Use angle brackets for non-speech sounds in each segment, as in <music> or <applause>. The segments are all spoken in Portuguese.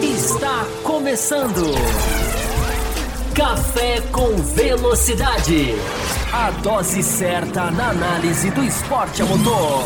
Está começando. Café com Velocidade. A dose certa na análise do esporte a motor.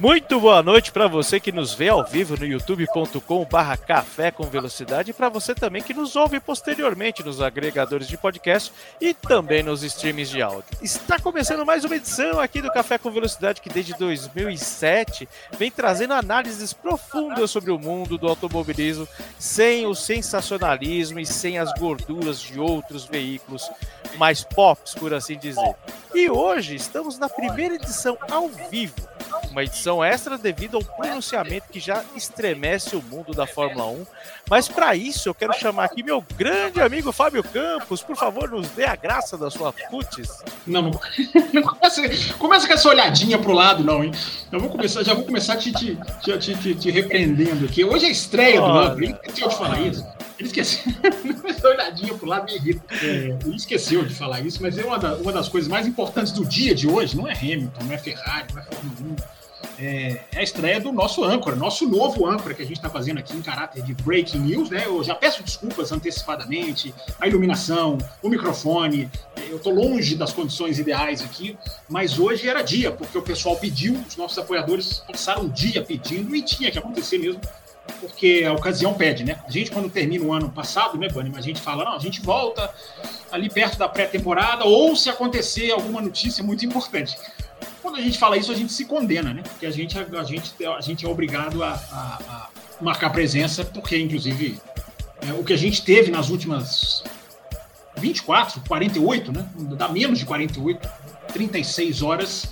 Muito boa noite para você que nos vê ao vivo no youtube.com/barra café com velocidade e para você também que nos ouve posteriormente nos agregadores de podcast e também nos streams de áudio. Está começando mais uma edição aqui do Café com Velocidade que desde 2007 vem trazendo análises profundas sobre o mundo do automobilismo sem o sensacionalismo e sem as gorduras de outros veículos mais pops, por assim dizer. E hoje estamos na primeira edição ao vivo uma edição extra devido ao pronunciamento que já estremece o mundo da Fórmula 1. Mas para isso eu quero chamar aqui meu grande amigo Fábio Campos. Por favor, nos dê a graça da sua cutis. Não, não, <laughs> não começa, começa, com essa olhadinha pro lado, não, hein? Eu vou começar, já vou começar te, te, te, te, te repreendendo aqui. Hoje é estreia oh, do ele esqueceu de falar isso. Ele esqueceu. <laughs> essa olhadinha pro lado me irrita. É, ele esqueceu de falar isso, mas é uma, da, uma das coisas mais importantes do dia de hoje. Não é Hamilton, não é Ferrari, não é Fórmula 1 é, é, a estreia do nosso âncora, nosso novo âncora que a gente está fazendo aqui em caráter de breaking news, né? Eu já peço desculpas antecipadamente, a iluminação, o microfone, eu estou longe das condições ideais aqui, mas hoje era dia, porque o pessoal pediu, os nossos apoiadores passaram o dia pedindo e tinha que acontecer mesmo, porque a ocasião pede, né? A gente, quando termina o ano passado, né, Bunny, a gente fala, não, a gente volta ali perto da pré-temporada, ou se acontecer alguma notícia muito importante. Quando a gente fala isso, a gente se condena, né? Porque a gente, a gente, a gente é obrigado a, a, a marcar presença, porque, inclusive, é, o que a gente teve nas últimas 24, 48, né? Dá menos de 48, 36 horas,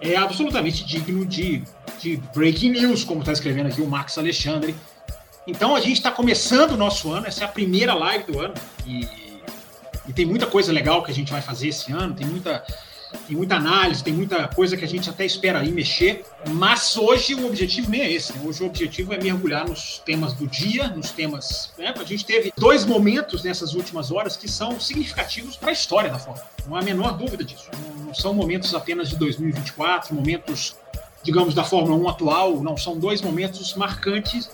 é absolutamente digno de, de breaking news, como está escrevendo aqui o Max Alexandre. Então a gente está começando o nosso ano, essa é a primeira live do ano, e, e tem muita coisa legal que a gente vai fazer esse ano, tem muita tem muita análise, tem muita coisa que a gente até espera aí mexer, mas hoje o objetivo nem é esse. Né? Hoje o objetivo é mergulhar nos temas do dia, nos temas. Né? A gente teve dois momentos nessas últimas horas que são significativos para a história da Fórmula. Não há a menor dúvida disso. Não, são momentos apenas de 2024, momentos, digamos, da Fórmula 1 atual, não. São dois momentos marcantes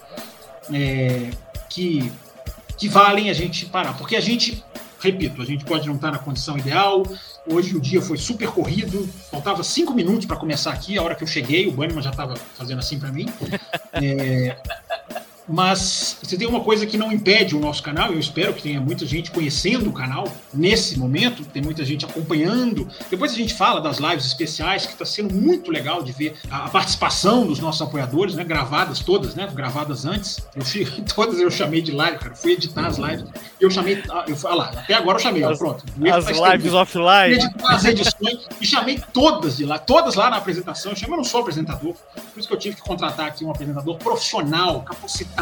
é, que, que valem a gente parar. Porque a gente repito, a gente pode não estar na condição ideal, Hoje o dia foi super corrido, faltava cinco minutos para começar aqui. A hora que eu cheguei, o Bannerman já estava fazendo assim para mim. É, mas você tem uma coisa que não impede o nosso canal, eu espero que tenha muita gente conhecendo o canal nesse momento, tem muita gente acompanhando. Depois a gente fala das lives especiais, que está sendo muito legal de ver a participação dos nossos apoiadores, né? Gravadas todas, né? Gravadas antes. Eu <laughs> todas eu chamei de live, cara. Fui editar as lives. Eu chamei. Ah, eu, ah lá, até agora eu chamei, as, ó, pronto. As lives offline. Editar as edições e chamei todas de lá, todas lá na apresentação. Eu chamei, eu não sou apresentador, por isso que eu tive que contratar aqui um apresentador profissional, capacitado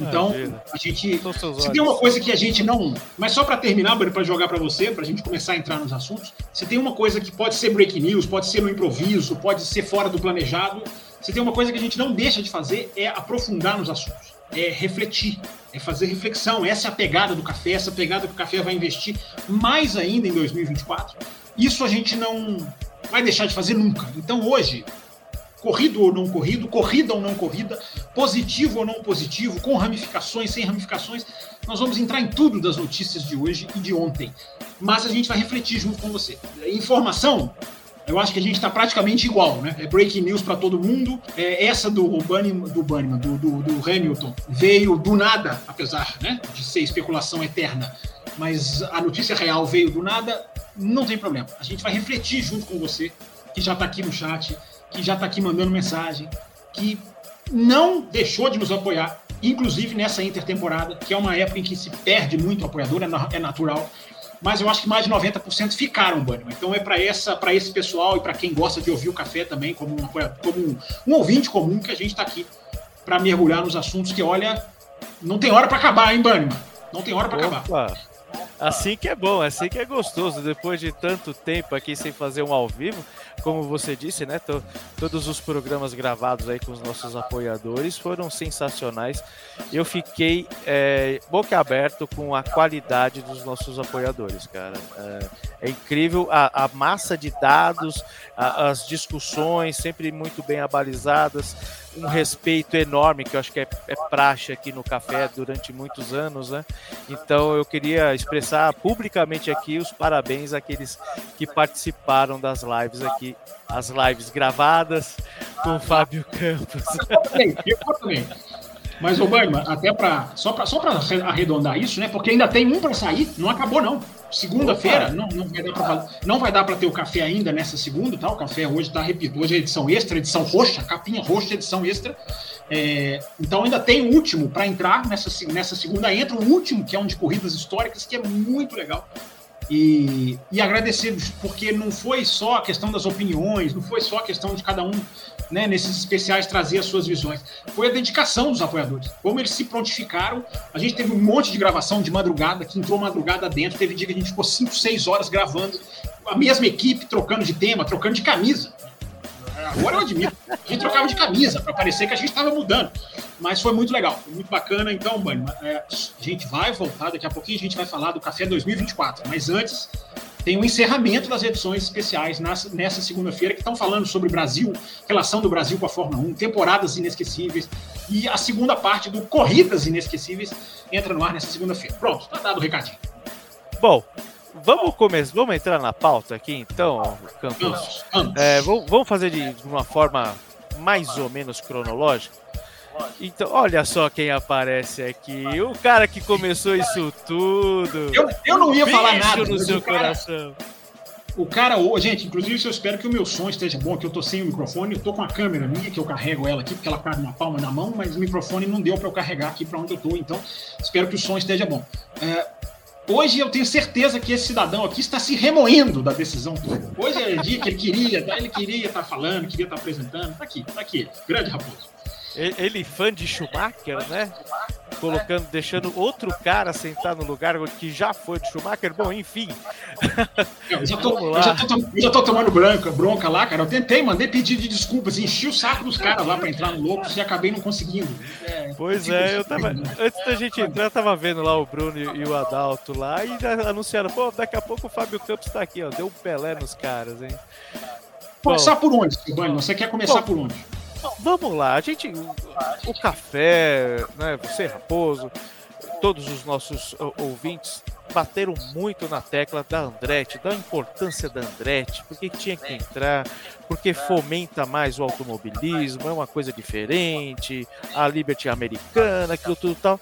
então, a gente. Se tem uma coisa que a gente não. Mas só para terminar, para jogar para você, para a gente começar a entrar nos assuntos, se tem uma coisa que pode ser break news, pode ser no improviso, pode ser fora do planejado, se tem uma coisa que a gente não deixa de fazer é aprofundar nos assuntos, é refletir, é fazer reflexão. Essa é a pegada do café, essa pegada que o café vai investir mais ainda em 2024. Isso a gente não vai deixar de fazer nunca. Então hoje, corrido ou não corrido, corrida ou não corrida, positivo ou não positivo, com ramificações, sem ramificações. Nós vamos entrar em tudo das notícias de hoje e de ontem. Mas a gente vai refletir junto com você. Informação, eu acho que a gente está praticamente igual, né? É breaking news para todo mundo. É, essa do Bunnyman, do, Bunnyman do, do, do, Hamilton veio do nada, apesar né, de ser especulação eterna. Mas a notícia real veio do nada, não tem problema. A gente vai refletir junto com você, que já está aqui no chat que já está aqui mandando mensagem, que não deixou de nos apoiar, inclusive nessa intertemporada, que é uma época em que se perde muito apoiador, é, é natural. Mas eu acho que mais de 90% ficaram, Bunnyman. Então é para essa, para esse pessoal e para quem gosta de ouvir o café também, como um, como um, um ouvinte comum, que a gente está aqui para mergulhar nos assuntos que, olha, não tem hora para acabar, hein, Bunnyman? Não tem hora para acabar. Assim que é bom, assim que é gostoso. Depois de tanto tempo aqui sem fazer um ao vivo, como você disse, né? todos os programas gravados aí com os nossos apoiadores foram sensacionais. Eu fiquei é, boca aberto com a qualidade dos nossos apoiadores, cara. É, é incrível a, a, massa de dados, a, as discussões sempre muito bem abalizadas um respeito enorme, que eu acho que é, é praxe aqui no café durante muitos anos, né? Então eu queria expressar publicamente aqui os parabéns àqueles que participaram das lives aqui, as lives gravadas com o Fábio Campos. Eu também, eu também. Mas, ô Bangman, até para só para só arredondar isso, né? Porque ainda tem um para sair, não acabou não. Segunda-feira não, não vai dar para ter o café ainda nessa segunda, tá? O café hoje tá, repito, hoje é edição extra, edição roxa, capinha roxa, edição extra. É, então ainda tem o último para entrar nessa, nessa segunda entra o último que é um de corridas históricas que é muito legal. E, e porque não foi só a questão das opiniões, não foi só a questão de cada um né, nesses especiais trazer as suas visões. Foi a dedicação dos apoiadores, como eles se prontificaram. A gente teve um monte de gravação de madrugada, que entrou madrugada dentro. Teve dia que a gente ficou 5, 6 horas gravando, a mesma equipe trocando de tema, trocando de camisa. Agora eu admito. A gente trocava de camisa para parecer que a gente estava mudando. Mas foi muito legal, foi muito bacana. Então, mano, é, a gente vai voltar daqui a pouquinho, a gente vai falar do Café 2024. Mas antes, tem o um encerramento das edições especiais nessa segunda-feira, que estão falando sobre Brasil, relação do Brasil com a Fórmula 1, temporadas inesquecíveis. E a segunda parte do Corridas Inesquecíveis entra no ar nessa segunda-feira. Pronto, tá dado o recadinho. Bom, vamos começar, vamos entrar na pauta aqui então, Campos. É, vamos fazer de uma forma mais ou menos cronológica. Então, olha só quem aparece aqui. O cara que começou isso tudo. Eu, eu não ia falar nada. no seu cara, coração. O cara, gente, inclusive eu espero que o meu som esteja bom, que eu tô sem o microfone, eu tô com a câmera minha, que eu carrego ela aqui, porque ela cabe na palma da mão, mas o microfone não deu para eu carregar aqui para onde eu tô, então espero que o som esteja bom. É, hoje eu tenho certeza que esse cidadão aqui está se remoendo da decisão toda. Hoje é dia que ele queria, ele queria estar falando, queria estar apresentando. Tá aqui, tá aqui, grande raposo. Ele fã de Schumacher, né? Colocando, deixando outro cara sentar no lugar que já foi de Schumacher. Bom, enfim. Eu já tô, eu já tô, eu já tô tomando branca, bronca lá, cara. Eu tentei, mandei pedido de desculpas, enchi o saco dos caras lá pra entrar no Loucos e acabei não conseguindo. É, pois tipo é, eu tava. Antes da gente entrar, eu tava vendo lá o Bruno e o Adalto lá e anunciaram, pô, daqui a pouco o Fábio Campos tá aqui, ó. Deu um Pelé nos caras, hein? Começar por onde, Silvano? Você quer começar Bom, por onde? Vamos lá, a gente. O café, né? Você, Raposo, todos os nossos ouvintes bateram muito na tecla da Andretti, da importância da Andretti, porque tinha que entrar, porque fomenta mais o automobilismo, é uma coisa diferente, a Liberty americana, aquilo tudo tal.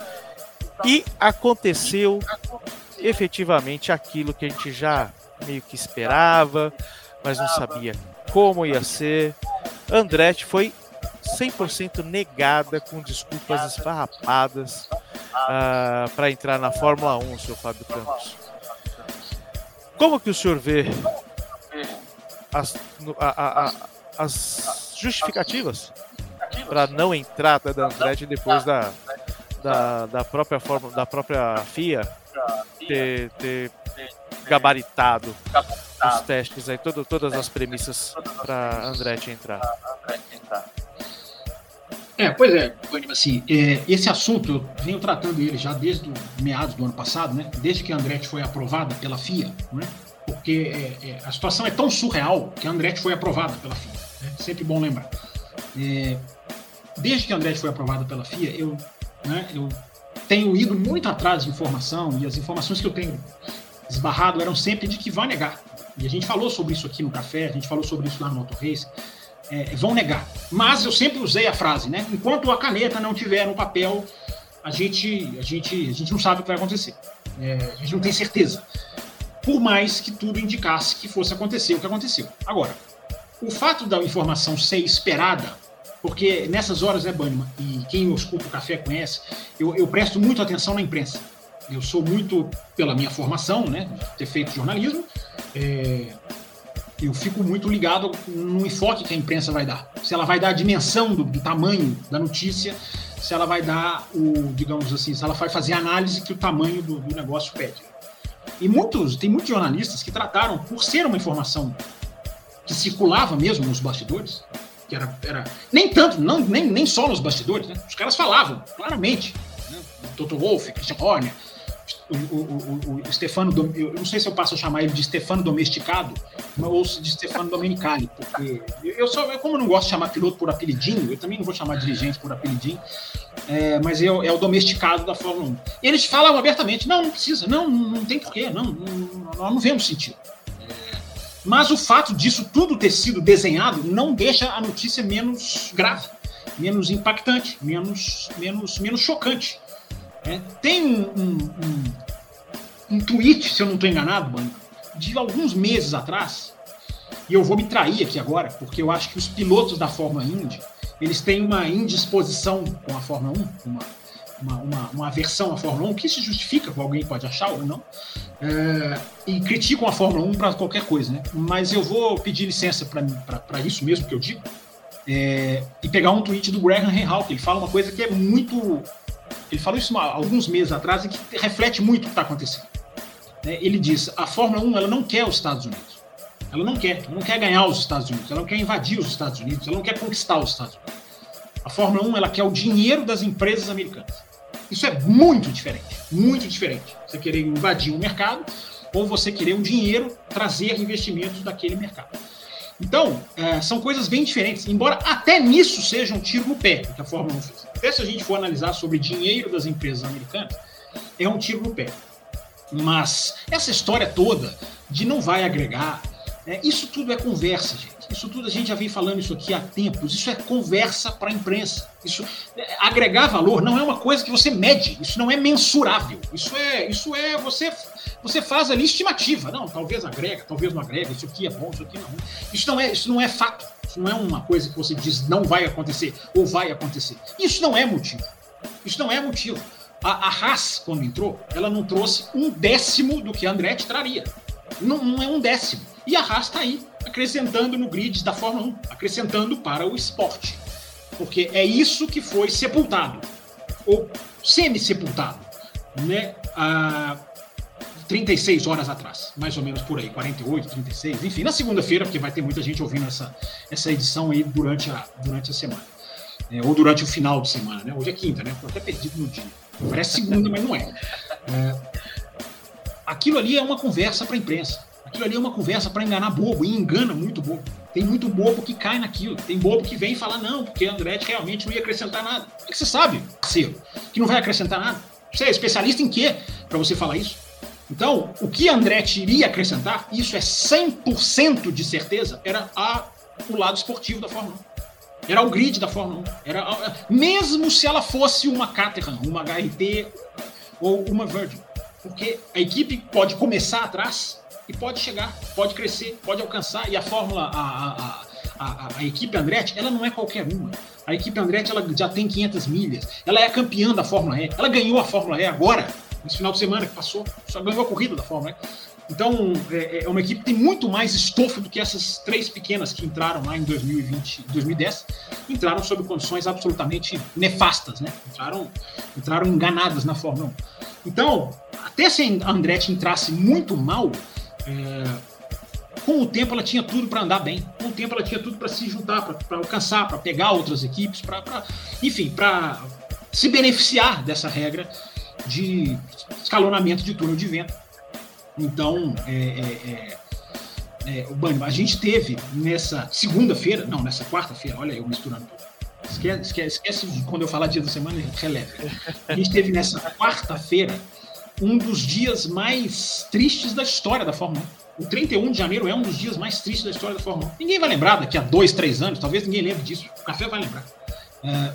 E aconteceu efetivamente aquilo que a gente já meio que esperava, mas não sabia como ia ser. Andretti foi 100% negada, com desculpas esfarrapadas uh, ah, para entrar na Fórmula 1, seu Fábio Campos. Como que o senhor vê as, a, a, as justificativas para não entrada da Andretti depois da, da, da própria forma da própria FIA ter, ter gabaritado os testes aí, todo, todas as premissas para Andretti entrar. É, pois é, assim, é, esse assunto eu venho tratando ele já desde meados do ano passado, né? Desde que a Andretti foi aprovada pela FIA, né? Porque é, é, a situação é tão surreal que a Andretti foi aprovada pela FIA. Né? Sempre bom lembrar. É, desde que a Andretti foi aprovada pela FIA, eu, né, eu tenho ido muito atrás de informação e as informações que eu tenho esbarrado eram sempre de que vai negar. E a gente falou sobre isso aqui no café, a gente falou sobre isso lá no Auto Race é, vão negar. Mas eu sempre usei a frase, né? Enquanto a caneta não tiver no papel, a gente, a gente, a gente não sabe o que vai acontecer. É, a gente não tem certeza. Por mais que tudo indicasse que fosse acontecer o que aconteceu. Agora, o fato da informação ser esperada, porque nessas horas, né, Banima, e quem escuta o café conhece, eu, eu presto muito atenção na imprensa. Eu sou muito, pela minha formação, né, ter feito jornalismo, é, eu fico muito ligado no enfoque que a imprensa vai dar. Se ela vai dar a dimensão do, do, tamanho da notícia, se ela vai dar o, digamos assim, se ela vai fazer a análise que o tamanho do, do negócio pede. E muitos, tem muitos jornalistas que trataram, por ser uma informação que circulava mesmo nos bastidores, que era, era nem tanto, não, nem, nem só nos bastidores, né? Os caras falavam claramente. Né? Dr. Wolff, Christian Horner, o, o, o, o Stefano, eu não sei se eu passo a chamar ele de Stefano Domesticado, ou de Stefano Domenicali, porque eu só, eu, como eu não gosto de chamar piloto por apelidinho, eu também não vou chamar dirigente por apelidinho, é, mas eu, é o domesticado da Fórmula 1. E eles falavam abertamente: não, não precisa, não, não tem porquê, não, não, nós não vemos sentido. É, mas o fato disso tudo ter sido desenhado não deixa a notícia menos grave, menos impactante, menos, menos, menos chocante. É, tem um, um, um, um, tweet, se eu não estou enganado, mano, de alguns meses atrás, e eu vou me trair aqui agora, porque eu acho que os pilotos da Fórmula Indy, eles têm uma indisposição com a Fórmula 1, uma, uma, uma, uma aversão à Fórmula 1, que se justifica, alguém pode achar ou não, é, e criticam a Fórmula 1 para qualquer coisa, né? Mas eu vou pedir licença para isso mesmo que eu digo, é, e pegar um tweet do Graham Rahal, que ele fala uma coisa que é muito ele falou isso há alguns meses atrás e que reflete muito o que está acontecendo. Né? Ele diz: a Fórmula 1 ela não quer os Estados Unidos. Ela não quer. Ela não quer ganhar os Estados Unidos. Ela não quer invadir os Estados Unidos. Ela não quer conquistar os Estados Unidos. A Fórmula 1 ela quer o dinheiro das empresas americanas. Isso é muito diferente. Muito diferente. Você querer invadir um mercado ou você querer um dinheiro trazer investimentos daquele mercado. Então, é, são coisas bem diferentes, embora até nisso seja um tiro no pé que a Fórmula 1 fez. Até se a gente for analisar sobre dinheiro das empresas americanas, é um tiro no pé. Mas essa história toda de não vai agregar, é, isso tudo é conversa, gente. Isso tudo a gente já vem falando isso aqui há tempos. Isso é conversa para a imprensa. Isso é, agregar valor não é uma coisa que você mede. Isso não é mensurável. Isso é, isso é você você faz ali estimativa. Não, talvez agrega, talvez não agrega. Isso aqui é bom, isso aqui não. Isso não é, isso não é fato. Isso não é uma coisa que você diz não vai acontecer ou vai acontecer. Isso não é motivo. Isso não é motivo. A, a Haas, quando entrou, ela não trouxe um décimo do que a Andretti traria. Não, não é um décimo. E a Haas está aí, acrescentando no grid da Fórmula 1, acrescentando para o esporte. Porque é isso que foi sepultado, ou semi-sepultado, né? Ah, 36 horas atrás, mais ou menos por aí, 48, 36, enfim, na segunda-feira, porque vai ter muita gente ouvindo essa, essa edição aí durante a, durante a semana. É, ou durante o final de semana, né? Hoje é quinta, né? Estou até perdido no dia. Parece segunda, mas não é. é. Aquilo ali é uma conversa para a imprensa. Aquilo ali é uma conversa para enganar bobo, e engana muito bobo. Tem muito bobo que cai naquilo. Tem bobo que vem e fala, não, porque Andretti realmente não ia acrescentar nada. É que você sabe, parceiro, que não vai acrescentar nada. Você é especialista em quê para você falar isso? Então, o que Andretti iria acrescentar, isso é 100% de certeza, era a, o lado esportivo da Fórmula 1. Era o grid da Fórmula 1. Era, mesmo se ela fosse uma Caterham, uma HRT ou uma Virgin. Porque a equipe pode começar atrás e pode chegar, pode crescer, pode alcançar. E a Fórmula, a, a, a, a, equipe Andretti, ela não é qualquer uma. A equipe Andretti ela já tem 500 milhas. Ela é a campeã da Fórmula E. Ela ganhou a Fórmula E agora nesse final de semana que passou, só ganhou a corrida da Fórmula E. Então, é, é, uma equipe que tem muito mais estofo do que essas três pequenas que entraram lá em 2020, 2010, entraram sob condições absolutamente nefastas, né? Entraram, entraram enganadas na Fórmula 1. Então, até se a Andretti entrasse muito mal, é, com o tempo ela tinha tudo para andar bem. Com o tempo ela tinha tudo para se juntar, para alcançar, para pegar outras equipes, para, enfim, para se beneficiar dessa regra de escalonamento de túnel de vento. Então, é, é, é, é o Bânio, a gente teve nessa segunda-feira, não, nessa quarta-feira, olha eu misturando. Esquece, esquece, esquece quando eu falar dia da semana, releve. A gente teve nessa quarta-feira um dos dias mais tristes da história da Fórmula 1. O 31 de janeiro é um dos dias mais tristes da história da Fórmula 1. Ninguém vai lembrar daqui a dois, três anos, talvez ninguém lembre disso. O café vai lembrar. É,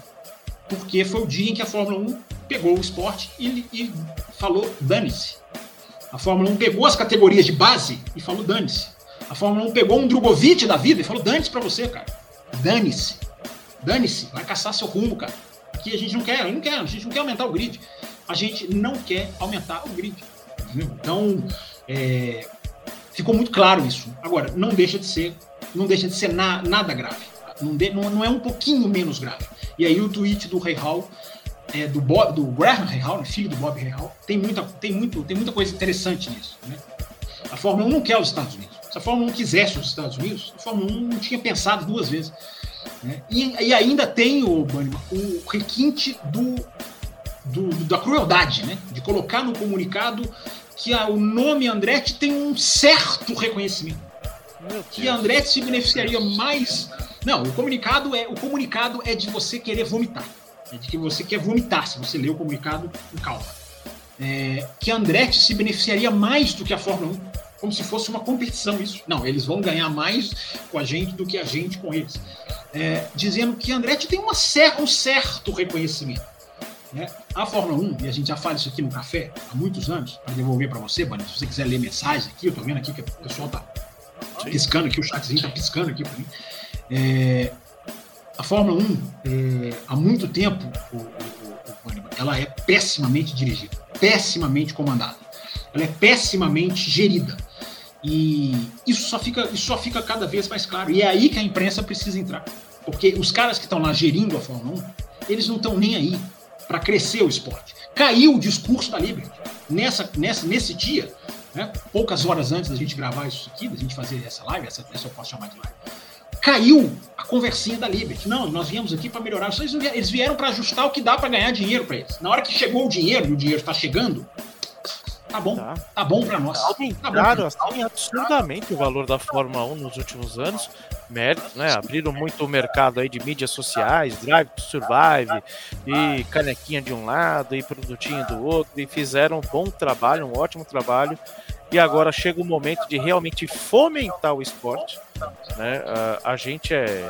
porque foi o dia em que a Fórmula 1 pegou o esporte e, e falou dane-se. A Fórmula 1 pegou as categorias de base e falou dane-se. A Fórmula 1 pegou um Drogovic da vida e falou dane-se pra você, cara. Dane-se. Dane-se. Vai caçar seu rumo, cara. Aqui a gente não quer, não quer, a gente não quer aumentar o grid. A gente não quer aumentar o grid. Então, é, ficou muito claro isso. Agora, não deixa de ser, não deixa de ser na, nada grave. Não, de, não, não, é um pouquinho menos grave. E aí o tweet do Rei Hall é, do, Bob, do Graham Rahal, né, filho do Bob Rahal, tem muita, tem, muito, tem muita coisa interessante nisso. Né? A Fórmula 1 não quer os Estados Unidos. Se a Fórmula 1 quisesse os Estados Unidos, a Fórmula 1 não tinha pensado duas vezes. Né? E, e, ainda tem o, o requinte do, do, da crueldade, né? de colocar no comunicado que a, o nome Andretti tem um certo reconhecimento. Que Andretti se beneficiaria mais. Não, o comunicado é o comunicado é de você querer vomitar. É de que você quer vomitar se você lê o comunicado com calma. É, que Andretti se beneficiaria mais do que a Fórmula 1 como se fosse uma competição isso. Não, eles vão ganhar mais com a gente do que a gente com eles. É, dizendo que Andretti tem uma cer um certo reconhecimento. Né? A Fórmula 1, e a gente já fala isso aqui no café há muitos anos, para devolver para você, Bani, se você quiser ler mensagem aqui, eu estou vendo aqui que o pessoal está piscando aqui, o chatzinho está piscando aqui para mim. É, a Fórmula 1, é, há muito tempo, o, o, o, ela é pessimamente dirigida, pessimamente comandada. Ela é pessimamente gerida. E isso só fica, isso só fica cada vez mais claro. E é aí que a imprensa precisa entrar. Porque os caras que estão lá gerindo a Fórmula 1, eles não estão nem aí para crescer o esporte. Caiu o discurso da Liberty nessa, nessa, nesse dia, né? poucas horas antes da gente gravar isso aqui, da gente fazer essa live, essa, essa eu posso chamar de live. Caiu a conversinha da Liberty. Não, nós viemos aqui para melhorar. Eles vieram para ajustar o que dá para ganhar dinheiro para eles. Na hora que chegou o dinheiro e o dinheiro está chegando, Tá bom, tá, tá bom para nós. Aumentaram tá assim, absurdamente o valor da Fórmula 1 nos últimos anos. Mérito, né? Abriram muito o mercado aí de mídias sociais, Drive to Survive, e canequinha de um lado, e produtinho do outro, e fizeram um bom trabalho, um ótimo trabalho. E agora chega o momento de realmente fomentar o esporte. Né? A, a gente é,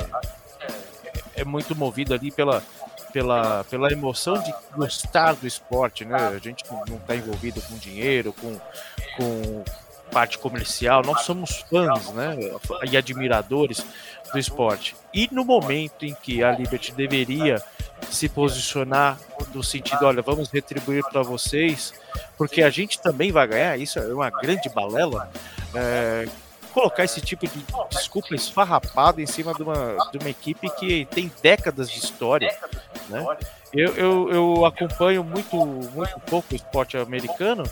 é muito movido ali pela, pela, pela emoção de gostar do esporte, né? A gente não está envolvido com dinheiro, com, com parte comercial, nós somos fãs, né? E admiradores do esporte. E no momento em que a Liberty deveria se posicionar no sentido, olha, vamos retribuir para vocês, porque a gente também vai ganhar, isso é uma grande balela. É, colocar esse tipo de desculpa esfarrapada em cima de uma, de uma equipe que tem décadas de história. Né? Eu, eu, eu acompanho muito, muito pouco o esporte americano,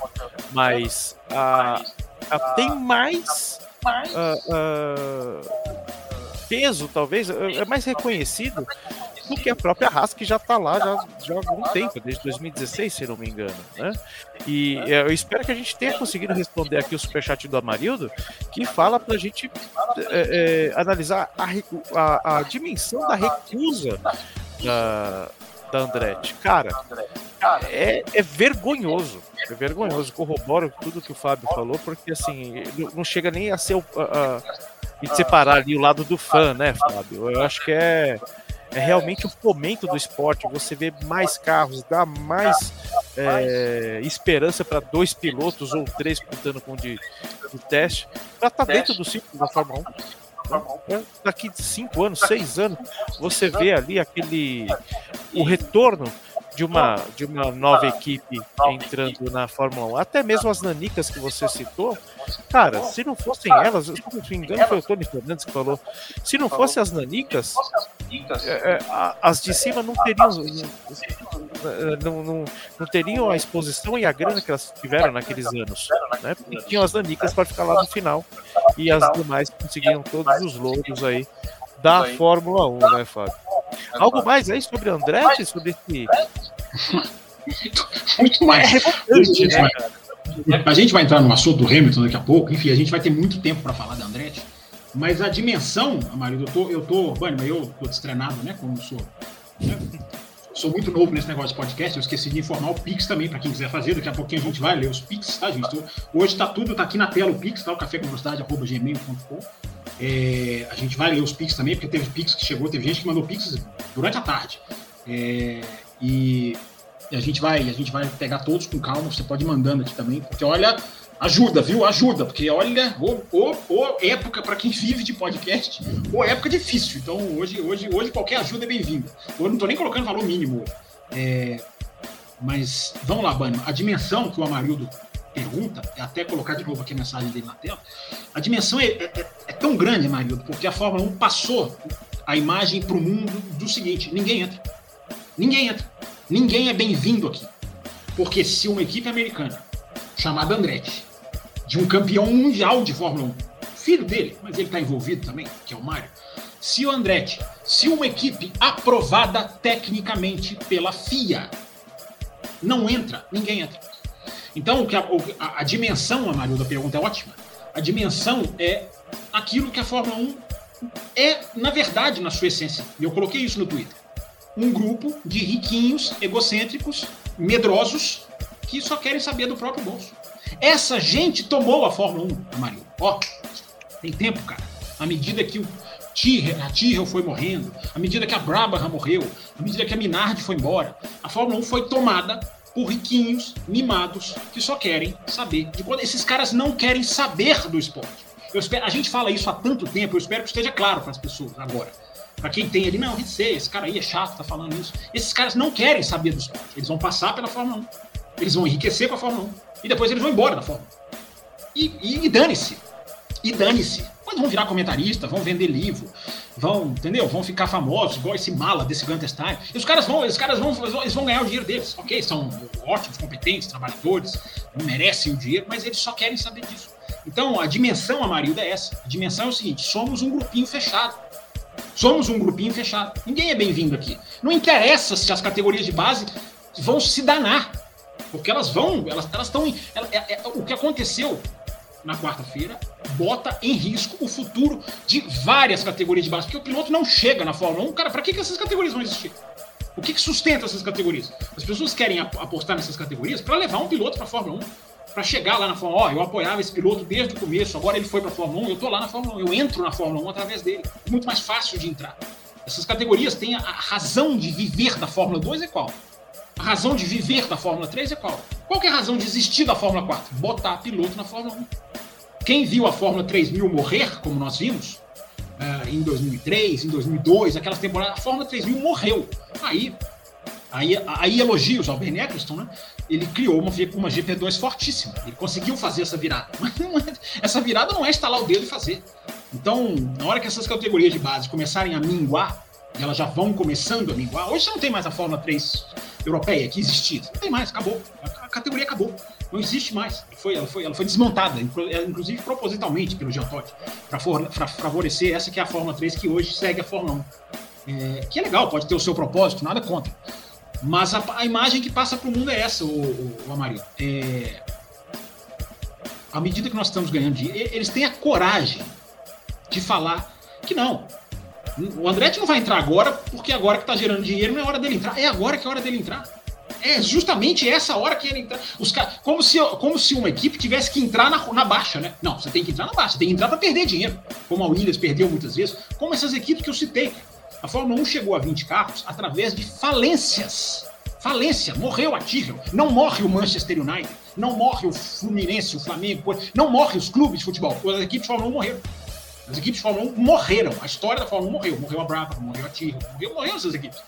mas a, a, tem mais peso, talvez, é mais reconhecido do que a própria Haas, que já está lá já, já há algum tempo, desde 2016, se não me engano. Né? E é, eu espero que a gente tenha conseguido responder aqui o superchat do Amarildo, que fala para a gente é, é, analisar a, a, a, dimensão da recusa da, da Andretti. Cara, é, é vergonhoso. É vergonhoso. Corroboro tudo que o Fábio falou, porque assim, não chega nem a ser o. A, a, separar ali o lado do fã, né, Fábio? Eu acho que é é realmente o fomento do esporte. Você vê mais carros, dá mais é, esperança para dois pilotos ou três contando com de, de teste, para estar tá dentro do ciclo da Fórmula 1. É, daqui cinco anos, seis anos, você vê ali aquele o retorno de uma, de uma nova equipe entrando na Fórmula 1, até mesmo as nanicas que você citou, cara, se não fossem elas, se não me engano foi o Tony Fernandes que falou, se não fossem as nanicas, é, é, as de cima não teriam não, não, não, teriam a exposição e a grana que elas tiveram naqueles anos, né? Tinham as nanicas para ficar lá no final e as demais conseguiam todos os louros aí da Fórmula 1, né, Fábio? Algo mais aí sobre Andretti, sobre esse. muito mais. É né? A gente vai entrar no assunto do Hamilton daqui a pouco, enfim, a gente vai ter muito tempo para falar da Andretti. Mas a dimensão, Amarildo, eu tô, eu tô, Bani, eu tô destreinado, né? Como sou. Né? Sou muito novo nesse negócio de podcast, eu esqueci de informar o Pix também, para quem quiser fazer. Daqui a pouquinho a gente vai ler os Pix, tá, gente? Hoje tá tudo, tá aqui na tela o Pix, tá? O café com gmail.com. É, a gente vai ler os Pix também, porque teve Pix que chegou, teve gente que mandou Pix durante a tarde. É, e, e a gente vai, a gente vai pegar todos com calma, você pode ir mandando aqui também, porque olha, ajuda, viu? Ajuda, porque olha, ou, ou, época para quem vive de podcast, ou época difícil. Então hoje, hoje, hoje qualquer ajuda é bem-vinda. Eu não tô nem colocando valor mínimo. É, mas vamos lá, Bano. A dimensão que o Amarildo pergunta, é até colocar de novo aqui a mensagem dele na tela, a dimensão é, é, é, é tão grande, Marildo, porque a Fórmula 1 passou a imagem para o mundo do seguinte: ninguém entra. Ninguém entra. Ninguém é bem-vindo aqui. Porque se uma equipe americana chamada Andretti, de um campeão mundial de Fórmula 1, filho dele, mas ele está envolvido também, que é o Mário, se o Andretti, se uma equipe aprovada tecnicamente pela FIA, não entra, ninguém entra. Então, a, a, a dimensão, a Mario, da pergunta é ótima. A dimensão é aquilo que a Fórmula 1 é, na verdade, na sua essência. E eu coloquei isso no Twitter. Um grupo de riquinhos, egocêntricos, medrosos, que só querem saber do próprio bolso. Essa gente tomou a Fórmula 1, Mario. Ó, tem tempo, cara. À medida que o a Tyrrell foi morrendo, à medida que a Brabham morreu, à medida que a Minardi foi embora, a Fórmula 1 foi tomada por riquinhos, mimados, que só querem saber de quando esses caras não querem saber do esporte. Eu espero, a gente fala isso há tanto tempo, eu espero que esteja claro para as pessoas agora. Para quem tem ali, não, sei, esse cara aí é chato, tá falando isso. Esses caras não querem saber do esporte. Eles vão passar pela Fórmula 1. Eles vão enriquecer com a Fórmula 1. E depois eles vão embora da Fórmula 1. E, e, e dane-se. E dane-se. Vão virar comentarista, vão vender livro, vão, entendeu? Vão ficar famosos, igual esse mala desse Gunter Stein. E os caras vão, os caras vão, eles vão ganhar o dinheiro deles. Ok, são ótimos, competentes, trabalhadores, merecem o dinheiro, mas eles só querem saber disso. Então, a dimensão, Amarilda, é essa. A dimensão é o seguinte: somos um grupinho fechado. Somos um grupinho fechado. Ninguém é bem-vindo aqui. Não interessa se as categorias de base vão se danar. Porque elas vão, elas estão. Elas é, é, o que aconteceu na quarta-feira bota em risco o futuro de várias categorias de base. Porque o piloto não chega na Fórmula 1. Cara, para que, que essas categorias vão existir? O que, que sustenta essas categorias? As pessoas querem apostar nessas categorias para levar um piloto para a Fórmula 1 para chegar lá na Fórmula 1, ó, eu apoiava esse piloto desde o começo, agora ele foi para a Fórmula 1, eu tô lá na Fórmula 1, eu entro na Fórmula 1 através dele. É muito mais fácil de entrar. Essas categorias têm a, a razão de viver da Fórmula 2 é qual? A razão de viver da Fórmula 3 é qual? Qual é a razão de existir da Fórmula 4? Botar piloto na Fórmula 1. Quem viu a Fórmula 3000 morrer, como nós vimos, uh, em 2003, em 2002, aquelas temporadas, a Fórmula 3000 morreu. Aí, aí, aí elogios ao Ben Eccleston, né? ele criou uma, uma GP2 fortíssima. Ele conseguiu fazer essa virada. <laughs> essa virada não é instalar o dedo e fazer. Então, na hora que essas categorias de base começarem a minguar, e elas já vão começando a minguar, hoje você não tem mais a Fórmula 3 europeia que existia. Não tem mais, acabou. A categoria acabou. Não existe mais. Foi, ela, foi, ela foi desmontada, inclusive propositalmente pelo Geotote, para favorecer essa que é a Fórmula 3 que hoje segue a Fórmula 1. É, que é legal, pode ter o seu propósito, nada contra. Mas a, a imagem que passa para o mundo é essa, o, o, o Amarillo. É, à medida que nós estamos ganhando dinheiro, eles têm a coragem de falar que não. O Andretti não vai entrar agora, porque agora que está gerando dinheiro não é hora dele entrar. É agora que é hora dele entrar. É justamente essa hora que ele entrar. Os car... como, se, como se uma equipe tivesse que entrar na, na baixa, né? Não, você tem que entrar na baixa, tem que entrar para perder dinheiro. Como a Williams perdeu muitas vezes, como essas equipes que eu citei. A Fórmula 1 chegou a 20 carros através de falências. Falência, morreu a Tyrrell. Não morre o Manchester United, não morre o Fluminense, o Flamengo, não morre os clubes de futebol. As equipes de Fórmula 1 morreram. As equipes de Fórmula 1 morreram. A história da Fórmula 1 morreu. Morreu a Brava, morreu a Tyrrell, morreu, morreu essas equipes.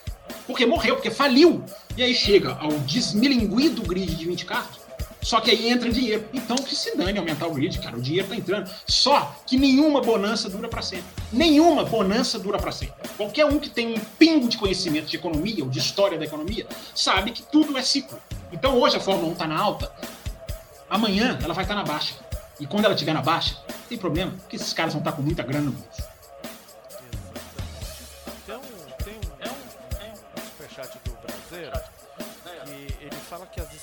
Porque morreu, porque faliu. E aí chega ao desmilinguido grid de 20 carros só que aí entra dinheiro. Então que se dane aumentar o grid, cara. O dinheiro tá entrando. Só que nenhuma bonança dura para sempre. Nenhuma bonança dura para sempre. Qualquer um que tem um pingo de conhecimento de economia ou de história da economia sabe que tudo é ciclo. Então hoje a Fórmula 1 tá na alta, amanhã ela vai estar tá na baixa. E quando ela estiver na baixa, tem problema, porque esses caras vão estar tá com muita grana no bolso.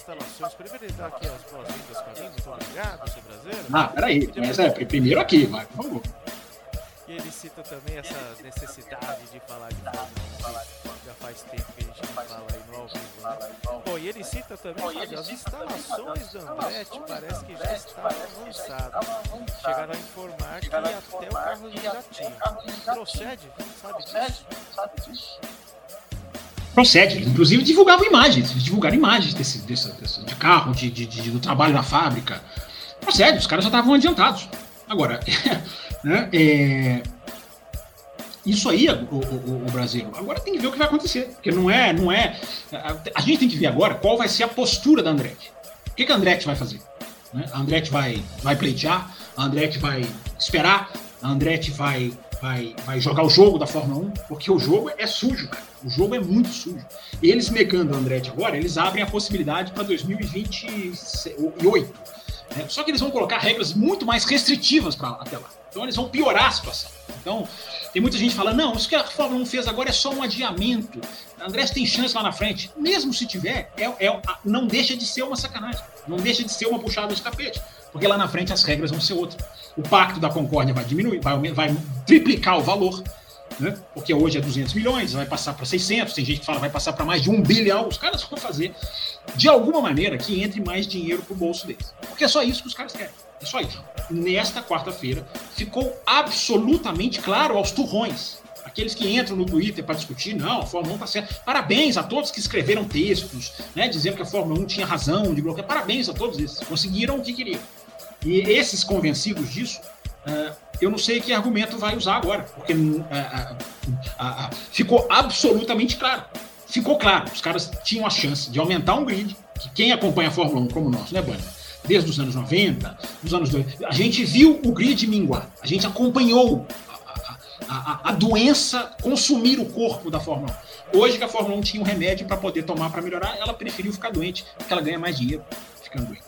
instalações. Primeiro dar aqui as boas-vindas para mim. Muito obrigado, seu brasileiro. Ah, peraí. Mas é, primeiro aqui, vai, por favor. E ele cita também essa necessidade de falar de Fórmula 1, que já faz tempo que a gente não fala aí no ao vivo, né? Bom, e ele cita também que as instalações da Andretti parece que já estavam avançadas. Chegaram a informar que até o carro já tinha. Procede? Sabe disso? procede. Inclusive divulgavam imagens, divulgaram imagens desse, desse, desse de carro, de, de, de, do trabalho na fábrica. Procede, os caras já estavam adiantados. Agora, <laughs> né, é, isso aí, o, o, o, Brasil. Agora tem que ver o que vai acontecer. Porque não é, não é. A, gente tem que ver agora qual vai ser a postura da Andretti. O que, que a Andretti vai fazer? Né? A Andretti vai, vai pleitear, a Andretti vai esperar a Andretti vai, vai, vai jogar o jogo da Fórmula 1, porque o jogo é sujo, cara. O jogo é muito sujo. Eles negando a Andretti agora, eles abrem a possibilidade para 2028. Né? Só que eles vão colocar regras muito mais restritivas para até lá. Então eles vão piorar a situação. Então, tem muita gente falando, não, isso que a Fórmula 1 fez agora é só um adiamento. A Andrés tem chance lá na frente. Mesmo se tiver, é, é, não deixa de ser uma sacanagem. Não deixa de ser uma puxada de tapete. Porque lá na frente as regras vão ser outras. O pacto da Concórdia vai diminuir, vai, vai triplicar o valor. Né? Porque hoje é 200 milhões, vai passar para 600, tem gente que fala vai passar para mais de um bilhão. Os caras vão fazer de alguma maneira que entre mais dinheiro para o bolso deles. Porque é só isso que os caras querem. É só isso. Nesta quarta-feira, ficou absolutamente claro aos turrões. Aqueles que entram no Twitter para discutir, não, a Fórmula 1 está certa. Parabéns a todos que escreveram textos, né, dizendo que a Fórmula 1 tinha razão de bloquear. Parabéns a todos esses. Conseguiram o que queriam. E esses convencidos disso, uh, eu não sei que argumento vai usar agora, porque uh, uh, ficou absolutamente claro. Ficou claro, os caras tinham a chance de aumentar um grid, que quem acompanha a Fórmula 1 como nós, né, Bani? Desde os anos 90, dos anos 2000. A gente viu o grid minguar, a gente acompanhou a, a, a, doença consumir o corpo da Fórmula 1. Hoje que a Fórmula 1 tinha um remédio para poder tomar para melhorar, ela preferiu ficar doente, porque ela ganha mais dinheiro ficando doente.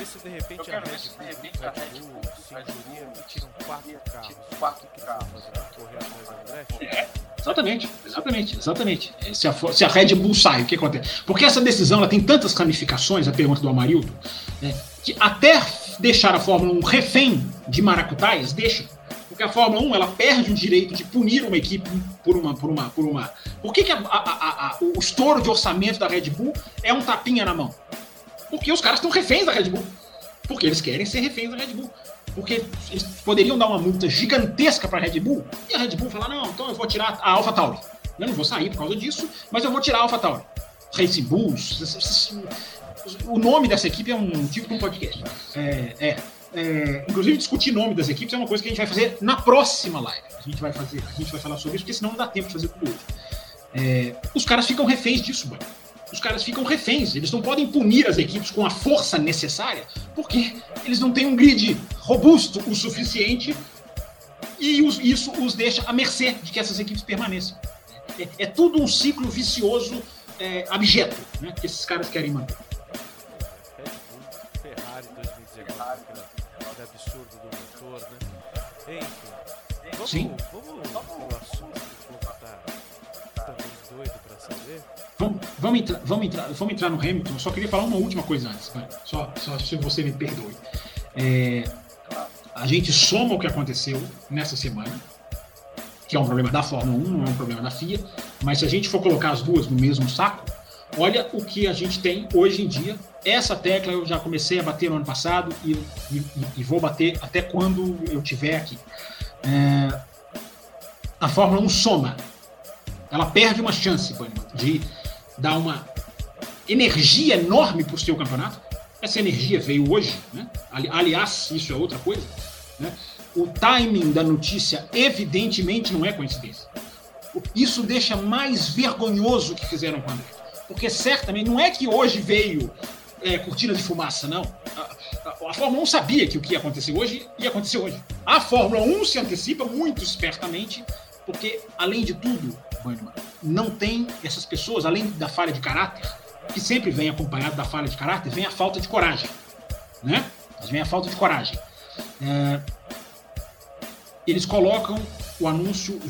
Ver se de repente a Red Bull, Red Bull, Sinjuria, tiram quatro carros. Quatro carros. Correr atrás da André? Exatamente, exatamente, exatamente. Se a, se a Red Bull sai, o que acontece? Porque essa decisão ela tem tantas ramificações, a pergunta do Amarildo, né, que até deixar a Fórmula 1 refém de maracutais, deixa. Porque a Fórmula 1 ela perde o direito de punir uma equipe por uma. Por uma, por uma. Por que, que a, a, a, o estouro de orçamento da Red Bull é um tapinha na mão? Porque os caras estão reféns da Red Bull. Porque eles querem ser reféns da Red Bull porque eles poderiam dar uma multa gigantesca para a Red Bull e a Red Bull falar: não, então eu vou tirar a Alpha Tauri. Eu não vou sair por causa disso, mas eu vou tirar a Alpha Tauri. Racing Bulls. O nome dessa equipe é um tipo de um podcast. É, é, é, inclusive, discutir nome das equipes é uma coisa que a gente vai fazer na próxima live. A gente vai fazer, a gente vai falar sobre isso, porque senão não dá tempo de fazer tudo hoje. É, os caras ficam reféns disso, mano os caras ficam reféns. Eles não podem punir as equipes com a força necessária, porque eles não têm um grid robusto o suficiente e os, isso os deixa à mercê de que essas equipes permaneçam. É, é tudo um ciclo vicioso é, abjeto né, que esses caras querem manter. Ferrari 2019, aquele absurdo do motor, né? Enfim, vamos, Sim. Vamos, entrar, vamos, entrar, vamos entrar no Hamilton. Eu só queria falar uma última coisa antes, só, só se você me perdoe. É, a gente soma o que aconteceu nessa semana, que é um problema da Fórmula 1, não é um problema da FIA, mas se a gente for colocar as duas no mesmo saco, olha o que a gente tem hoje em dia. Essa tecla eu já comecei a bater no ano passado e, e, e vou bater até quando eu tiver aqui. É, a Fórmula 1 soma. Ela perde uma chance, de dá uma energia enorme para o seu campeonato. Essa energia veio hoje, né? aliás, isso é outra coisa. Né? O timing da notícia, evidentemente, não é coincidência. Isso deixa mais vergonhoso o que fizeram com o André. Porque certamente, não é que hoje veio é, cortina de fumaça, não. A, a, a, Fórmula 1 sabia que o que ia acontecer hoje ia acontecer hoje. A Fórmula 1 se antecipa muito espertamente, porque, além de tudo, não tem essas pessoas, além da falha de caráter, que sempre vem acompanhado da falha de caráter, vem a falta de coragem. Né? Mas vem a falta de coragem. É, eles colocam o anúncio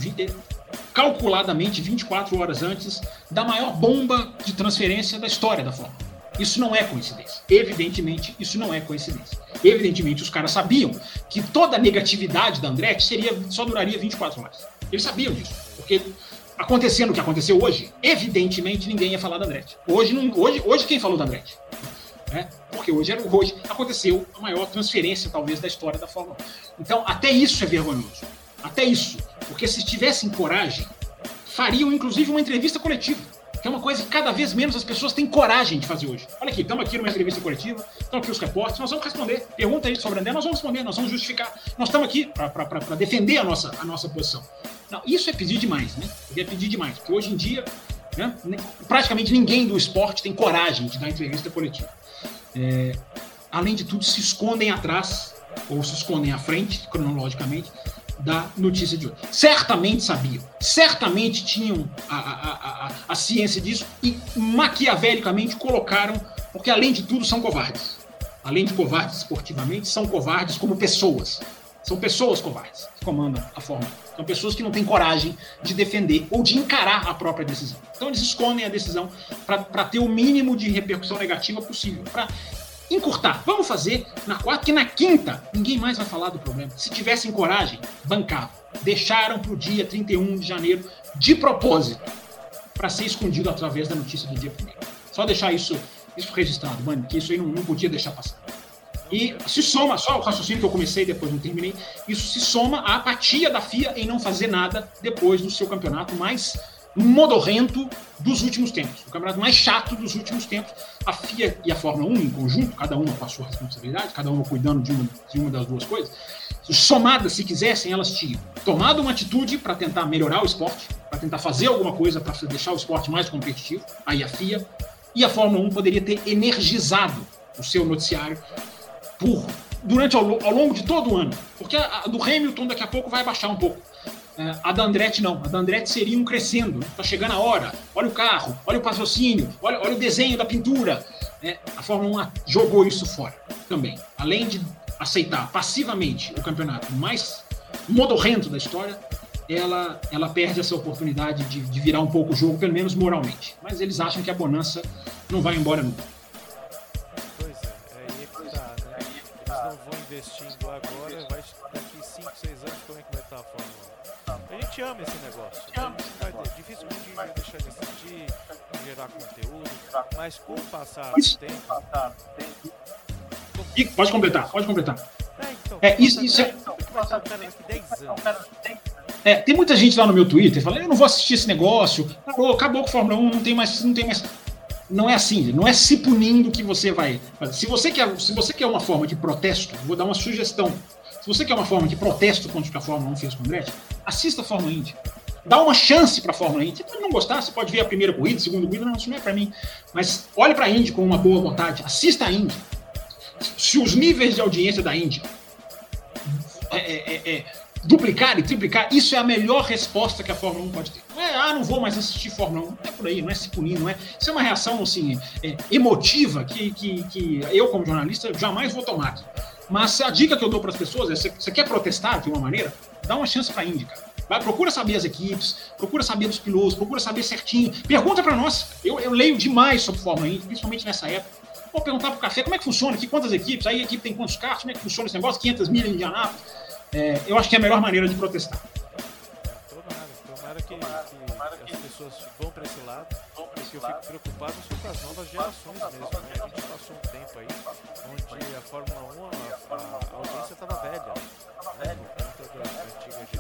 calculadamente 24 horas antes da maior bomba de transferência da história da Fórmula. Isso não é coincidência. Evidentemente, isso não é coincidência. Evidentemente, os caras sabiam que toda a negatividade da Andretti seria, só duraria 24 horas. Eles sabiam disso. Porque acontecendo o que aconteceu hoje, evidentemente ninguém ia falar da Andretti. Hoje, não, hoje, hoje quem falou da Andretti? É, porque hoje, era, hoje aconteceu a maior transferência, talvez, da história da Fórmula 1. Então, até isso é vergonhoso. Até isso. Porque se tivessem coragem, fariam, inclusive, uma entrevista coletiva. Que é uma coisa que cada vez menos as pessoas têm coragem de fazer hoje. Olha aqui, estamos aqui numa entrevista coletiva, estão aqui os repórteres, nós vamos responder. Pergunta aí sobre André, nós vamos responder, nós vamos justificar. Nós estamos aqui para defender a nossa, a nossa posição. Não, isso é pedir demais, né? É pedir demais, porque hoje em dia Né? Praticamente ninguém do esporte tem coragem de dar entrevista coletiva. É, além de tudo, se escondem atrás, ou se escondem à frente, cronologicamente, da notícia de hoje. Certamente sabiam, certamente tinham a, a, a, a, ciência disso e maquiavelicamente colocaram, porque além de tudo são covardes. Além de covardes esportivamente, são covardes como pessoas. São pessoas covardes que comandam a forma. São pessoas que não têm coragem de defender ou de encarar a própria decisão. Então eles escondem a decisão para ter o mínimo de repercussão negativa possível, para encurtar. Vamos fazer na quarta, que na quinta ninguém mais vai falar do problema. Se tivessem coragem, bancavam. Deixaram para o dia 31 de janeiro de propósito para ser escondido através da notícia do dia primeiro. Só deixar isso, isso registrado, mano, que isso aí não, não podia deixar passar. E se soma, só o raciocínio que eu comecei depois não terminei, isso se soma à apatia da FIA em não fazer nada depois do seu campeonato mais modorrento dos últimos tempos, o campeonato mais chato dos últimos tempos. A FIA e a Fórmula 1 em conjunto, cada uma com a sua responsabilidade, cada uma cuidando de uma, de uma das duas coisas, somadas, se quisessem, elas tinham tomado uma atitude para tentar melhorar o esporte, para tentar fazer alguma coisa para deixar o esporte mais competitivo, aí a FIA, e a Fórmula 1 poderia ter energizado o seu noticiário por durante ao, ao longo de todo o ano, porque a, a do Hamilton daqui a pouco vai baixar um pouco a da Andretti não. A da Andretti seria um crescendo. Está chegando a hora. Olha o carro, olha o patrocínio, olha, olha o desenho da pintura. É, a Fórmula 1 jogou isso fora também. Além de aceitar passivamente o campeonato mais modorrento da história, ela, ela perde essa oportunidade de, de virar um pouco o jogo, pelo menos moralmente. Mas eles acham que a bonança não vai embora nunca. Pois é, é aí que tá, né? Eles não vão investindo agora, vai gente ama esse negócio. Vai, dificilmente vai deixar de assistir, de gerar conteúdo, mas com o passar do tempo. E, pode completar, pode completar. É, então, é, isso, isso é... É, tem muita gente lá no meu Twitter falando, eu não vou assistir esse negócio, acabou, acabou com a Fórmula 1, não tem mais, não tem mais. Não é assim, não é se punindo que você vai. Se você quer, se você quer uma forma de protesto, vou dar uma sugestão. Se você quer uma forma de protesto contra o que a Fórmula 1 fez com o Andretti, assista a Fórmula Indy. Dá uma chance para a Fórmula Indy. Você não gostar, você pode ver a primeira corrida, a segunda corrida, não, isso não é para mim. Mas olhe para a Indy com uma boa vontade, assista a Indy. Se os níveis de audiência da Indy é, é, é, é duplicar e triplicar, isso é a melhor resposta que a Fórmula 1 pode ter. Não é, ah, não vou mais assistir Fórmula 1. Não é por aí, não é se punir, não é. Isso é uma reação, assim, é, emotiva que, que, que eu, como jornalista, jamais vou tomar aqui. Mas a dica que eu dou para as pessoas é: você quer protestar de uma maneira? Dá uma chance para a Indy, cara. Vai, procura saber as equipes, procura saber dos pilotos, procura saber certinho. Pergunta para nós. Eu, eu, leio demais sobre Fórmula Indy, principalmente nessa época. Vou perguntar pro café como é que funciona aqui, quantas equipes, aí a equipe tem quantos carros, como é que funciona esse negócio, 500 mil em Indianápolis. É, eu acho que é a melhor maneira de protestar. Que, que, que as pessoas vão para esse lado, porque eu fico preocupado com as novas gerações mesmo. Né? A gente passou um tempo aí onde a Fórmula 1, a, a audiência estava velha, né? por conta da antiga enfim,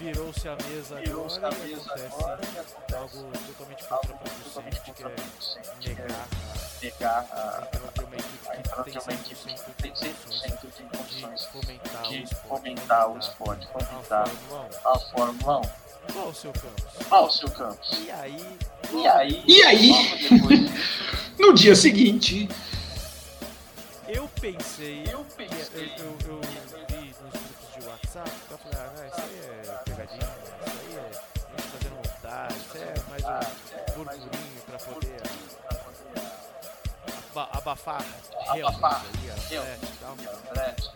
virou-se a mesa agora e acontece algo totalmente contraproducente, que é negar negar a, ter uma equipe que tem 100% de condições de fomentar o esporte, fomentar a Fórmula 1. Qual o seu Campos? Qual o seu Campos? E aí? E aí? E aí? <laughs> no dia seguinte. Eu pensei. Eu pensei. Eu, eu, eu vi nos grupos de WhatsApp. Eu falei, ah, isso aí é pegadinha. Isso aí é fazendo montagem. Isso é mais um burburinho pra poder abafar. Abafar. Realmente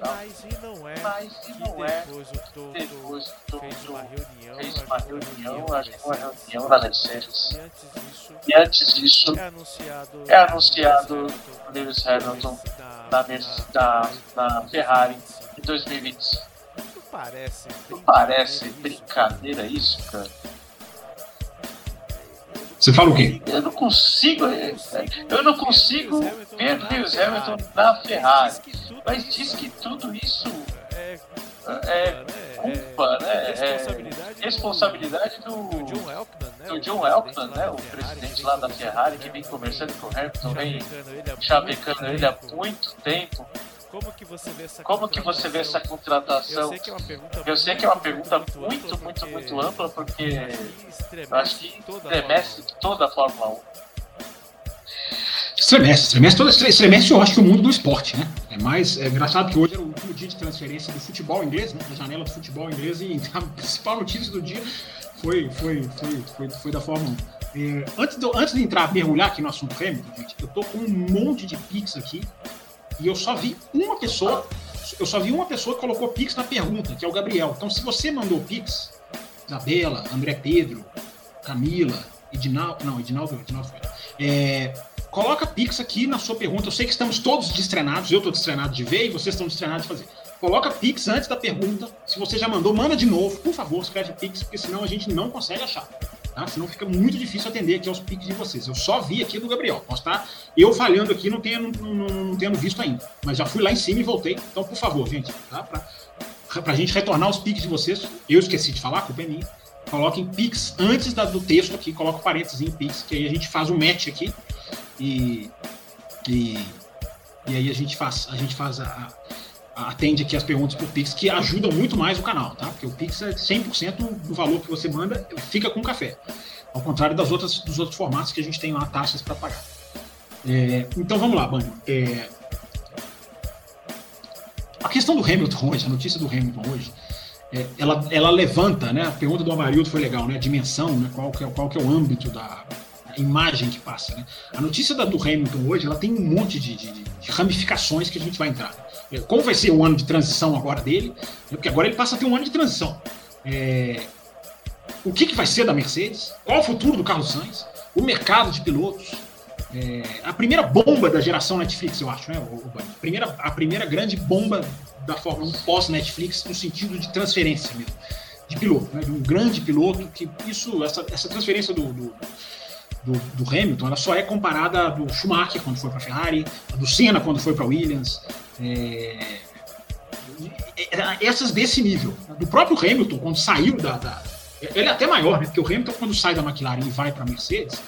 Mas e não é Mas, não é depois o Toto depois, fez uma reunião, fez uma reunião, acho que uma reunião da Mercedes. E antes disso, é anunciado, é anunciado Lewis Hamilton na, na, na, na Ferrari em 2020. Não parece, não parece brincadeira isso, cara? Você fala o quê? Eu não consigo, eu não consigo ver Lewis Hamilton na Ferrari. Mas diz que tudo isso é, é culpa, né? É responsabilidade do, do John Elkman, né? O presidente lá da Ferrari que vem conversando com o Hamilton, vem chavecando ele há muito tempo. Como que você vê essa Como que você vê essa contratação? Eu sei que é uma pergunta, eu sei que é uma pergunta muito, muito, muito, muito ampla, porque eu acho que estremece toda a Fórmula 1. Estremece, estremece, todo, estremece eu acho que o mundo do esporte, né? É mais é engraçado que hoje era o último dia de transferência do futebol inglês, né? Da janela do futebol inglês, e <laughs> a principal notícia do dia foi, foi, foi, foi, foi da Fórmula 1. É, antes, de, antes de entrar, mergulhar aqui no assunto Hamilton, gente, eu tô com um monte de Pix aqui e eu só vi uma pessoa, eu só vi uma pessoa que colocou Pix na pergunta, que é o Gabriel. Então, se você mandou Pix, Isabela, André Pedro, Camila, Edinaldo, não, Edinaldo, Edinaldo foi. É, coloca Pix aqui na sua pergunta. Eu sei que estamos todos destrenados, eu estou destrenado de ver e vocês estão destrenados de fazer. Coloca Pix antes da pergunta. Se você já mandou, manda de novo. Por favor, escreve Pix, porque senão a gente não consegue achar. Tá? Senão fica muito difícil atender aqui aos piques de vocês. Eu só vi aqui do Gabriel. Posso estar eu falhando aqui, não tendo, não, não, não tendo visto ainda. Mas já fui lá em cima e voltei. Então, por favor, gente, tá? Pra, pra gente retornar os piques de vocês, eu esqueci de falar, culpa é minha. Coloquem piques antes da, do texto aqui, coloca parênteses em piques, que aí a gente faz um match aqui. E, e, e aí a gente faz, a gente faz a, atende aqui as perguntas por Pix, que ajudam muito mais o canal, tá? Porque o Pix é 100% do valor que você manda, fica com café. Ao contrário das outras, dos outros formatos que a gente tem lá taxas para pagar. É, então vamos lá, Bani. É, a questão do Hamilton <laughs> hoje, a notícia do Hamilton hoje, é, ela, ela levanta, né? A pergunta do Amarildo foi legal, né? A dimensão, né? Qual que é, qual que é o âmbito da, imagem que passa. Né? A notícia da, do Hamilton hoje ela tem um monte de, de, de, ramificações que a gente vai entrar. É, como vai ser o ano de transição agora dele? Né? Porque agora ele passa a ter um ano de transição. É, o que, que vai ser da Mercedes? Qual o futuro do Carlos Sainz? O mercado de pilotos? É, a primeira bomba da geração Netflix, eu acho, né? O, a, primeira, a primeira grande bomba da Fórmula 1 pós-Netflix no sentido de transferência mesmo, de piloto, né? De um grande piloto que isso, essa, essa transferência do, do do, do, Hamilton, ela só é comparada do Schumacher quando foi para a Ferrari, do Senna quando foi para Williams. É, é, essas desse nível. Do próprio Hamilton, quando saiu da, da. ele é até maior, né? Porque o Hamilton, quando sai da McLaren e vai para a Mercedes,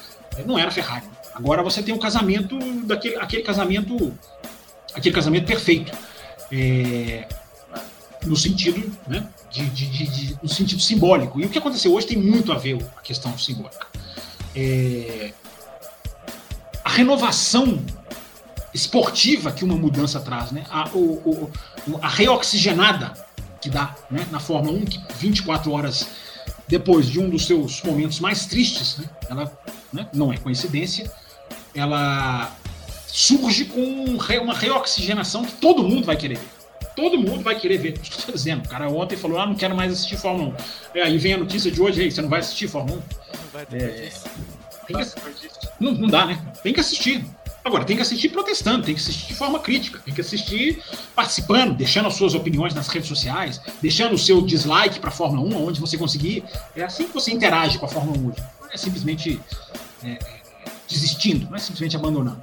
não era Ferrari. Agora você tem um casamento, daquele aquele casamento, aquele casamento perfeito. É, no sentido, né, de, de, de, no sentido simbólico. E o que aconteceu hoje tem muito a ver a questão simbólica é, a renovação esportiva que uma mudança traz, né? a, o, o, a reoxigenada que dá né? na Fórmula 1, que 24 horas depois de um dos seus momentos mais tristes, né? ela né? não é coincidência, ela surge com uma reoxigenação que todo mundo vai querer ver. Todo mundo vai querer ver. Isso que eu estou dizendo. O cara ontem falou: ah, não quero mais assistir Fórmula 1. É, aí vem a notícia de hoje: aí, você não vai assistir Fórmula 1? Não vai ter é, que, não, não dá, né? Tem que assistir. Agora, tem que assistir protestando, tem que assistir de forma crítica, tem que assistir participando, deixando as suas opiniões nas redes sociais, deixando o seu dislike para a Fórmula 1, onde você conseguir. É assim que você interage com a Fórmula 1 hoje. Não é simplesmente é, desistindo, não é simplesmente abandonando.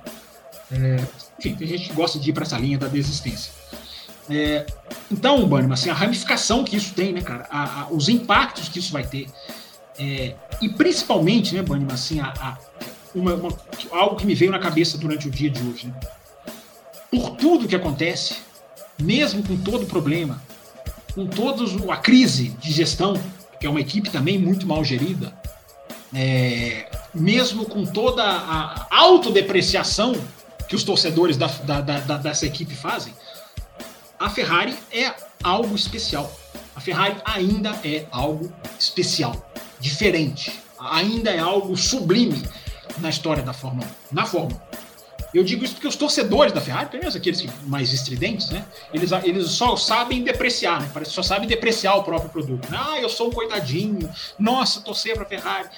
É, enfim, tem gente que gosta de ir para essa linha da desistência. É, então, Bannerman, assim, a ramificação que isso tem, né, cara? A, a, os impactos que isso vai ter. É, e principalmente, né, Bannerman, assim, a, uma, uma, algo que me veio na cabeça durante o dia de hoje. Né? Por tudo que acontece, mesmo com todo o problema, com toda a crise de gestão, que é uma equipe também muito mal gerida, é, mesmo com toda a autodepreciação que os torcedores da, da, da, dessa equipe fazem, a Ferrari é algo especial. A Ferrari ainda é algo especial, diferente, ainda é algo sublime na história da Fórmula 1, na Fórmula 1. Eu digo isso porque os torcedores da Ferrari, pelo menos aqueles mais estridentes, né? Eles, eles só sabem depreciar, né? Parece só sabem depreciar o próprio produto. Ah, eu sou um coitadinho. Nossa, torcer para Ferrari.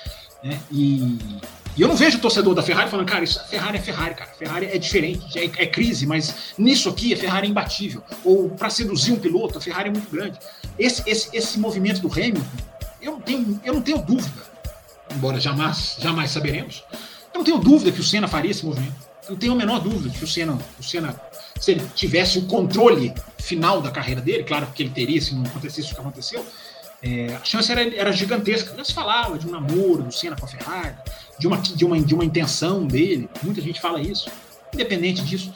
Né? E e eu não vejo o torcedor da Ferrari falando, cara, isso, Ferrari é Ferrari, cara. Ferrari é diferente, é, é crise, mas nisso aqui a Ferrari é imbatível. Ou para seduzir um piloto, a Ferrari é muito grande. Esse, esse, esse movimento do Hamilton, eu não tenho, eu não tenho dúvida, embora jamais, jamais saberemos, eu não tenho dúvida que o Senna faria esse movimento. Eu não tenho a menor dúvida que o Senna, o Senna, se ele tivesse o controle final da carreira dele, claro que ele teria se não acontecesse o que aconteceu, é, a chance era, era gigantesca. Já se falava de um namoro do Senna com a Ferrari, de uma, de, uma, de uma intenção dele, muita gente fala isso. Independente disso,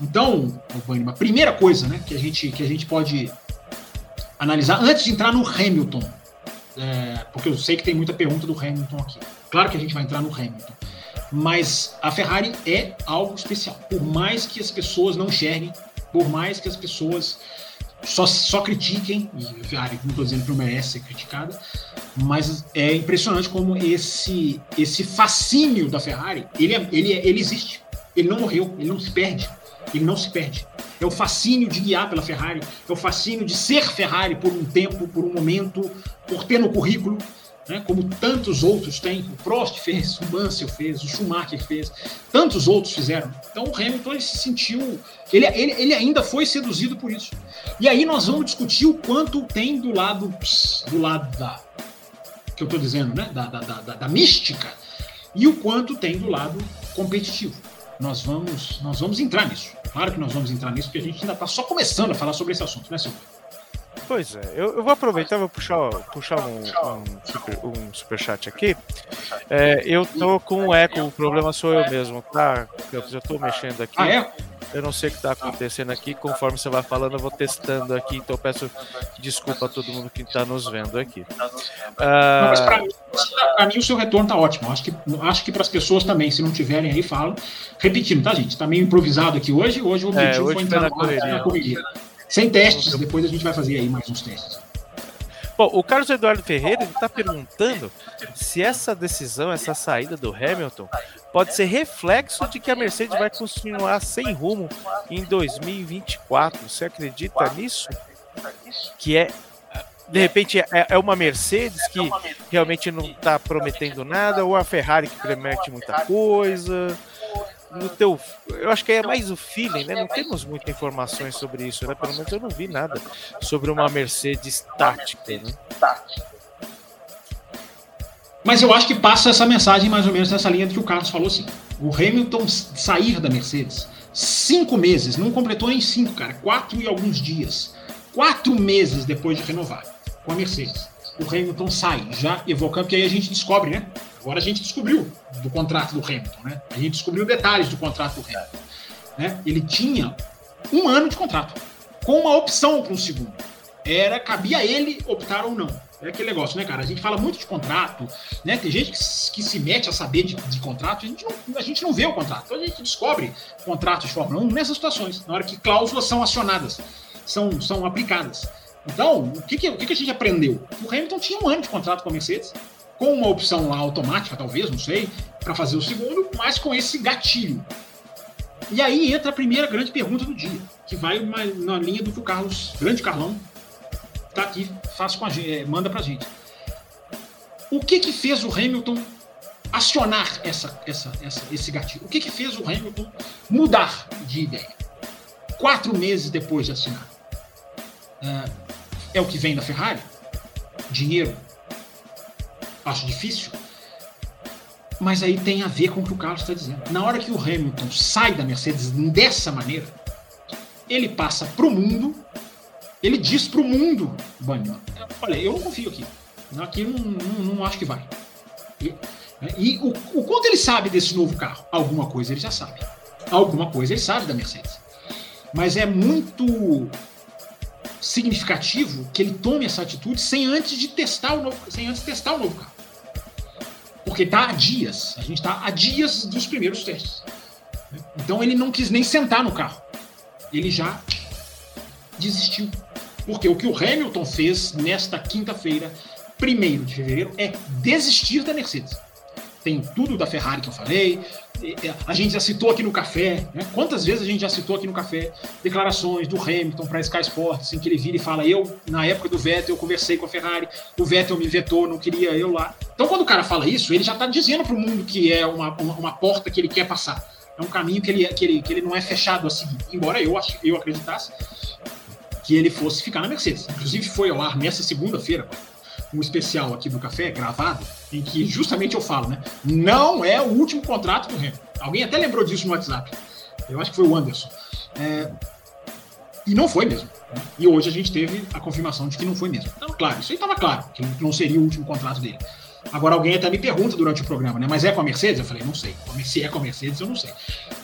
Então, a primeira coisa né, que, a gente, que a gente pode analisar, antes de entrar no Hamilton, é, porque eu sei que tem muita pergunta do Hamilton aqui. Claro que a gente vai entrar no Hamilton. Mas a Ferrari é algo especial. Por mais que as pessoas não enxerguem, por mais que as pessoas só, só critiquem, e a Ferrari, como estou dizendo, não merece ser criticada, mas é impressionante como esse, esse fascínio da Ferrari, ele, é, ele, é, ele existe. Ele não morreu, ele não se perde. Ele não se perde. É o fascínio de guiar pela Ferrari, é o fascínio de ser Ferrari por um tempo, por um momento, por ter no currículo, né, como tantos outros têm. O Prost fez, o Mansell fez, o Schumacher fez, tantos outros fizeram. Então o Hamilton se sentiu. Ele, ele, ele ainda foi seduzido por isso. E aí nós vamos discutir o quanto tem do lado, do lado da. que eu estou dizendo, né? Da, da, da, da mística, e o quanto tem do lado competitivo. Nós vamos, nós vamos entrar nisso. Claro que nós vamos entrar nisso, porque a gente ainda está só começando a falar sobre esse assunto, né, Silvio? Pois é, eu, eu, vou aproveitar, vou puxar, puxar um, um, super, um superchat aqui. É, eu tô com um eco, o problema sou eu mesmo, tá? Eu, eu tô mexendo aqui. Ah, é? Eu não sei o que está acontecendo aqui. Conforme você vai falando, eu vou testando aqui. Então peço desculpa a todo mundo que está nos vendo aqui. Ah... Não, mas para mim, mim, o seu retorno está ótimo. Acho que, acho que para as pessoas também, se não tiverem aí, falam. Repetindo, tá, gente? Está meio improvisado aqui hoje. Hoje o objetivo é, hoje foi entrar na correria. na correria. Sem testes, depois a gente vai fazer aí mais uns testes. Bom, o Carlos Eduardo Ferreira está perguntando se essa decisão, essa saída do Hamilton, pode ser reflexo de que a Mercedes vai continuar sem rumo em 2024. Você acredita nisso? Que é de repente é, é uma Mercedes que realmente não está prometendo nada, ou a Ferrari que promete muita coisa no teu. Eu acho que é mais o feeling, né? Não temos muitas informações sobre isso, né? Pelo menos eu não vi nada sobre uma Mercedes tática, né? Mas eu acho que passa essa mensagem mais ou menos nessa linha que o Carlos falou assim. O Hamilton sair da Mercedes cinco meses, não completou nem cinco, cara, quatro e alguns dias. Quatro meses depois de renovar com a Mercedes. O Hamilton sai, já evocando, porque aí a gente descobre, né? Agora a gente descobriu do contrato do Hamilton, né? A gente descobriu detalhes do contrato do Hamilton. Né? Ele tinha um ano de contrato, com uma opção para um segundo. Era, cabia a ele optar ou não. É aquele negócio, né, cara? A gente fala muito de contrato, né? Tem gente que, que se mete a saber de, de contrato, a gente, não, a gente não vê o contrato. Então a gente descobre contratos de Fórmula 1 nessas situações, na hora que cláusulas são acionadas, são, são aplicadas. Então, o que, que, o que, que a gente aprendeu? O Hamilton tinha um ano de contrato com a Mercedes, com uma opção lá automática, talvez, não sei, para fazer o segundo, mas com esse gatilho. E aí entra a primeira grande pergunta do dia, que vai na linha do que o Carlos, grande Carlão, tá aqui, faz com a gente, é, manda pra gente. O que que fez o Hamilton acionar essa, essa, essa, esse gatilho? O que que fez o Hamilton mudar de ideia? Quatro meses depois de assinar. É, é o que vem da Ferrari? Dinheiro, acho difícil. Mas aí tem a ver com o que o Carlos está dizendo. Na hora que o Hamilton sai da Mercedes dessa maneira, ele passa para o mundo, ele diz para o mundo, Banho, olha, eu não confio aqui. Aqui não, não, não acho que vai. E, e o, o, quanto ele sabe desse novo carro? Alguma coisa ele já sabe. Alguma coisa ele sabe da Mercedes. Mas é muito significativo que ele tome essa atitude sem antes de testar o novo, sem antes testar o novo carro. Porque está há dias, a gente está há dias dos primeiros testes. Então ele não quis nem sentar no carro. Ele já desistiu. Porque o que o Hamilton fez nesta quinta-feira, 1 de fevereiro, é desistir da Mercedes. Tem tudo da Ferrari que eu falei, a gente já citou aqui no café, né? quantas vezes a gente já citou aqui no café declarações do Hamilton para Sky Sports, em que ele vira e fala: Eu, na época do Vettel, eu conversei com a Ferrari, o Vettel me vetou, não queria eu lá. Então, quando o cara fala isso, ele já está dizendo para o mundo que é uma, uma, uma, porta que ele quer passar. É um caminho que ele, que ele, que ele não é fechado a seguir. Embora eu, eu acreditasse que ele fosse ficar na Mercedes. Inclusive, foi ao ar nessa segunda-feira um especial aqui do Café, gravado, em que justamente eu falo, né? Não é o último contrato do Hamilton. Alguém até lembrou disso no WhatsApp. Eu acho que foi o Anderson. É, e não foi mesmo. Né? E hoje a gente teve a confirmação de que não foi mesmo. Então, claro, isso aí estava claro, que não seria o último contrato dele. Agora alguém até me pergunta durante o programa, né? Mas é com a Mercedes? Eu falei, não sei. Se é com a Mercedes, eu não sei.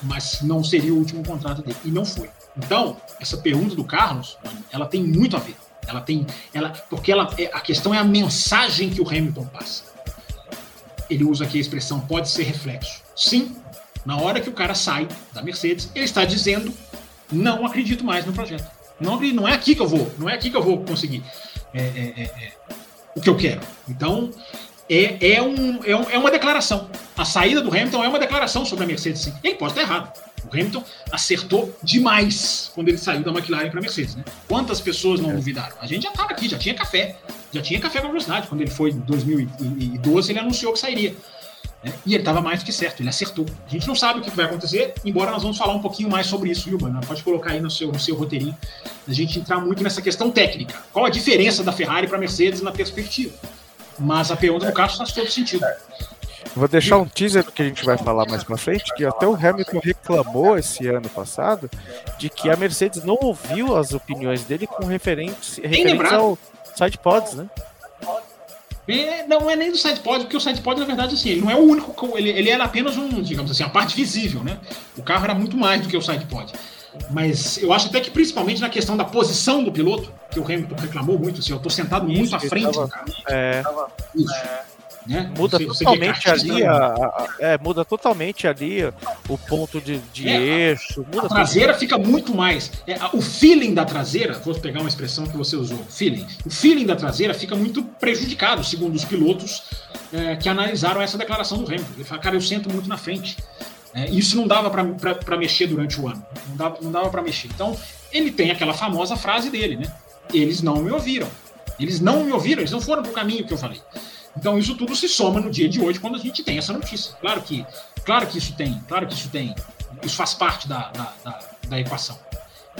Mas não seria o último contrato dele. E não foi. Então, essa pergunta do Carlos, ela tem muito a ver. Ela tem. Ela, porque ela, é, a questão é a mensagem que o Hamilton passa. Ele usa aqui a expressão pode ser reflexo. Sim, na hora que o cara sai da Mercedes, ele está dizendo: não acredito mais no projeto. Não, não é aqui que eu vou, não é aqui que eu vou conseguir é, é, é, é o que eu quero. Então, é, é, um, é, um, é uma declaração. A saída do Hamilton é uma declaração sobre a Mercedes, sim. Ele pode estar errado. O Hamilton acertou demais quando ele saiu da McLaren para a Mercedes. Né? Quantas pessoas não duvidaram? A gente já estava aqui, já tinha café. Já tinha café com velocidade. Quando ele foi em 2012, ele anunciou que sairia. Né? E ele estava mais do que certo, ele acertou. A gente não sabe o que vai acontecer, embora nós vamos falar um pouquinho mais sobre isso, viu, mano? Pode colocar aí no seu, no seu roteirinho, a gente entrar muito nessa questão técnica. Qual a diferença da Ferrari para a Mercedes na perspectiva? Mas a pergunta do Carlos faz todo sentido. Vou deixar um teaser do que a gente vai falar mais pra frente, que até o Hamilton reclamou esse ano passado de que a Mercedes não ouviu as opiniões dele com referente, referente ao sidepods, né? É, não é nem do sidepod, porque o sidepod, na verdade, assim, ele não é o único, ele, ele era apenas um, digamos assim, a parte visível, né? O carro era muito mais do que o sidepod. Mas eu acho até que principalmente na questão da posição do piloto, que o Hamilton reclamou muito, assim, eu tô sentado Isso, muito à frente tava, do carro. É, Isso. É, né? Muda você, totalmente você ali a, a, é, muda totalmente ali o ponto de, de é, eixo. a traseira tudo. fica muito mais. É, o feeling da traseira, vou pegar uma expressão que você usou, feeling. O feeling da traseira fica muito prejudicado, segundo os pilotos é, que analisaram essa declaração do Hamilton. Ele fala, cara, eu sento muito na frente. É, isso não dava para mexer durante o ano. Não dava, não dava para mexer. Então, ele tem aquela famosa frase dele, né? Eles não me ouviram. Eles não me ouviram, eles não foram para o caminho que eu falei. Então isso tudo se soma no dia de hoje quando a gente tem essa notícia. Claro que, claro que isso tem, claro que isso tem, isso faz parte da, da, da, da equação.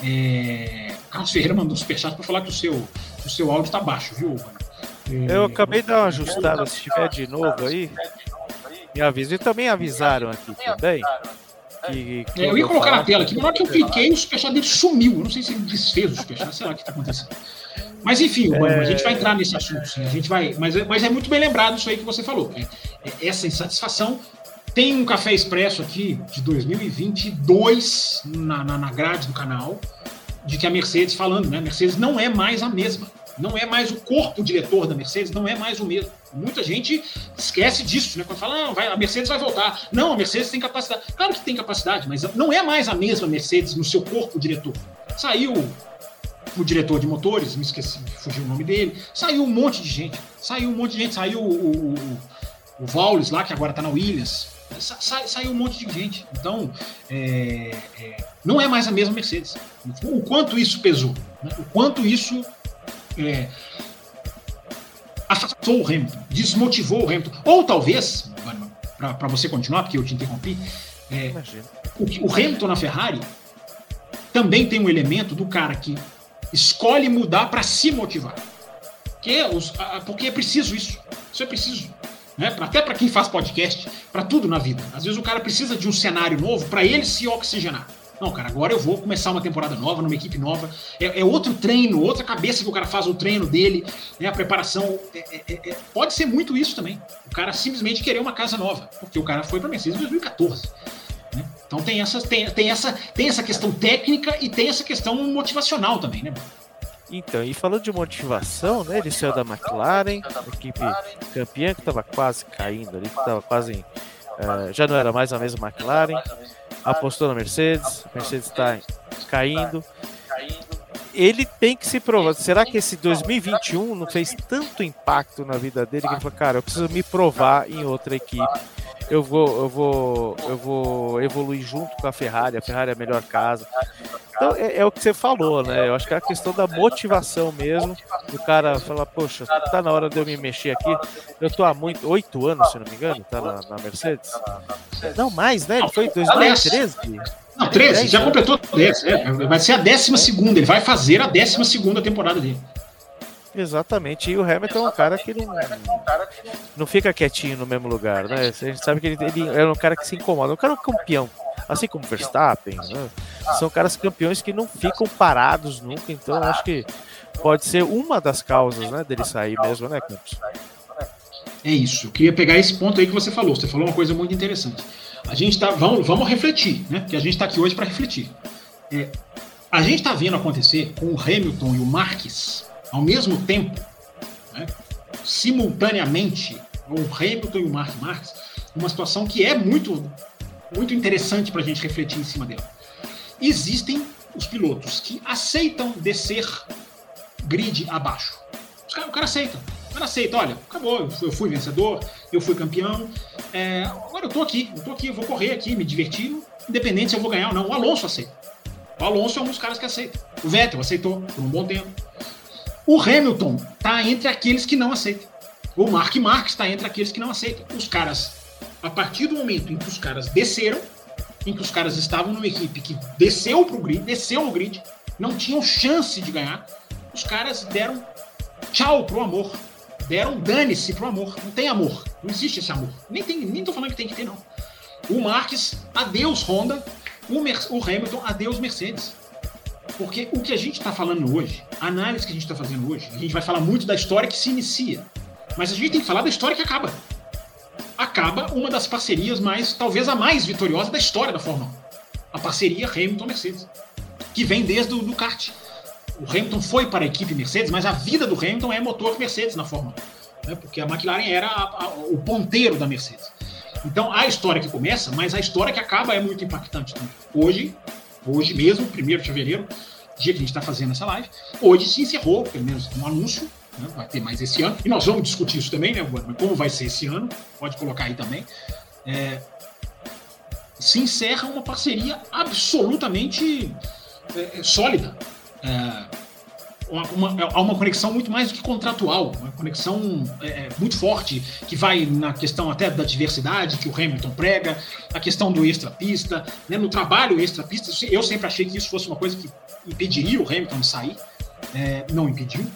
É, Carlos Ferreira mandou um superchat para falar que o seu, o seu áudio está baixo, viu, é, Eu acabei de dar uma ajustada, se tiver de novo aí, me avisa. E também avisaram aqui também. Que, que é, eu ia colocar falar, na tela aqui, na hora que eu cliquei, o superchat dele sumiu. Eu não sei se ele desfez o superchat, sei lá o que está acontecendo. Mas enfim, é... a gente vai entrar nesse assunto, sim. A gente vai, mas, mas é muito bem lembrado isso aí que você falou. É, é essa insatisfação. Tem um café expresso aqui de 2022 na, na, na grade do canal, de que a Mercedes falando, né? A Mercedes não é mais a mesma. Não é mais o corpo diretor da Mercedes, não é mais o mesmo. Muita gente esquece disso, né? Quando fala, não, vai, a Mercedes vai voltar. Não, a Mercedes tem capacidade. Claro que tem capacidade, mas não é mais a mesma Mercedes no seu corpo diretor. Saiu o diretor de motores, me esqueci, fugiu o nome dele. Saiu um monte de gente. Saiu um monte de gente. Saiu o, o, o Vaules lá, que agora tá na Williams. Sa, saiu um monte de gente. Então, é, é, não é mais a mesma Mercedes. O quanto isso pesou, né? o quanto isso é, afastou o Hamilton, desmotivou o Hamilton. Ou talvez, para você continuar, porque eu te interrompi, é, o, o Hamilton na Ferrari também tem um elemento do cara que escolhe mudar para se motivar. Que os, porque é preciso isso. Isso é preciso. Né? Até para quem faz podcast, para tudo na vida. Às vezes o cara precisa de um cenário novo para ele se oxigenar. Não, cara, agora eu vou começar uma temporada nova, numa equipe nova. É, é outro treino, outra cabeça que o cara faz o treino dele, né, a preparação. É, é, é, é pode ser muito isso também. O cara simplesmente querer uma casa nova, porque o cara foi para Mercedes em 2014. Né? Então tem, essas, tem, tem, essa, tem essa questão técnica e tem essa questão motivacional também, né? Então, e falando de motivação, né? Ele saiu da McLaren, equipe campeã que estava quase caindo ali, que estava quase. Uh, já não era mais a mesma McLaren. Apostou na Mercedes, a Mercedes está caindo. Ele tem que se provar. Será que esse 2021 não fez tanto impacto na vida dele que ele falou, cara, eu preciso me provar em outra equipe eu vou, eu vou, eu vou evoluir junto com a Ferrari, a Ferrari é a melhor casa. Então é, é, o que você falou, né? Eu acho que é a questão da motivação mesmo. O cara fala, poxa, tá na hora de eu me mexer aqui. Eu tô há muito, oito anos, se não me engano, tá na, na Mercedes. Não, mais, né? Ele foi em 2013. Não, 13, já completou 10. É, vai ser a décima segunda, ele vai fazer a décima segunda temporada dele. Exatamente, e o Hamilton é um cara que não, não fica quietinho no mesmo lugar, né? A gente sabe que ele, ele é um cara que se incomoda, um cara é um campeão, assim como Verstappen, né? são caras campeões que não ficam parados nunca, então acho que pode ser uma das causas né, dele sair mesmo, né, Campos? é isso. Eu queria pegar esse ponto aí que você falou. Você falou uma coisa muito interessante. A gente tá. Vamos, vamos refletir, né? Porque a gente está aqui hoje para refletir. É, a gente está vendo acontecer com o Hamilton e o Marques ao mesmo tempo, né? simultaneamente, o Hamilton e o Mark Marques, uma situação que é muito, muito interessante para a gente refletir em cima dela. Existem os pilotos que aceitam descer grid abaixo. O cara aceita. O cara aceita, olha, acabou, eu fui vencedor, eu fui campeão, é, agora eu tô aqui, eu tô aqui, eu vou correr aqui, me divertir, independente se eu vou ganhar ou não. O Alonso aceita. O Alonso é um dos caras que aceita. O Vettel aceitou por um bom tempo. O Hamilton tá entre aqueles que não aceitam. O Mark Marques está entre aqueles que não aceitam. Os caras, a partir do momento em que os caras desceram, em que os caras estavam numa equipe que desceu pro grid, desceu no grid, não tinham chance de ganhar, os caras deram tchau pro amor. Deram dane-se pro amor. Não tem amor. Não existe esse amor. Nem, tem, nem tô falando que tem que ter, não. O Marques, adeus Honda. O, Mer o Hamilton, adeus Mercedes. Porque o que a gente está falando hoje, a análise que a gente está fazendo hoje, a gente vai falar muito da história que se inicia. Mas a gente tem que falar da história que acaba. Acaba uma das parcerias mais, talvez a mais vitoriosa da história da Fórmula 1. A parceria Hamilton-Mercedes. Que vem desde o do kart o Hamilton foi para a equipe Mercedes, mas a vida do Hamilton é motor Mercedes na Fórmula 1, né? porque a McLaren era a, a, o ponteiro da Mercedes. Então a história que começa, mas a história que acaba é muito impactante também. Hoje, hoje mesmo, 1 de fevereiro, dia que a gente está fazendo essa live, hoje se encerrou, pelo menos um anúncio, né? vai ter mais esse ano, e nós vamos discutir isso também, né, como vai ser esse ano, pode colocar aí também. É, se encerra uma parceria absolutamente é, sólida uma, uma, há uma conexão muito mais do que contratual, uma conexão é, é, muito forte, que vai na questão até da diversidade que o Hamilton prega, a questão do extra-pista, né, no trabalho extra-pista. Eu sempre achei que isso fosse uma coisa que impediria o Hamilton de sair, é, não impediu.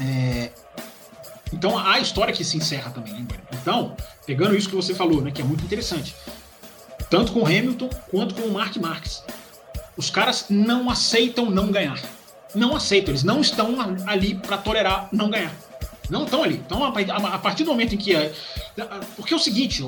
É, então a história que se encerra também, né, Então, pegando isso que você falou, né, que é muito interessante, tanto com o Hamilton quanto com o Mark Marques. Os caras não aceitam não ganhar. Não aceitam, eles não estão ali para tolerar não ganhar. Não estão ali. Então, a partir do momento em que. Porque é o seguinte,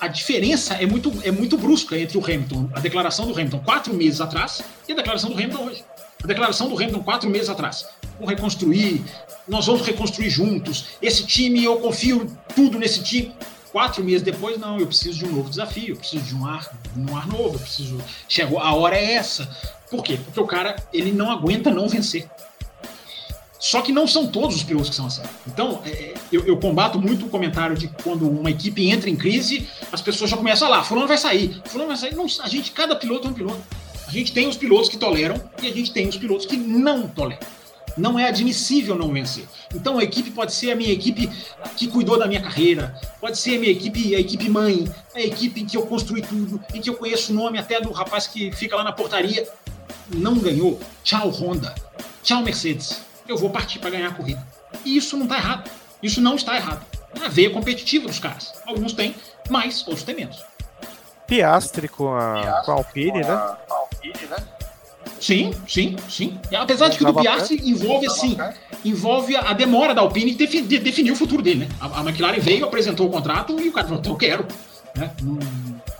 a diferença é muito, é muito brusca entre o Hamilton, a declaração do Hamilton quatro meses atrás e a declaração do Hamilton hoje. A declaração do Hamilton quatro meses atrás. Vamos reconstruir, nós vamos reconstruir juntos. Esse time, eu confio tudo nesse time. Quatro meses depois, não, eu preciso de um novo desafio, eu preciso de um ar, um ar novo, eu preciso. Chegou, a hora é essa. Por quê? Porque o cara ele não aguenta não vencer. Só que não são todos os pilotos que são assim. Então, é, é, eu, eu, combato muito o comentário de quando uma equipe entra em crise, as pessoas já começam a lá, fulano vai sair, fulano vai sair. Não, a gente, cada piloto é um piloto. A gente tem os pilotos que toleram e a gente tem os pilotos que não toleram. Não é admissível não vencer. Então a equipe pode ser a minha equipe que cuidou da minha carreira, pode ser a minha equipe, a equipe mãe, a equipe em que eu construí tudo, em que eu conheço o nome até do rapaz que fica lá na portaria. Não ganhou. Tchau, Honda. Tchau, Mercedes. Eu vou partir para ganhar a corrida. E isso não está errado. Isso não está errado. É a veia competitiva dos caras. Alguns têm mais, outros têm menos. Piastre com a, Piastre com a Alpine, com a, né? Alpine, né? Sim, sim, sim. Apesar de que o do Piastri envolve assim, envolve a demora da Alpine de, de, definir o futuro dele, né? A, a, McLaren veio, apresentou o contrato e o cara falou, eu quero. Né?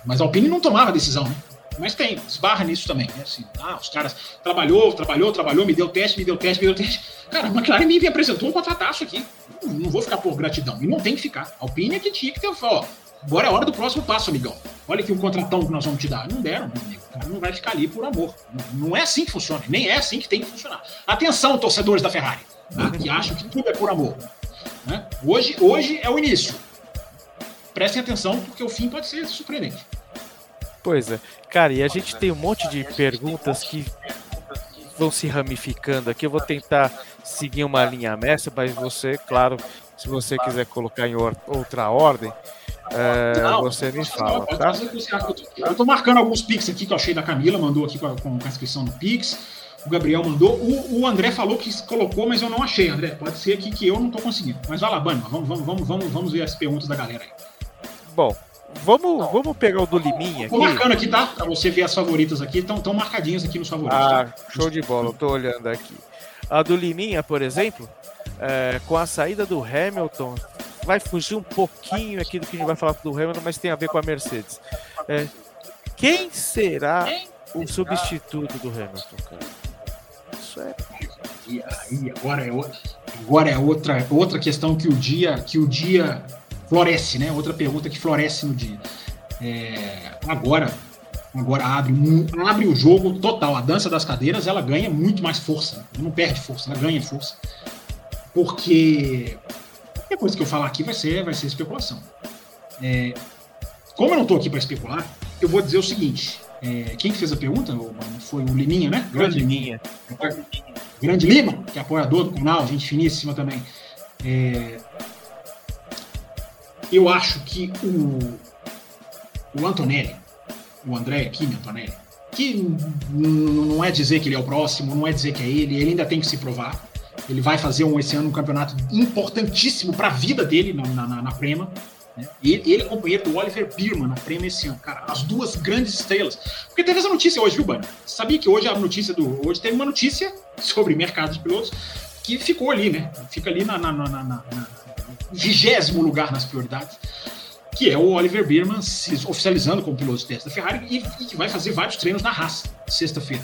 Mas a Alpine não tomava decisão, né? Mas tem, esbarra nisso também. Né? Assim, ah, os caras trabalhou, trabalhou, trabalhou, me deu teste, me deu teste, me deu teste. Cara, a McLaren me apresentou um contrataço aqui. Não, não vou ficar por gratidão. E não tem que ficar. A Alpine é que tinha que ter, ó, Agora é a hora do próximo passo, amigão. Olha aqui o contratão que nós vamos te dar. Não deram, meu amigo. O cara não vai ficar ali por amor. Não é assim que funciona. Nem é assim que tem que funcionar. Atenção, torcedores da Ferrari, tá? que acham que tudo é por amor. Né? Hoje, hoje é o início. Prestem atenção, porque o fim pode ser surpreendente. Pois é. Cara, e a gente tem um monte de perguntas que vão se ramificando aqui. Eu vou tentar seguir uma linha mestra, mas você, claro, se você quiser colocar em outra ordem, é, não, você me fala, tá? Eu tô marcando alguns pics aqui que eu achei da Camila, mandou aqui com a, com a inscrição no Pix. O Gabriel mandou. O, o, André falou que colocou, mas eu não achei, André. Pode ser aqui que eu não tô conseguindo. Mas vai lá, Bani, vamos, vamos, vamos, vamos, vamos ver as perguntas da galera aí. Bom, vamos, vamos pegar o do Liminha aqui. Tô marcando aqui, tá? Pra você ver as favoritas aqui. Estão tão marcadinhas aqui nos favoritos. Ah, tá? show de bola, eu tô olhando aqui. A do Liminha, por exemplo, é, com a saída do Hamilton, vai fugir um pouquinho aqui do que a gente vai falar do Hamilton, mas tem a ver com a Mercedes. É, quem será o substituto do Hamilton, cara? Isso é. E aí, agora é, agora é outra, outra questão que o dia que o dia floresce, né? Outra pergunta que floresce no dia. É, agora, agora abre, abre o jogo total. A dança das cadeiras ela ganha muito mais força. Não perde força, ela ganha força. Porque qualquer coisa que eu falar aqui vai ser, vai ser especulação. É, como eu não estou aqui para especular, eu vou dizer o seguinte: é, quem fez a pergunta foi o Liminha, né? Grande Liminha. Grande Lima, que é apoiador do canal, gente finíssima também. É, eu acho que o, o Antonelli, o André Kimi Antonelli, que não é dizer que ele é o próximo, não é dizer que é ele, ele ainda tem que se provar. Ele vai fazer um, esse ano um campeonato importantíssimo para a vida dele na, na, na Prema. Né? E ele, ele é companheiro do Oliver Bierman na Prêmio esse ano, cara. As duas grandes estrelas. Porque teve essa notícia hoje, viu, Bani? Sabia que hoje a notícia do. Hoje teve uma notícia <laughs> sobre mercado de pilotos que ficou ali, né? Fica ali na, na, na, na vigésimo lugar nas prioridades, que é o Oliver Bierman se oficializando como piloto de teste da Ferrari e, e que vai fazer vários treinos na raça sexta-feira.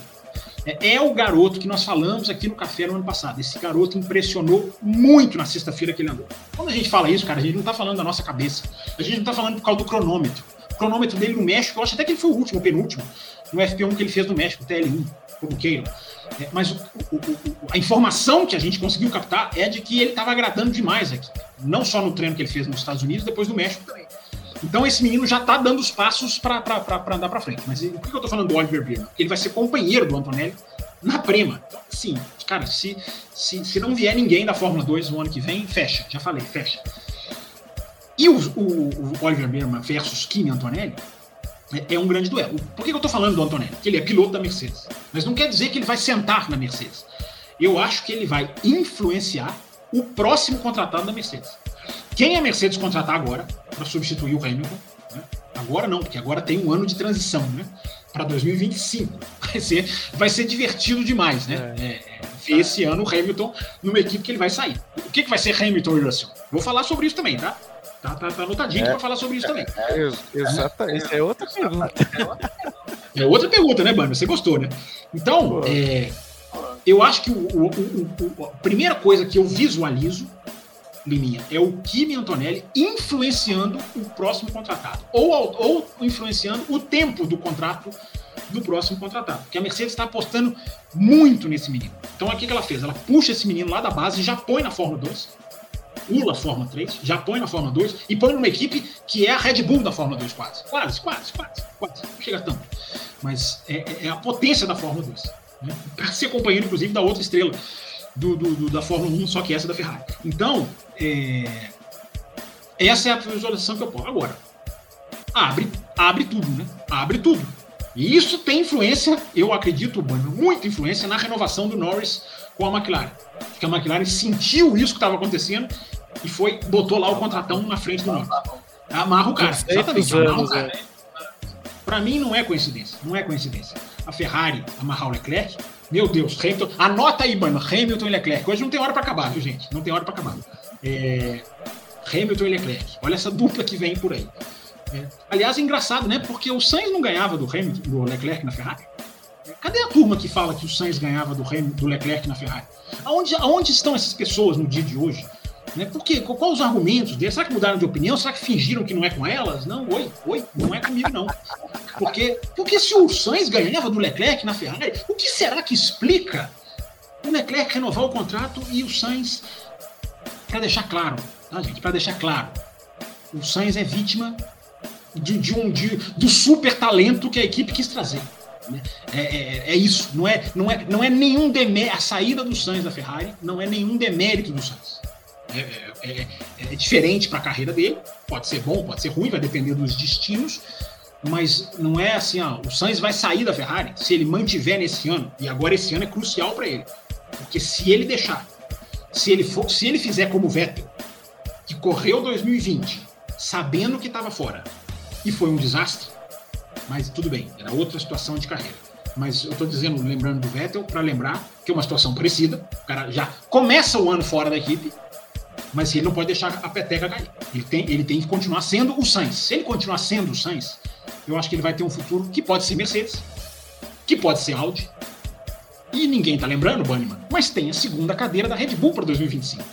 É, é, o garoto que nós falamos aqui no café no ano passado. Esse garoto impressionou muito na sexta-feira que ele andou. Quando a gente fala isso, cara, a gente não está falando da nossa cabeça. A gente não está falando por causa do cronômetro. O cronômetro dele no México, eu acho até que ele foi o último, o penúltimo, no FP1 que ele fez no México, TL1, como queiram. É, mas o, o, o, a informação que a gente conseguiu captar é de que ele estava agradando demais aqui. Não só no treino que ele fez nos Estados Unidos, depois no México também. Então esse menino já está dando os passos para andar para frente. Mas por que eu estou falando do Oliver Bierman? Porque ele vai ser companheiro do Antonelli na Prema. Então, sim, cara, se, se, se não vier ninguém da Fórmula 2 no ano que vem, fecha. Já falei, fecha. E o, o, o Oliver Bierman versus Kimi Antonelli é, é um grande duelo. Por que eu estou falando do Antonelli? Que ele é piloto da Mercedes. Mas não quer dizer que ele vai sentar na Mercedes. Eu acho que ele vai influenciar o próximo contratado da Mercedes. Quem a Mercedes contratar agora para substituir o Hamilton? Né? Agora não, porque agora tem um ano de transição, né? Para 2025. <laughs> Vai ser, vai ser divertido demais, né? É. É, é, ver esse ano o Hamilton numa equipe que ele vai sair. O que, que vai ser Hamilton e Russell? Vou falar sobre isso também, tá? Tá, tá, tá anotadinho é. para falar sobre isso também. É, exatamente. É outra pergunta. É outra pergunta, né, Bano? Você gostou, né? Então, é, eu acho que o, o, o, a primeira coisa que eu visualizo, Liminha, é o Kimi Antonelli influenciando o próximo contratado. Ou, ou influenciando o tempo do contrato do próximo contratado. Porque a Mercedes está apostando muito nesse menino. Então, o que ela fez? Ela puxa esse menino lá da base, já põe na Fórmula 2 pula a Fórmula 3, já põe na Fórmula 2 e põe numa equipe que é a Red Bull da Fórmula 2, quase. Quase, quase, quase, quase. Não chega tanto. Mas é, é, é a potência da Fórmula 2. Né? <laughs> Para ser companheiro, inclusive, da outra estrela do, do, do, da Fórmula 1, só que essa é da Ferrari. Então, é, essa é a visualização que eu posso. Agora, abre, abre tudo, né? Abre tudo. E isso tem influência, eu acredito, muita influência na renovação do Norris com a McLaren. Porque a McLaren sentiu isso que estava acontecendo e foi, botou lá o contratão na frente do Norris. Amarra o cara. Exatamente, amarra o cara. Para mim não é coincidência. Não é coincidência. A Ferrari amarrar o Leclerc. Meu Deus, Hamilton. Anota aí, mano. Hamilton e Leclerc. Hoje não tem hora para acabar, viu, gente? Não tem hora para acabar. É... Hamilton e Leclerc. Olha essa dupla que vem por aí. É. Aliás, é engraçado, né? Porque o Sainz não ganhava do Hamilton, do Leclerc na Ferrari. Cadê a turma que fala que o Sainz ganhava do, Hamilton, do Leclerc na Ferrari? Aonde, aonde estão essas pessoas no dia de hoje? Né? Por quê? Qual os argumentos deles? Será que mudaram de opinião? Será que fingiram que não é com elas? Não, oi, oi, não é comigo, não. Porque, porque se o Sainz ganhava do Leclerc na Ferrari, o que será que explica o Leclerc renovar o contrato e o Sainz, para deixar claro, tá, gente? Para deixar claro, o Sainz é vítima de, de um de, do super talento que a equipe quis trazer. Né? É, é, é, isso, não é, não é, não é nenhum demérito. A saída do Sainz da Ferrari não é nenhum demérito do Sainz. É, é, é, é diferente para a carreira dele, pode ser bom, pode ser ruim, vai depender dos destinos, mas não é assim, ó, o Sainz vai sair da Ferrari se ele mantiver nesse ano, e agora esse ano é crucial para ele, porque se ele deixar, se ele for, se ele fizer como o Vettel, que correu 2020 sabendo que estava fora, e foi um desastre, mas tudo bem, era outra situação de carreira. Mas eu estou dizendo, lembrando do Vettel, para lembrar que é uma situação parecida. O cara já começa o ano fora da equipe, mas ele não pode deixar a peteca cair. Ele tem, ele tem que continuar sendo o Sainz. Se ele continuar sendo o Sainz, eu acho que ele vai ter um futuro que pode ser Mercedes, que pode ser Audi. E ninguém tá lembrando, Banniman, mas tem a segunda cadeira da Red Bull para 2025.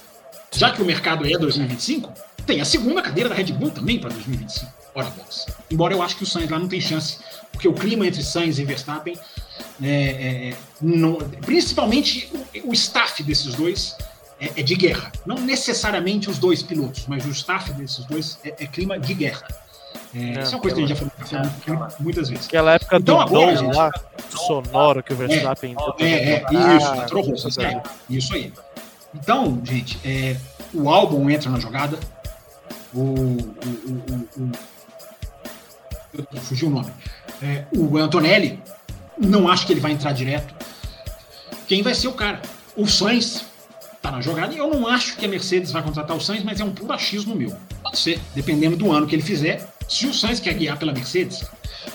Já que o mercado é 2025, tem a segunda cadeira da Red Bull também para 2025. Ora, box. Embora eu acho que o Sainz lá não tem chance, porque o clima entre Sainz e Verstappen, é, é, é não, principalmente o, o staff desses dois, é, é, de guerra. Não necessariamente os dois pilotos, mas o staff desses dois é, é clima de guerra. É, isso é uma coisa que a gente já falou café muitas vezes. Aquela época então, do agora, gente, lá, sonoro que o Verstappen. É, é, é isso, ah, é, isso aí. Então, gente, é, o álbum entra na jogada. O, o, o, o fugiu o nome. É, o Antonelli, não acho que ele vai entrar direto. Quem vai ser o cara? O Sainz tá na jogada. E eu não acho que a Mercedes vai contratar o Sainz, mas é um puro achismo meu. Pode ser, dependendo do ano que ele fizer. Se o Sainz quer guiar pela Mercedes,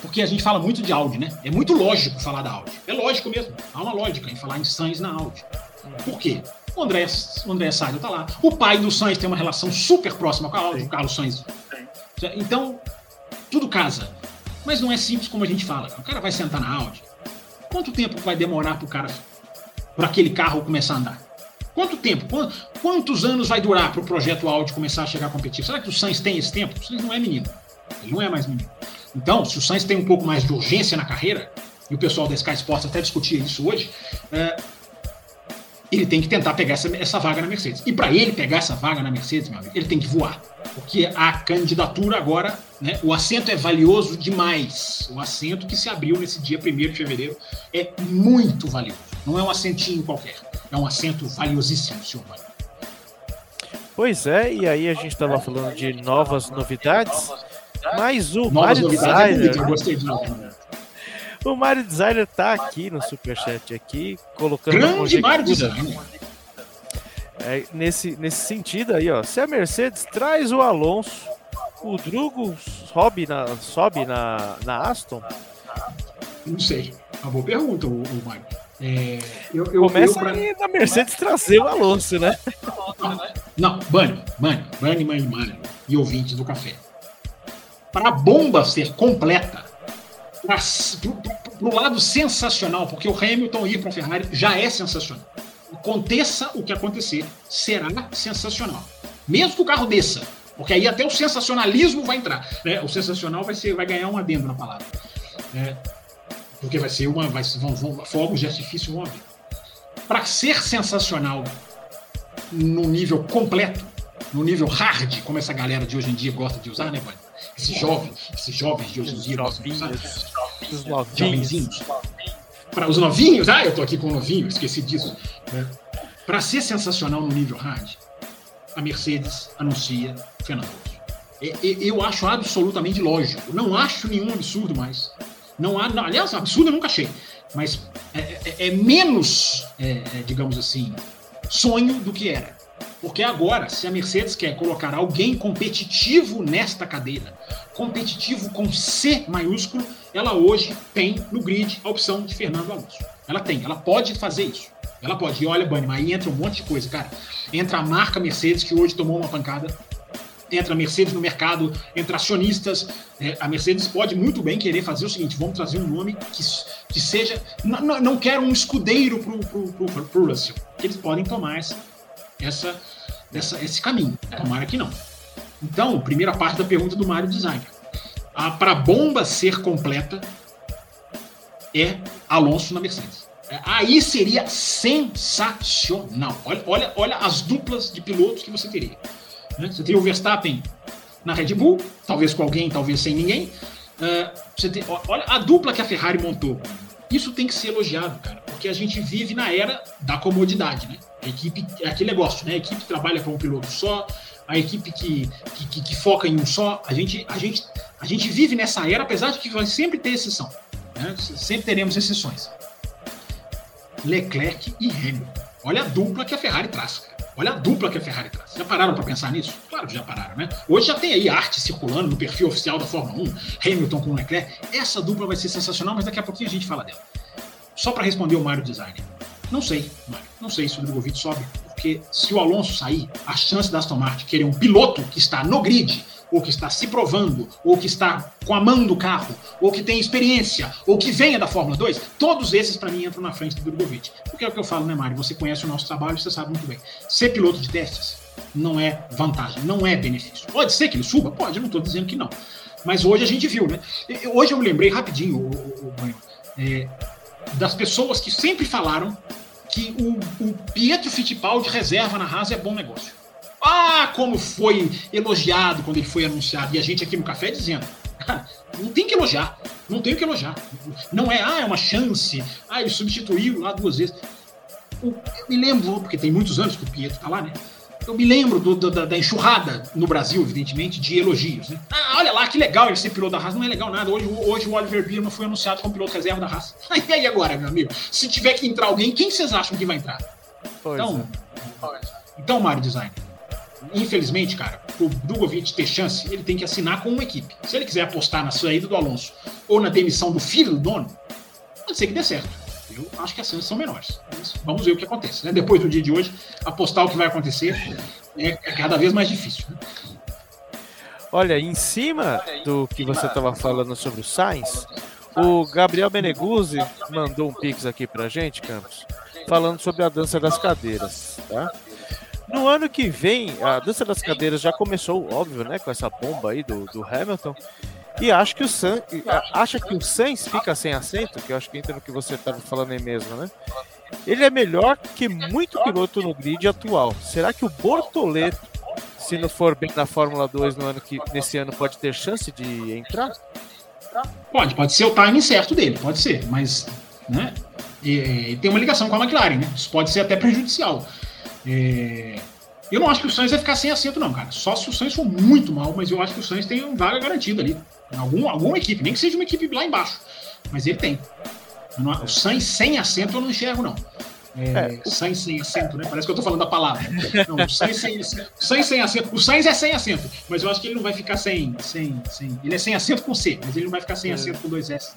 porque a gente fala muito de Audi, né? É muito lógico falar da Audi. É lógico mesmo. Há uma lógica em falar em Sainz na Audi. Por quê? O André, o André Saido tá lá. O pai do Sainz tem uma relação super próxima com a Audi, o Carlos Sainz. Então, tudo casa. Mas não é simples como a gente fala. O cara vai sentar na Audi. Quanto tempo vai demorar pro cara, para aquele carro começar a andar? Quanto tempo? Quantos anos vai durar para o projeto Audi começar a chegar competitivo? Será que o Sainz tem esse tempo? O Sainz não é menino. Ele não é mais menino. Então, se o Sainz tem um pouco mais de urgência na carreira, e o pessoal da Sky Sports até discutia isso hoje, é, ele tem que tentar pegar essa, essa vaga na Mercedes. E para ele pegar essa vaga na Mercedes, meu amigo, ele tem que voar. Porque a candidatura agora, né, o assento é valioso demais. O assento que se abriu nesse dia 1 de fevereiro é muito valioso. Não é um assentinho qualquer. É um assento valiosíssimo, senhor Mário. Pois é, e aí a gente estava falando de novas novidades, mas o Mario é Designer. eu gostei de o Mario Designer tá aqui no Superchat aqui, colocando Grande Mario Designer. É, nesse, nesse sentido aí, ó. Se a Mercedes traz o Alonso, o Drugo sobe na, sobe na, na Aston? Não sei. Uma boa pergunta, o, o Mário. É, eu, eu, Começa eu, pra... aí na Mercedes trazer o Alonso, né? Não, Bani, Bani, Bani, Bani, Bani e ouvintes do café. Para a bomba ser completa, para o lado sensacional, porque o Hamilton ir para a Ferrari já é sensacional. Aconteça o que acontecer, será sensacional. Mesmo que o carro desça, porque aí até o sensacionalismo vai entrar. Né? O sensacional vai, ser, vai ganhar um adendo na palavra. É, porque vai ser uma. Vai, vão, vão, fogos de artifício vão haver. Para ser sensacional no nível completo, no nível hard, como essa galera de hoje em dia gosta de usar, né, mano? Esses jovens, esses jovens de hoje em dia gostam de usar. Os novinhos. Para os novinhos, ah, eu tô aqui com o novinho, esqueci disso. Né? Para ser sensacional no nível hard, a Mercedes anuncia Fernando Eu acho absolutamente lógico. Não acho nenhum absurdo mais. Não há, não, aliás, absurdo eu nunca achei, mas é, é, é menos, é, é, digamos assim, sonho do que era. Porque agora, se a Mercedes quer colocar alguém competitivo nesta cadeira, competitivo com C maiúsculo, ela hoje tem no grid a opção de Fernando Alonso. Ela tem, ela pode fazer isso. Ela pode. E olha, Bunny, aí entra um monte de coisa, cara. Entra a marca Mercedes, que hoje tomou uma pancada entra a Mercedes no mercado, entra acionistas. É, a Mercedes pode muito bem querer fazer o seguinte: vamos trazer um nome que, que seja. Não, não, quero um escudeiro para o Russell. Eles podem tomar essa, essa, essa, esse caminho. Tomara que não. Então, primeira parte da pergunta do Mário Designer. Para a bomba ser completa, é Alonso na Mercedes. É, aí seria sensacional. Olha, olha, olha as duplas de pilotos que você teria. Né? Você tem o Verstappen na Red Bull, talvez com alguém, talvez sem ninguém. Uh, você tem, olha a dupla que a Ferrari montou. Isso tem que ser elogiado, cara, porque a gente vive na era da comodidade, né? A equipe é aquele negócio, né? A equipe trabalha com um piloto só, a equipe que, que, que, foca em um só. A gente, a, gente, a gente vive nessa era, apesar de que vai sempre ter exceção. Né? Sempre teremos exceções. Leclerc e Hamilton. Olha a dupla que a Ferrari traz. Olha a dupla que a Ferrari traz. Já pararam para pensar nisso? Claro que já pararam, né? Hoje já tem aí arte circulando no perfil oficial da Fórmula 1, Hamilton com Leclerc. Essa dupla vai ser sensacional, mas daqui a pouquinho a gente fala dela. Só para responder o Mário Designer. Não sei, Mário. Não sei se o Drogovic sobe, Porque se o Alonso sair, a chance da Aston Martin querer um piloto que está no grid, ou que está se provando, ou que está com a mão do carro, ou que tem experiência, ou que venha da Fórmula 2, todos esses para mim entram na frente do Drogovic. Porque é o que eu falo, né, Mário? Você conhece o nosso trabalho, você sabe muito bem. Ser piloto de testes não é vantagem, não é benefício. Pode ser que ele suba? Pode, eu não estou dizendo que não. Mas hoje a gente viu, né? Hoje eu me lembrei rapidinho, o, o, o é, das pessoas que sempre falaram que o, o Pietro Fittipaldi reserva na Haas é bom negócio. Ah, como foi elogiado quando ele foi anunciado. E a gente aqui no café dizendo: não tem que elogiar, não tem que elogiar. Não é, ah, é uma chance. Ah, ele substituiu lá duas vezes. Eu me lembro, porque tem muitos anos que o Pietro tá lá, né? Eu me lembro do, do, da, da, enxurrada no Brasil, evidentemente, de elogios. Né? Ah, olha lá, que legal ele ser piloto da Haas. Não é legal nada. Hoje, hoje o Oliver Bierman foi anunciado como piloto reserva da Haas. <laughs> E aí agora, meu amigo? Se tiver que entrar alguém, quem vocês acham que vai entrar? Pois então, é. então, Mário Design, infelizmente, cara, o Drogovic ter chance, ele tem que assinar com uma equipe. Se ele quiser apostar na saída do Alonso ou na demissão do filho do dono, pode ser que dê certo. Eu acho que as chances são menores. Mas vamos ver o que acontece. Né? Depois do dia de hoje, apostar o que vai acontecer é, é cada vez mais difícil. Né? Olha, em cima do que você estava falando sobre o Sainz, o Gabriel Meneguzzi mandou um pix aqui pra gente, Campos, falando sobre a dança das cadeiras, tá? No ano que vem, a dança das cadeiras já começou, óbvio, né, com essa bomba aí do, do Hamilton. E acho que o San, acha que o Sainz fica sem assento, que eu acho que entra no que você estava falando aí mesmo, né? Ele é melhor que muito piloto no grid atual. Será que o Bortoleto, se não for bem na Fórmula 2 no ano que nesse ano pode ter chance de entrar? Pode, pode ser o timing certo dele, pode ser, mas né, e, e tem uma ligação com a McLaren, né? Isso pode ser até prejudicial. É, eu não acho que o Sainz vai ficar sem assento, não, cara. Só se o Sainz for muito mal, mas eu acho que o Sainz tem um vaga garantida ali. Algum, alguma equipe, nem que seja uma equipe lá embaixo. Mas ele tem. Não, o Sainz sem assento eu não enxergo, não. É, é. Sainz sem assento, né? Parece que eu tô falando da palavra. Não, o Sainz sem, Sainz sem assento. O Sainz é sem assento, mas eu acho que ele não vai ficar sem, sem, sem. Ele é sem assento com C, mas ele não vai ficar sem é. assento com dois S.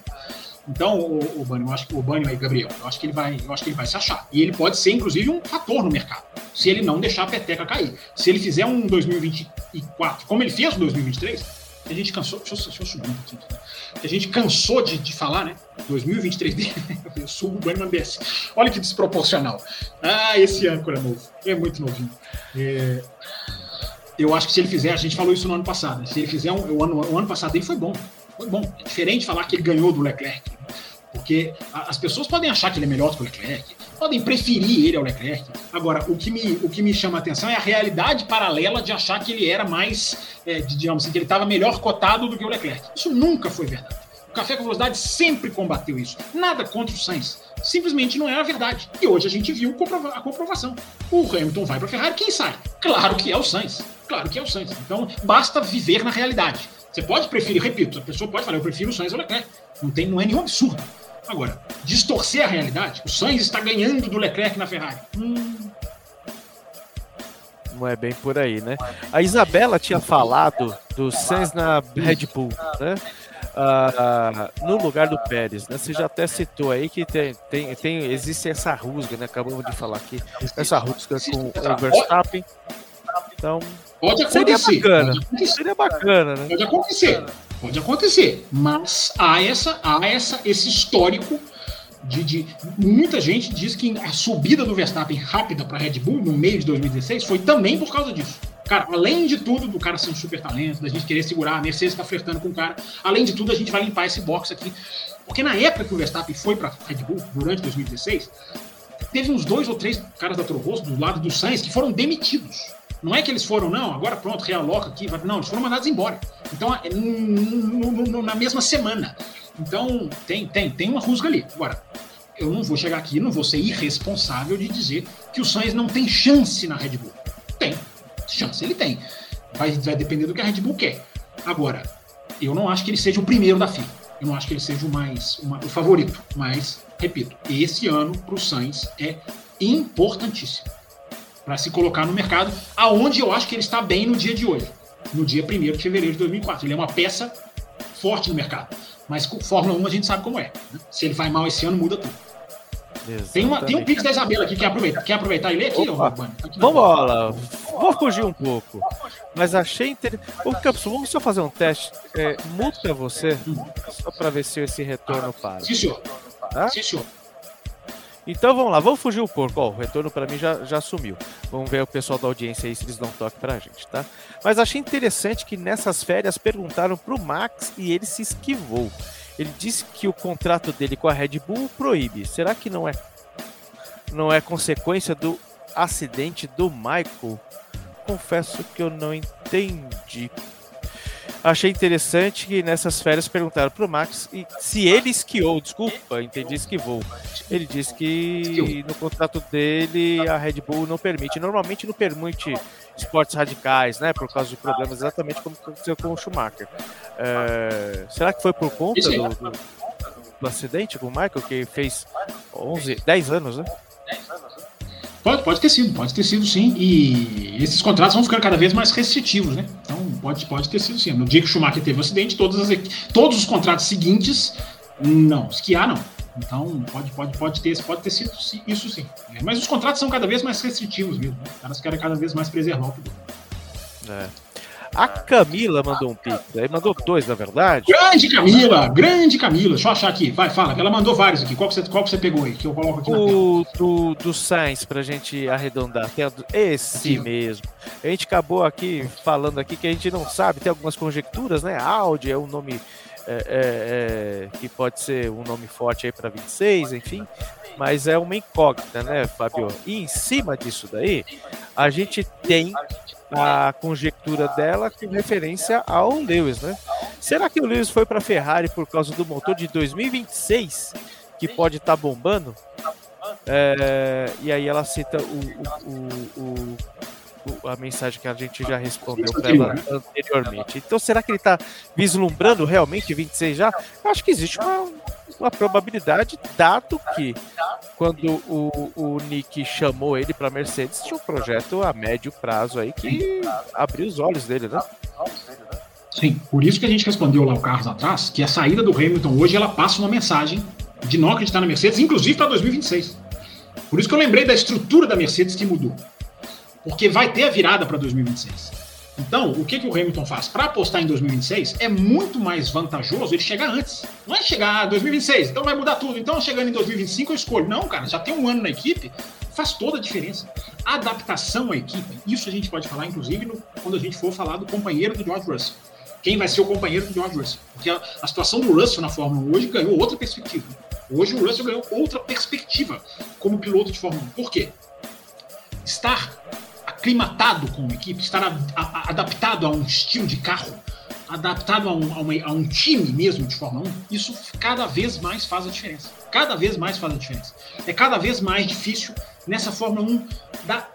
Então, o, o Bânio, eu acho que o Bânio aí, Gabriel, eu acho que ele vai, eu acho que ele vai se achar. E ele pode ser, inclusive, um fator no mercado, se ele não deixar a peteca cair. Se ele fizer um 2024, como ele fez no 2023, a gente cansou. Deixa eu, deixa eu subir um pouquinho. A gente cansou de, de falar, né? 2023 dele. <laughs> Eu subo o Bânio desce. Olha que desproporcional. Ah, esse âncora novo. É muito novinho. É, eu acho que se ele fizer, a gente falou isso no ano passado. Se ele fizer um, o ano, o ano passado dele foi bom. Foi bom. É diferente falar que ele ganhou do Leclerc. Porque as pessoas podem achar que ele é melhor do que o Leclerc, podem preferir ele ao Leclerc. Agora, o que me, o que me chama a atenção é a realidade paralela de achar que ele era mais, é, digamos assim, que ele estava melhor cotado do que o Leclerc. Isso nunca foi verdade. O Café com Velocidade sempre combateu isso. Nada contra o Sainz. Simplesmente não é a verdade. E hoje a gente viu a comprovação. O Hamilton vai para a Ferrari, quem sai? Claro que é o Sainz. Claro que é o Sainz. Então, basta viver na realidade. Você pode preferir, repito, a pessoa pode falar, eu prefiro o Sainz ou Leclerc. Não, tem, não é nenhum absurdo. Agora, distorcer a realidade, o Sainz está ganhando do Leclerc na Ferrari. Hum. Não é bem por aí, né? A Isabela tinha falado do Sainz na Red Bull, né? Ah, no lugar do Pérez, né? Você já até citou aí que tem, tem, tem existe essa rusga, né? Acabamos de falar aqui, essa rusga com o Verstappen. Então, Pode acontecer. Seria bacana. Pode acontecer. Seria bacana, né? Pode acontecer. Pode acontecer. Mas há, essa, há essa, esse histórico de, de, Muita gente diz que a subida do Verstappen rápida para Red Bull no meio de 2016 foi também por causa disso. Cara, além de tudo, do cara ser um super talento, da gente querer segurar, a Mercedes está flertando com o cara, além de tudo, a gente vai limpar esse box aqui. Porque na época que o Verstappen foi para Red Bull, durante 2016, teve uns dois ou três caras da Toro Rosso, do lado do Sainz, que foram demitidos. Não é que eles foram, não, agora pronto, realoca aqui. Não, eles foram mandados embora. Então, é na mesma semana. Então, tem, tem, tem uma rusga ali. Agora, eu não vou chegar aqui, não vou ser irresponsável de dizer que o Sainz não tem chance na Red Bull. Tem. Chance ele tem. Vai, vai depender do que a Red Bull quer. Agora, eu não acho que ele seja o primeiro da fila. Eu não acho que ele seja o mais uma, o favorito. Mas, repito, esse ano para o Sainz é importantíssimo para se colocar no mercado, aonde eu acho que ele está bem no dia de hoje, no dia 1 de fevereiro de 2004. Ele é uma peça forte no mercado. Mas com Fórmula 1 a gente sabe como é. Né? Se ele vai mal esse ano, muda tudo. Tem, uma, tem um pix da Isabela aqui, quer aproveitar, quer aproveitar e ler aqui? Ou, Vamos lá, vou fugir um pouco. Mas achei interessante. Ô, Campos, vamos só fazer um teste. É, multa você, só para ver se esse retorno para. Sim, senhor. Tá? Sim, senhor. Então vamos lá, vamos fugir um pouco. Ó, o retorno para mim já, já sumiu. Vamos ver o pessoal da audiência aí se eles dão toque pra gente, tá? Mas achei interessante que nessas férias perguntaram pro Max e ele se esquivou. Ele disse que o contrato dele com a Red Bull proíbe. Será que não é não é consequência do acidente do Michael? Confesso que eu não entendi. Achei interessante que nessas férias perguntaram pro Max se ele esquiou. Desculpa, entendi esquivou. Ele disse que no contrato dele a Red Bull não permite. Normalmente não permite esportes radicais, né? Por causa de problemas exatamente como aconteceu com o Schumacher. É, será que foi por conta do, do, do, acidente com o Michael, que fez 11, 10 anos, né? Pode, pode ter sido, pode ter sido sim. E esses contratos vão ficando cada vez mais restritivos, né? Então pode, pode ter sido sim. No dia que o Schumacher teve o acidente, todas as, todos os contratos seguintes, não. Esquiar não. Então pode, pode, pode, ter, pode ter sido isso sim. É, mas os contratos são cada vez mais restritivos mesmo. Né? Os caras querem cada vez mais preservar o piloto. É. A Camila mandou um pix. Aí mandou dois, na verdade. Grande Camila! Grande Camila! Deixa eu achar aqui. Vai, fala. Ela mandou vários aqui. Qual que você, qual que você pegou aí? Que eu coloco aqui o, do, do Sainz, pra gente arredondar. Esse aqui, mesmo. A gente acabou aqui falando aqui que a gente não sabe. Tem algumas conjecturas, né? Audi é um nome é, é, é, que pode ser um nome forte aí para 26, enfim. Mas é uma incógnita, né, Fabio? E em cima disso daí, a gente tem a conjectura dela com referência ao Lewis, né? Será que o Lewis foi para a Ferrari por causa do motor de 2026 que pode estar tá bombando? É, e aí ela cita o, o, o, a mensagem que a gente já respondeu para ela anteriormente. Então, será que ele está vislumbrando realmente 26 já? Eu acho que existe uma, uma probabilidade, dado que quando o, o Nick chamou ele para Mercedes, tinha um projeto a médio prazo aí que abriu os olhos dele, né? Sim, por isso que a gente respondeu lá o Carlos atrás, que a saída do Hamilton hoje ela passa uma mensagem de não acreditar na Mercedes, inclusive para 2026. Por isso que eu lembrei da estrutura da Mercedes que mudou. Porque vai ter a virada para 2026. Então, o que, que o Hamilton faz? Para apostar em 2026, é muito mais vantajoso ele chegar antes. Não é chegar em 2026, então vai mudar tudo. Então, chegando em 2025, eu escolho. Não, cara, já tem um ano na equipe, faz toda a diferença. A adaptação à equipe, isso a gente pode falar, inclusive, no, quando a gente for falar do companheiro do George Russell. Quem vai ser o companheiro do George Russell? Porque a, a situação do Russell na Fórmula 1 hoje ganhou outra perspectiva. Hoje o Russell ganhou outra perspectiva como piloto de Fórmula 1. Por quê? Estar aclimatado com a equipe, estar a, a, adaptado a um estilo de carro, adaptado a um, a, uma, a um, time mesmo de Fórmula 1, isso cada vez mais faz a diferença. Cada vez mais faz a diferença. É cada vez mais difícil nessa Fórmula 1 da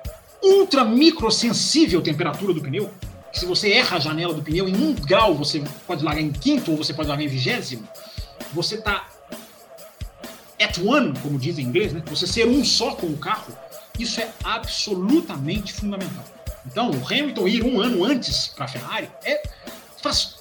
ultra microsensível temperatura do pneu. Que se você erra a janela do pneu em um grau, você pode largar em quinto ou você pode largar em vigésimo. Você está at one, como diz em inglês, né? Você ser um só com o carro isso é absolutamente fundamental. Então, o Hamilton ir um ano antes para a Ferrari é, faz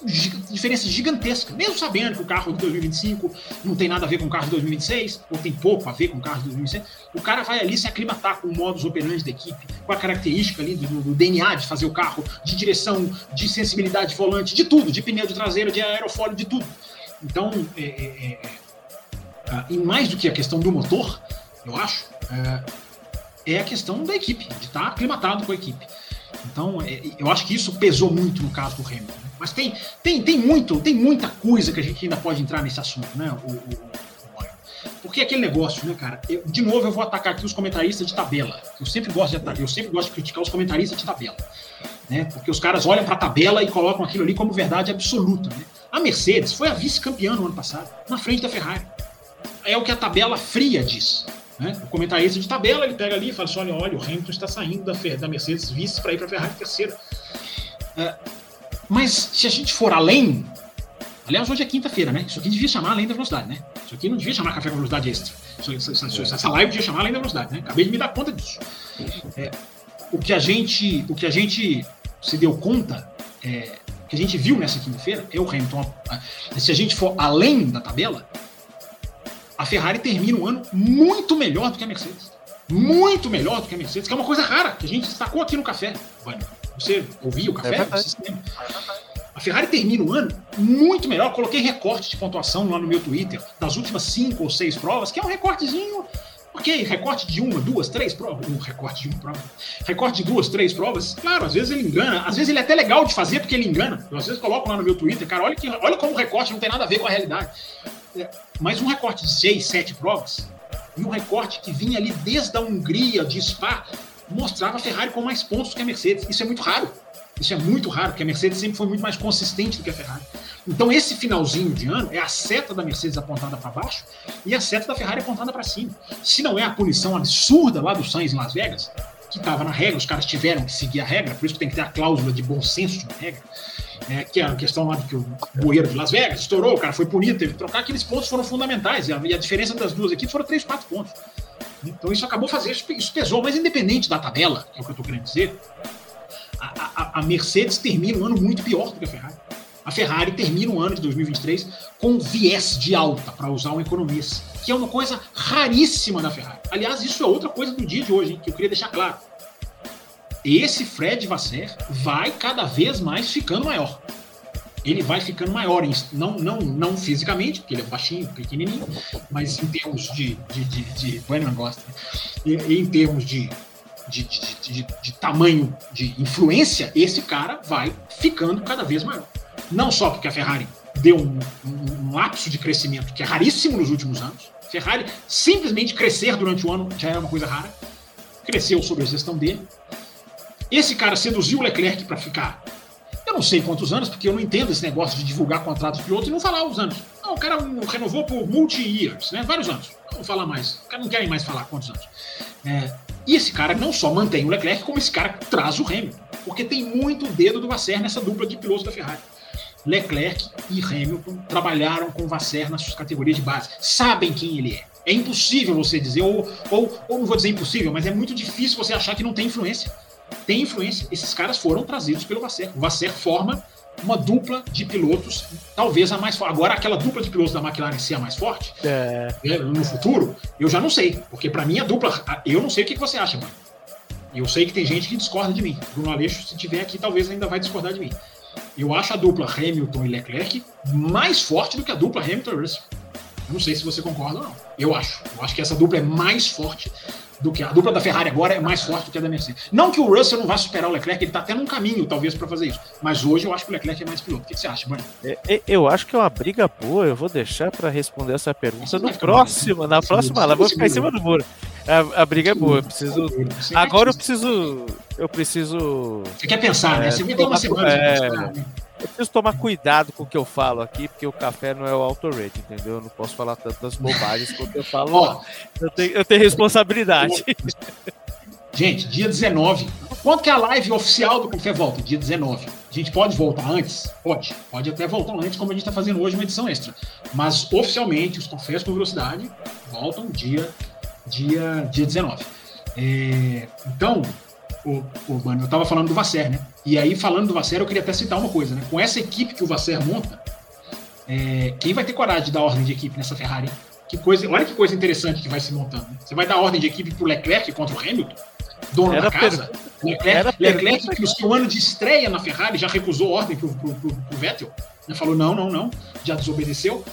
diferença gigantesca, mesmo sabendo que o carro de 2025 não tem nada a ver com o carro de 2026, ou tem pouco a ver com o carro de 2026, o cara vai ali se aclimatar com o modus operandi da equipe, com a característica ali do, do DNA de fazer o carro, de direção, de sensibilidade de volante, de tudo, de pneu de traseiro, de aerofólio, de tudo. Então, é, é, é, é e mais do que a questão do motor, eu acho, é, a questão da equipe, de estar aclimatado com a equipe. Então, é, eu acho que isso pesou muito no caso do Hamilton. Né? Mas tem, tem, tem, muito, tem muita coisa que a gente ainda pode entrar nesse assunto, né? O, o, porque aquele negócio, né, cara? Eu, de novo, eu vou atacar aqui os comentaristas de tabela. Eu sempre gosto de eu sempre gosto de criticar os comentaristas de tabela, né? Porque os caras olham para a tabela e colocam aquilo ali como verdade absoluta. Né? A Mercedes foi a vice-campeã no ano passado, na frente da Ferrari. É o que a tabela fria diz. Né? O comentarista de tabela, ele pega ali e fala assim: olha, olha, o Hamilton está saindo da, da Mercedes vice para ir para a Ferrari terceira. É, mas se a gente for além. Aliás, hoje é quinta-feira, né? Isso aqui devia chamar além da velocidade, né? Isso aqui não devia chamar café com velocidade extra. Isso, essa, essa, essa live devia chamar além da velocidade, né? Acabei de me dar conta disso. É, o que a gente, o que a gente se deu conta, é, o que a gente viu nessa quinta-feira é o Hamilton. Se a gente for além da tabela, a Ferrari termina um ano muito melhor do que a Mercedes. Muito melhor do que a Mercedes, que é uma coisa rara, que a gente destacou aqui no café. Você ouviu o café? É você a Ferrari termina o ano muito melhor. coloquei recorte de pontuação lá no meu Twitter das últimas cinco ou seis provas, que é um recortezinho. Ok, recorte de uma, duas, três provas. Um recorte de uma prova. Recorte de duas, três provas. Claro, às vezes ele engana. Às vezes ele é até legal de fazer porque ele engana. Eu às vezes coloco lá no meu Twitter, cara, olha, que, olha como o recorte não tem nada a ver com a realidade. Mas um recorte de seis, sete provas, e um recorte que vinha ali desde a Hungria, de Spa, mostrava a Ferrari com mais pontos que a Mercedes. Isso é muito raro. Isso é muito raro, porque a Mercedes sempre foi muito mais consistente do que a Ferrari. Então, esse finalzinho de ano é a seta da Mercedes apontada para baixo e a seta da Ferrari apontada para cima. Se não é a punição absurda lá do Sainz em Las Vegas, que estava na regra, os caras tiveram que seguir a regra, por isso que tem que ter a cláusula de bom senso uma regra, é, que é a questão lá do que o bueiro de Las Vegas estourou, o cara foi punido, teve que trocar, aqueles pontos foram fundamentais, e a, e a diferença das duas equipes foram 3, 4 pontos. Então isso acabou fazendo, isso pesou, mas independente da tabela, que é o que eu estou querendo dizer, a, a, Mercedes termina um ano muito pior do que a Ferrari. A Ferrari termina o ano de 2023 com viés de alta, para usar um economista, que é uma coisa raríssima da Ferrari. Aliás, isso é outra coisa do dia de hoje, hein, que eu queria deixar claro. Esse Fred Vasser vai cada vez mais ficando maior. Ele vai ficando maior, não, não, não fisicamente, porque ele é baixinho, pequenininho, mas em termos de. de, de, de bueno, gosta, né? em termos de de, de, de, tamanho de influência, esse cara vai ficando cada vez maior. Não só porque a Ferrari deu um, um, um lapso de crescimento que é raríssimo nos últimos anos. Ferrari simplesmente crescer durante o ano já é uma coisa rara. Cresceu sob a gestão dele. Esse cara seduziu o Leclerc para ficar. Eu não sei quantos anos, porque eu não entendo esse negócio de divulgar contratos de pilotos e não falar os anos. Não, o cara renovou por multi-years, né? Vários anos. Não falar mais. Cara não querem mais falar quantos anos. É, e esse cara não só mantém o Leclerc, como esse cara traz o Hamilton. Porque tem muito dedo do Vasser nessa dupla de pilotos da Ferrari. Leclerc e Hamilton trabalharam com o Vasser nas suas categorias de base. Sabem quem ele é. É impossível você dizer, ou, ou, ou não vou dizer impossível, mas é muito difícil você achar que não tem influência. Tem influência. Esses caras foram trazidos pelo Vasser. O Vasser forma uma dupla de pilotos, talvez a mais forte. Agora, aquela dupla de pilotos da McLaren ser a mais forte é. né, no futuro, eu já não sei. Porque para mim a dupla, eu não sei o que você acha, mano. Eu sei que tem gente que discorda de mim. Bruno Aleixo, se tiver aqui, talvez ainda vai discordar de mim. Eu acho a dupla Hamilton e Leclerc mais forte do que a dupla Hamilton e Russell. Eu não sei se você concorda ou não. Eu acho. Eu acho que essa dupla é mais forte do que a dupla da Ferrari agora é mais forte do que a da Mercedes. Não que o Russell não vá superar o Leclerc, ele está até num caminho, talvez, para fazer isso. Mas hoje eu acho que o Leclerc é mais piloto. O que você acha, mano? É, é, eu acho que é uma briga boa. Eu vou deixar para responder essa pergunta no próximo, na próxima. Ela vai ficar em cima do muro. A, a briga é boa. Eu preciso. Agora eu preciso. Eu preciso. Você quer pensar, né? Você vai ter uma semana. É... Eu preciso tomar cuidado com o que eu falo aqui, porque o café não é o auto-rate, entendeu? Eu não posso falar tantas bobagens quanto eu falo. Ó, eu, tenho, eu tenho responsabilidade. Gente, dia 19. Quanto que é a live oficial do Café volta? Dia 19. A gente pode voltar antes? Pode. Pode até voltar antes, como a gente está fazendo hoje, uma edição extra. Mas oficialmente, os cafés com velocidade voltam dia, dia, dia 19. É, então, o, o mano, eu tava falando do Vasser, né? E aí, falando do Vasser, eu queria até citar uma coisa, né? Com essa equipe que o Vasser monta, é, quem vai ter coragem de dar ordem de equipe nessa Ferrari? Que coisa, olha que coisa interessante que vai se montando. Né? Você vai dar ordem de equipe pro Leclerc contra o Hamilton? Dono Era da casa? Per... Leclerc, Leclerc que no seu ano de estreia na Ferrari já recusou ordem pro, pro Vettel. Ele falou: não, não, não, já desobedeceu.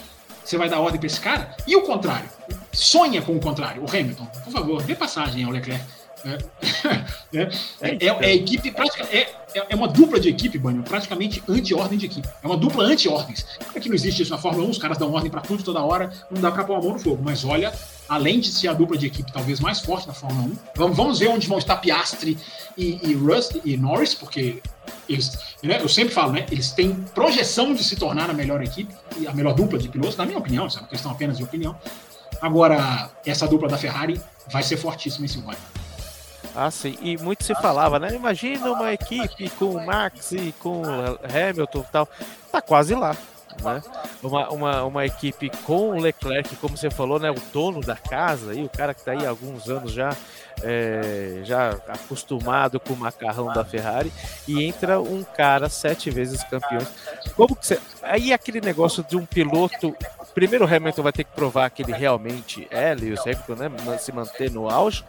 Você vai dar ordem para esse cara? E o contrário? Sonha com o contrário, o Hamilton. Por favor, dê passagem ao Leclerc. <laughs> É, é, é, é, equipe é, é, uma dupla de equipe, Banho, praticamente anti-ordem de equipe. É uma dupla anti-ordens. É que não existe isso na Fórmula 1, os caras dão ordem para tudo toda hora, não dá para pôr a mão no fogo. Mas olha, além de ser a dupla de equipe talvez mais forte da Fórmula 1, vamos, vamos ver onde vão estar Piastri e, e Rust e Norris, porque eles, né, eu sempre falo, né? Eles têm projeção de se tornar a melhor equipe e a melhor dupla de pilotos, na minha opinião, isso é uma questão apenas de opinião. Agora, essa dupla da Ferrari vai ser fortíssima esse ano. Ah, sim. E muito se falava, né? Imagina uma equipe com o Max e com o Hamilton e tal. Tá quase lá. Né? Uma, uma, uma equipe com o Leclerc, como você falou, né? O dono da casa, aí, o cara que está aí há alguns anos já, é, já acostumado com o macarrão da Ferrari, e entra um cara sete vezes campeão. Como que você. Aí aquele negócio de um piloto primeiro o Hamilton vai ter que provar que ele realmente é Lewis Hamilton, né? Se manter no auge.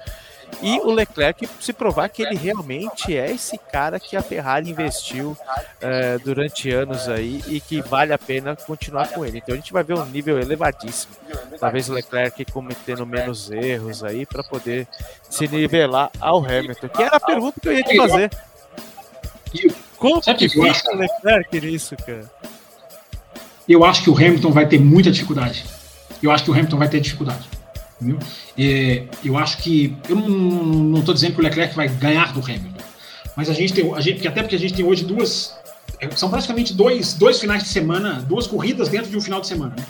E o Leclerc se provar que ele realmente é esse cara que a Ferrari investiu é, durante anos aí e que vale a pena continuar com ele. Então a gente vai ver um nível elevadíssimo. Talvez o Leclerc cometendo menos erros aí para poder se nivelar ao Hamilton. Que era a pergunta que eu ia te fazer. Como que fica o Leclerc nisso, cara? Eu acho que o Hamilton vai ter muita dificuldade. Eu acho que o Hamilton vai ter dificuldade. É, eu acho que. Eu não estou dizendo que o Leclerc vai ganhar do Hamilton. Mas a gente tem. A gente, até porque a gente tem hoje duas. É, são praticamente dois, dois finais de semana, duas corridas dentro de um final de semana. Né?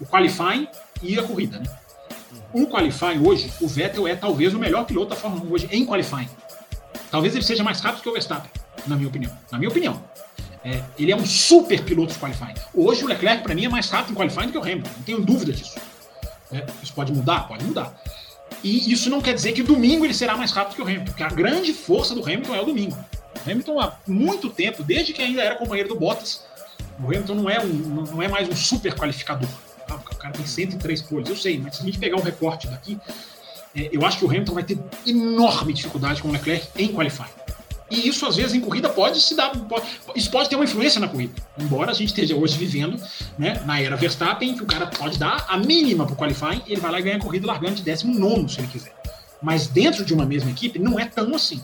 O qualifying e a corrida. Né? O qualifying hoje, o Vettel é talvez o melhor piloto da Fórmula 1 hoje em qualifying. Talvez ele seja mais rápido que o Verstappen, na minha opinião. Na minha opinião. É, ele é um super piloto de qualifying. Hoje o Leclerc, para mim, é mais rápido em qualifying do que o Hamilton. Não tenho dúvida disso. É, isso pode mudar? Pode mudar. E isso não quer dizer que domingo ele será mais rápido que o Hamilton, porque a grande força do Hamilton é o domingo. O Hamilton, há muito tempo, desde que ainda era companheiro do Bottas, o Hamilton não é, um, não é mais um super qualificador. Ah, o cara tem 103 poles, eu sei, mas se a gente pegar um recorte daqui, é, eu acho que o Hamilton vai ter enorme dificuldade com o Leclerc em qualifying. E isso, às vezes, em corrida pode se dar. Pode, isso pode ter uma influência na corrida. Embora a gente esteja hoje vivendo né, na era Verstappen, que o cara pode dar a mínima para o qualifying ele vai lá e ganha a corrida largando de 19 se ele quiser. Mas dentro de uma mesma equipe, não é tão assim.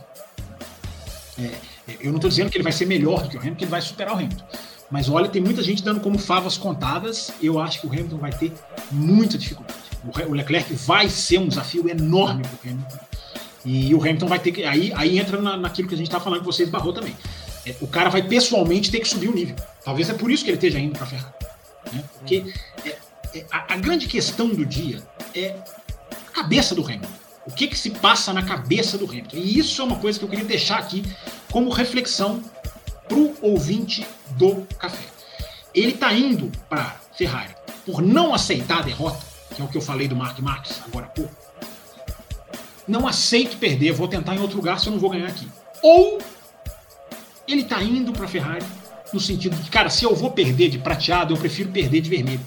É, eu não estou dizendo que ele vai ser melhor do que o Hamilton, que ele vai superar o Hamilton. Mas olha, tem muita gente dando como favas contadas. Eu acho que o Hamilton vai ter muita dificuldade. O Leclerc vai ser um desafio enorme para o Hamilton e o Hamilton vai ter que. Aí, aí entra na, naquilo que a gente estava falando que você esbarrou também. É, o cara vai pessoalmente ter que subir o nível. Talvez é por isso que ele esteja indo para a Ferrari. Né? Porque é, é, a, a, grande questão do dia é a cabeça do Hamilton. O que, que se passa na cabeça do Hamilton? E isso é uma coisa que eu queria deixar aqui como reflexão para o ouvinte do café. Ele está indo para Ferrari por não aceitar a derrota, que é o que eu falei do Mark Marques agora há pouco não aceito perder, vou tentar em outro lugar se eu não vou ganhar aqui. Ou ele está indo para a Ferrari no sentido de, cara, se eu vou perder de prateado, eu prefiro perder de vermelho.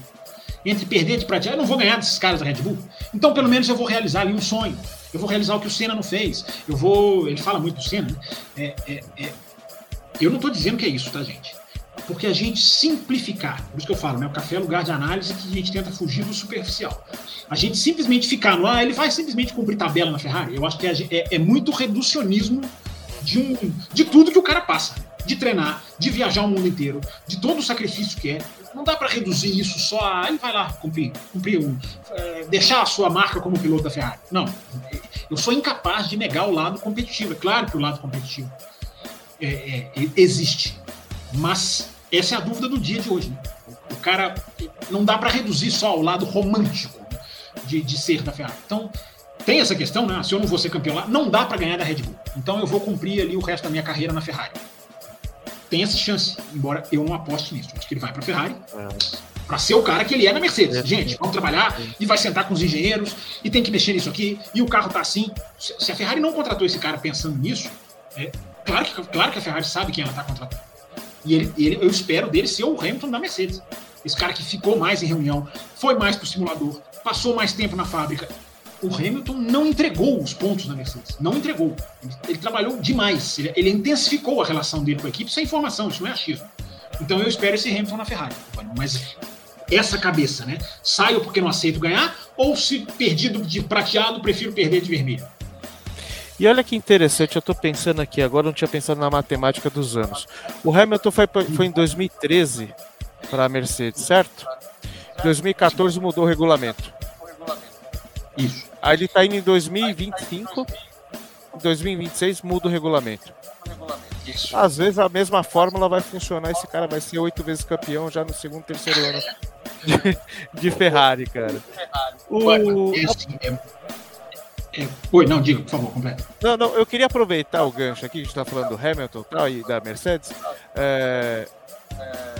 Entre perder de prateado, eu não vou ganhar desses caras da Red Bull. Então, pelo menos, eu vou realizar ali um sonho. Eu vou realizar o que o Senna não fez. Eu vou. Ele fala muito do Senna, né? É, é, é... Eu não estou dizendo que é isso, tá, gente? Porque a gente simplificar, por isso que eu falo, né, o café é lugar de análise que a gente tenta fugir do superficial. A gente simplesmente ficar no, ah, ele vai simplesmente cumprir tabela na Ferrari, eu acho que é, é, é muito reducionismo de, um, de tudo que o cara passa, de treinar, de viajar o mundo inteiro, de todo o sacrifício que é. Não dá para reduzir isso só a, ele vai lá cumprir, cumprir um, é, deixar a sua marca como piloto da Ferrari. Não, eu sou incapaz de negar o lado competitivo. É claro que o lado competitivo é, é, existe, mas essa é a dúvida do dia de hoje. Né? O cara não dá para reduzir só ao lado romântico de, de ser da Ferrari. Então, tem essa questão, né? Se eu não vou ser campeão lá, não dá para ganhar da Red Bull. Então eu vou cumprir ali o resto da minha carreira na Ferrari. Tem essa chance, embora eu não aposte nisso. Acho que ele vai para a Ferrari. É. Para ser o cara que ele é na Mercedes. É. Gente, vamos trabalhar e vai sentar com os engenheiros e tem que mexer nisso aqui e o carro tá assim. Se a Ferrari não contratou esse cara pensando nisso, é claro que, claro que a Ferrari sabe quem ela tá contratando. E ele, ele, eu espero dele ser o Hamilton da Mercedes. Esse cara que ficou mais em reunião, foi mais pro simulador, passou mais tempo na fábrica. O Hamilton não entregou os pontos na Mercedes. Não entregou. Ele, ele trabalhou demais. Ele, ele, intensificou a relação dele com a equipe sem informação, isso não é achismo. Então eu espero esse Hamilton na Ferrari. Mas essa cabeça, né? Saio porque não aceito ganhar, ou se perdido de prateado, prefiro perder de vermelho. E olha que interessante, eu estou pensando aqui agora, não tinha pensado na matemática dos anos. O Hamilton foi, foi em 2013 para a Mercedes, certo? Em 2014 mudou o regulamento. Isso. Aí ele está indo em 2025, em 2026 muda o regulamento. Isso. Às vezes a mesma fórmula vai funcionar, esse cara vai ser oito vezes campeão já no segundo, terceiro ano <laughs> de, de Ferrari, cara. O... É, oi, não, diga, por favor, completo. Não, não, eu queria aproveitar o gancho aqui, a gente está falando do Hamilton tal, e da Mercedes. É,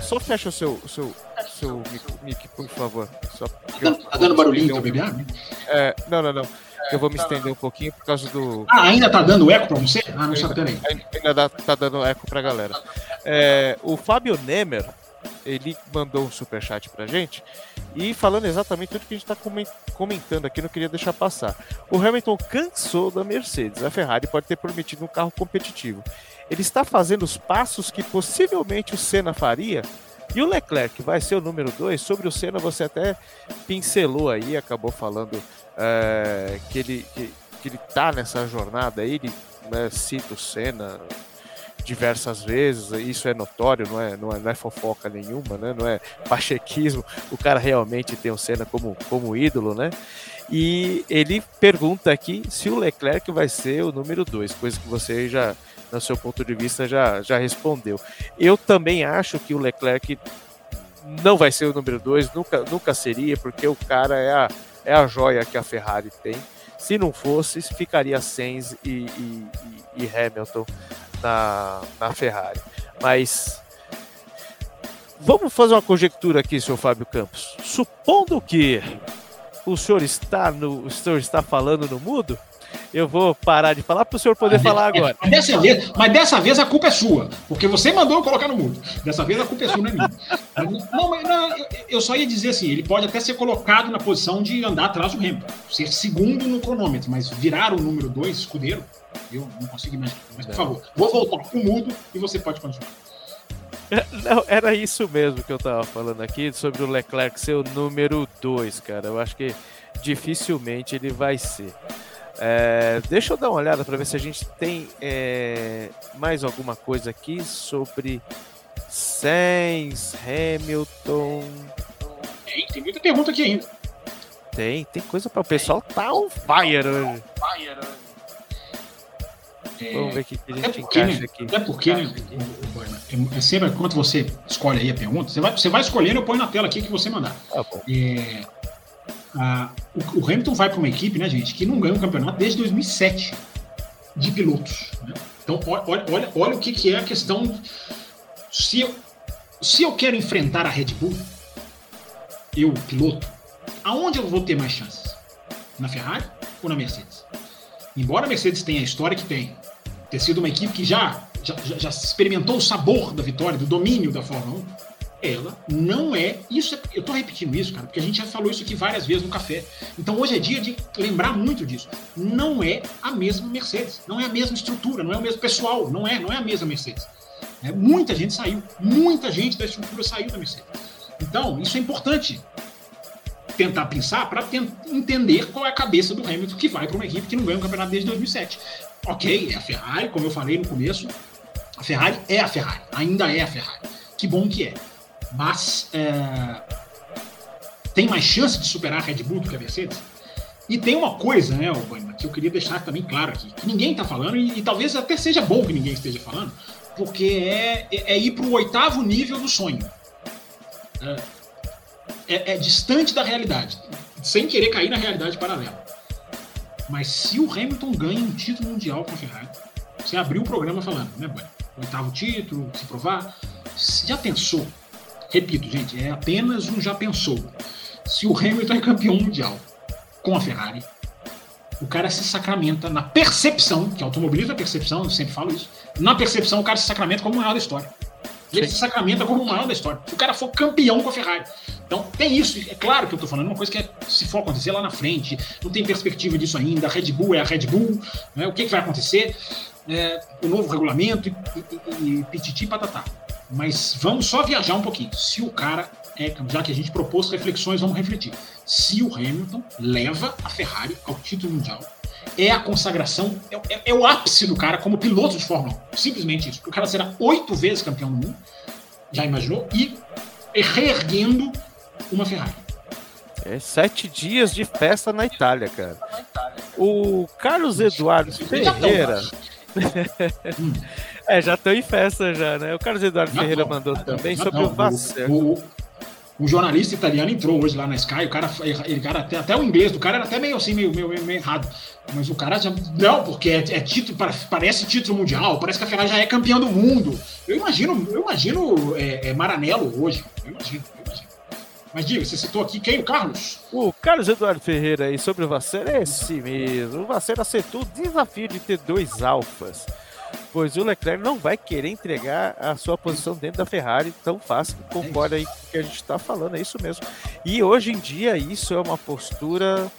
só fecha o seu, seu, seu mic, por favor. Só, tá, dando, tá dando barulhinho também, BBA? É, não, não, não. Eu vou me estender um pouquinho por causa do. Ah, ainda tá dando eco para você? Ah, não sabe, peraí. Ainda dá, tá dando eco pra galera. É, o Fábio Nemer ele mandou um superchat pra gente e falando exatamente tudo que a gente está comentando aqui, não queria deixar passar. O Hamilton cansou da Mercedes, a Ferrari pode ter prometido um carro competitivo. Ele está fazendo os passos que possivelmente o Senna faria. E o Leclerc vai ser o número 2. Sobre o Senna, você até pincelou aí, acabou falando é, que ele que, que ele tá nessa jornada aí, ele né, cita o Senna diversas vezes, isso é notório, não é, não é, não é fofoca nenhuma, né? não é pachequismo, o cara realmente tem o Senna como, como ídolo, né? E ele pergunta aqui se o Leclerc vai ser o número 2, coisa que você já, no seu ponto de vista, já, já respondeu. Eu também acho que o Leclerc não vai ser o número 2, nunca, nunca seria, porque o cara é a, é a joia que a Ferrari tem. Se não fosse, ficaria Sainz e, e, e Hamilton na, na Ferrari. Mas vamos fazer uma conjectura aqui, senhor Fábio Campos. Supondo que o senhor está no, o senhor está falando no mudo, eu vou parar de falar para o senhor poder falar agora. Mas dessa, vez, mas dessa vez a culpa é sua, porque você mandou eu colocar no mudo. Dessa vez a culpa é sua, não é minha. Não, mas não, eu só ia dizer assim: ele pode até ser colocado na posição de andar atrás do Hamilton, ser segundo no cronômetro, mas virar o número dois, escudeiro, eu não consigo imaginar. Mas, por favor, vou voltar para o mudo e você pode continuar. Não, era isso mesmo que eu tava falando aqui, sobre o Leclerc ser o número 2, cara. Eu acho que dificilmente ele vai ser. É, deixa eu dar uma olhada para ver se a gente tem é, mais alguma coisa aqui sobre Sainz, Hamilton. Tem, tem muita pergunta aqui ainda. Tem, tem coisa para o pessoal tá on fire hoje. É, Vamos ver o que a gente porque, encaixa aqui. Até porque, né, é, é sempre quando você escolhe aí a pergunta, você vai, você vai escolhendo, eu ponho na tela aqui que você mandar. Tá é, a, o, Hamilton vai para uma equipe, né, gente, que não ganha um campeonato desde 2007 de pilotos. Né? Então, olha, olha, olha o que, que é a questão. Se eu, se eu quero enfrentar a Red Bull, eu, piloto, aonde eu vou ter mais chances? Na Ferrari ou na Mercedes? Embora a Mercedes tenha a história que tem, ter sido uma equipe que já, já, já experimentou o sabor da vitória, do domínio da Fórmula 1, ela não é. Isso é, eu estou repetindo isso, cara, porque a gente já falou isso aqui várias vezes no café. Então hoje é dia de lembrar muito disso. Não é a mesma Mercedes, não é a mesma estrutura, não é o mesmo pessoal, não é, não é a mesma Mercedes. É, muita gente saiu, muita gente da estrutura saiu da Mercedes. Então, isso é importante tentar pensar para entender qual é a cabeça do Hamilton que vai para uma equipe que não ganha um campeonato desde 2007. Ok, é a Ferrari, como eu falei no começo, a Ferrari é a Ferrari, ainda é a Ferrari. Que bom que é. Mas é, tem mais chance de superar a Red Bull do que a Mercedes? E tem uma coisa, né, Obama, que eu queria deixar também claro aqui, que ninguém está falando, e, e, talvez até seja bom que ninguém esteja falando, porque é, é, é ir para o oitavo nível do sonho. É, é, é, distante da realidade, sem querer cair na realidade paralela. Mas se o Hamilton ganha um título mundial com a Ferrari, você abriu o programa falando, né, Bueno? Oitavo título, se provar. Já pensou? Repito, gente, é apenas um já pensou. Se o Hamilton é campeão mundial com a Ferrari, o cara se sacramenta na percepção, que automobilismo é percepção, eu sempre falo isso. Na percepção, o cara se sacramenta como o maior da história. Ele se sacramenta como o maior da história. Se o cara for campeão com a Ferrari. Então, tem isso. É claro que eu tô falando uma coisa que é, se for acontecer lá na frente, não tem perspectiva disso ainda. A Red Bull é a Red Bull, né? o que, que vai acontecer? É, o novo regulamento e, e, e pititi patatá. Mas vamos só viajar um pouquinho. Se o cara, é, já que a gente propôs reflexões, vamos refletir. Se o Hamilton leva a Ferrari ao título mundial, é a consagração, é, é, é, o ápice do cara como piloto de Fórmula 1. Simplesmente isso. O cara será oito vezes campeão do mundo, já imaginou? E reerguendo uma Ferrari. É sete dias de festa na Itália, cara. O Carlos Eduardo Ferreira. <laughs> É, já estão em festa já, né? O Carlos Eduardo Ferreira mandou também sobre o Vasser. O, jornalista italiano entrou hoje lá na Sky, o cara, ele, cara até, até o inglês do cara era até meio assim, meio, meio, meio errado. Mas o cara já. Não, porque é, é, título, parece título mundial, parece que a Ferrari já é campeão do mundo. Eu imagino, eu imagino é, é Maranello hoje. Eu imagino, eu imagino. Mas diga, você citou aqui quem? O Carlos? O Carlos Eduardo Ferreira aí sobre o Vasser é esse mesmo. O Vasser aceitou o desafio de ter dois alfas. Pois o Leclerc não vai querer entregar a sua posição dentro da Ferrari tão fácil. Concorda aí com o que a gente está falando, é isso mesmo. E hoje em dia isso é uma postura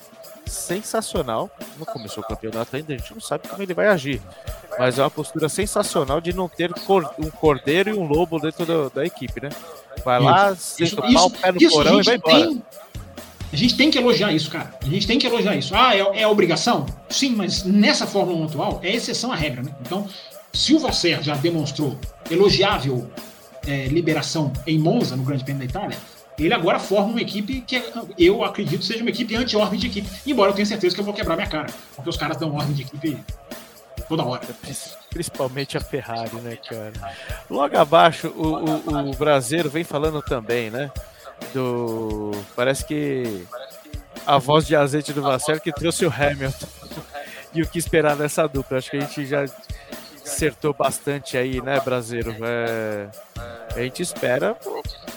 sensacional. Não começou o campeonato ainda, a gente não sabe como ele vai agir. Mas é uma postura sensacional de não ter um cordeiro e um lobo dentro da, da equipe, né? Vai lá, senta o pau, pé no isso, porão e vai embora. Tem, a gente tem que elogiar isso, cara. A gente tem que elogiar isso. Ah, é, é obrigação? Sim, mas nessa Fórmula 1 atual é exceção à regra, né? Então, se o Vasser já demonstrou elogiável é, liberação em Monza, no Grande Prêmio da Itália, ele agora forma uma equipe que eu acredito seja uma equipe anti-ordem de equipe. Embora eu tenha certeza que eu vou quebrar minha cara, porque os caras dão ordem de equipe toda hora. Principalmente a Ferrari, né, cara? Logo abaixo, o, o, o brasileiro vem falando também, né? Do. Parece que a voz de azeite do Vasser que trouxe o Hamilton. e o que esperar dessa dupla. Acho que a gente já acertou bastante aí, né, brasileiro? É... A gente espera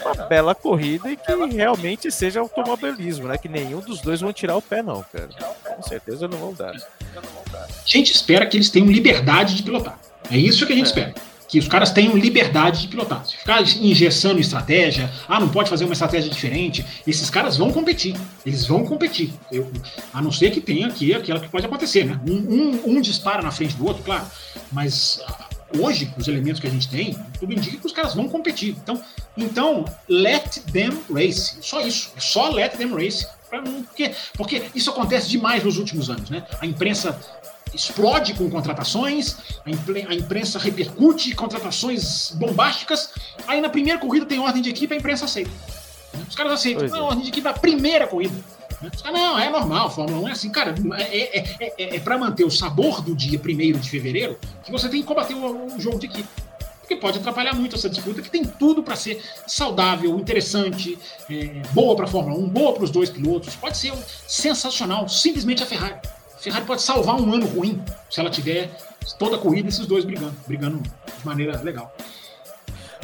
uma bela corrida e que realmente seja automobilismo, né? Que nenhum dos dois vão tirar o pé, não, cara. Com certeza não vão dar. A gente espera que eles tenham liberdade de pilotar. É isso que a gente é. espera. Que os caras tenham liberdade de pilotar. Se ficar engessando estratégia, ah, não pode fazer uma estratégia diferente, esses caras vão competir. Eles vão competir. Eu, a não ser que tenha aqui aquela que pode acontecer, né? Um, um, um dispara na frente do outro, claro. Mas hoje, com os elementos que a gente tem, tudo indica que os caras vão competir. Então, então let them race. Só isso. Só let them race. Porque, porque isso acontece demais nos últimos anos. Né? A imprensa explode com contratações, a imprensa repercute contratações bombásticas. Aí na primeira corrida tem ordem de equipe, a imprensa aceita. Os caras aceitam. Pois não, é. ordem de equipe é a primeira corrida. Ah, não, é normal, Fórmula 1 é assim, cara, é, é, é, é para manter o sabor do dia 1 de fevereiro que você tem que combater o, o jogo de equipe. Porque pode atrapalhar muito essa disputa, que tem tudo para ser saudável, interessante, é, boa para a Fórmula 1, boa para os dois pilotos, pode ser um, sensacional, simplesmente a Ferrari. Ferrari pode salvar um ano ruim se ela tiver toda a corrida esses dois brigando, brigando de maneira legal.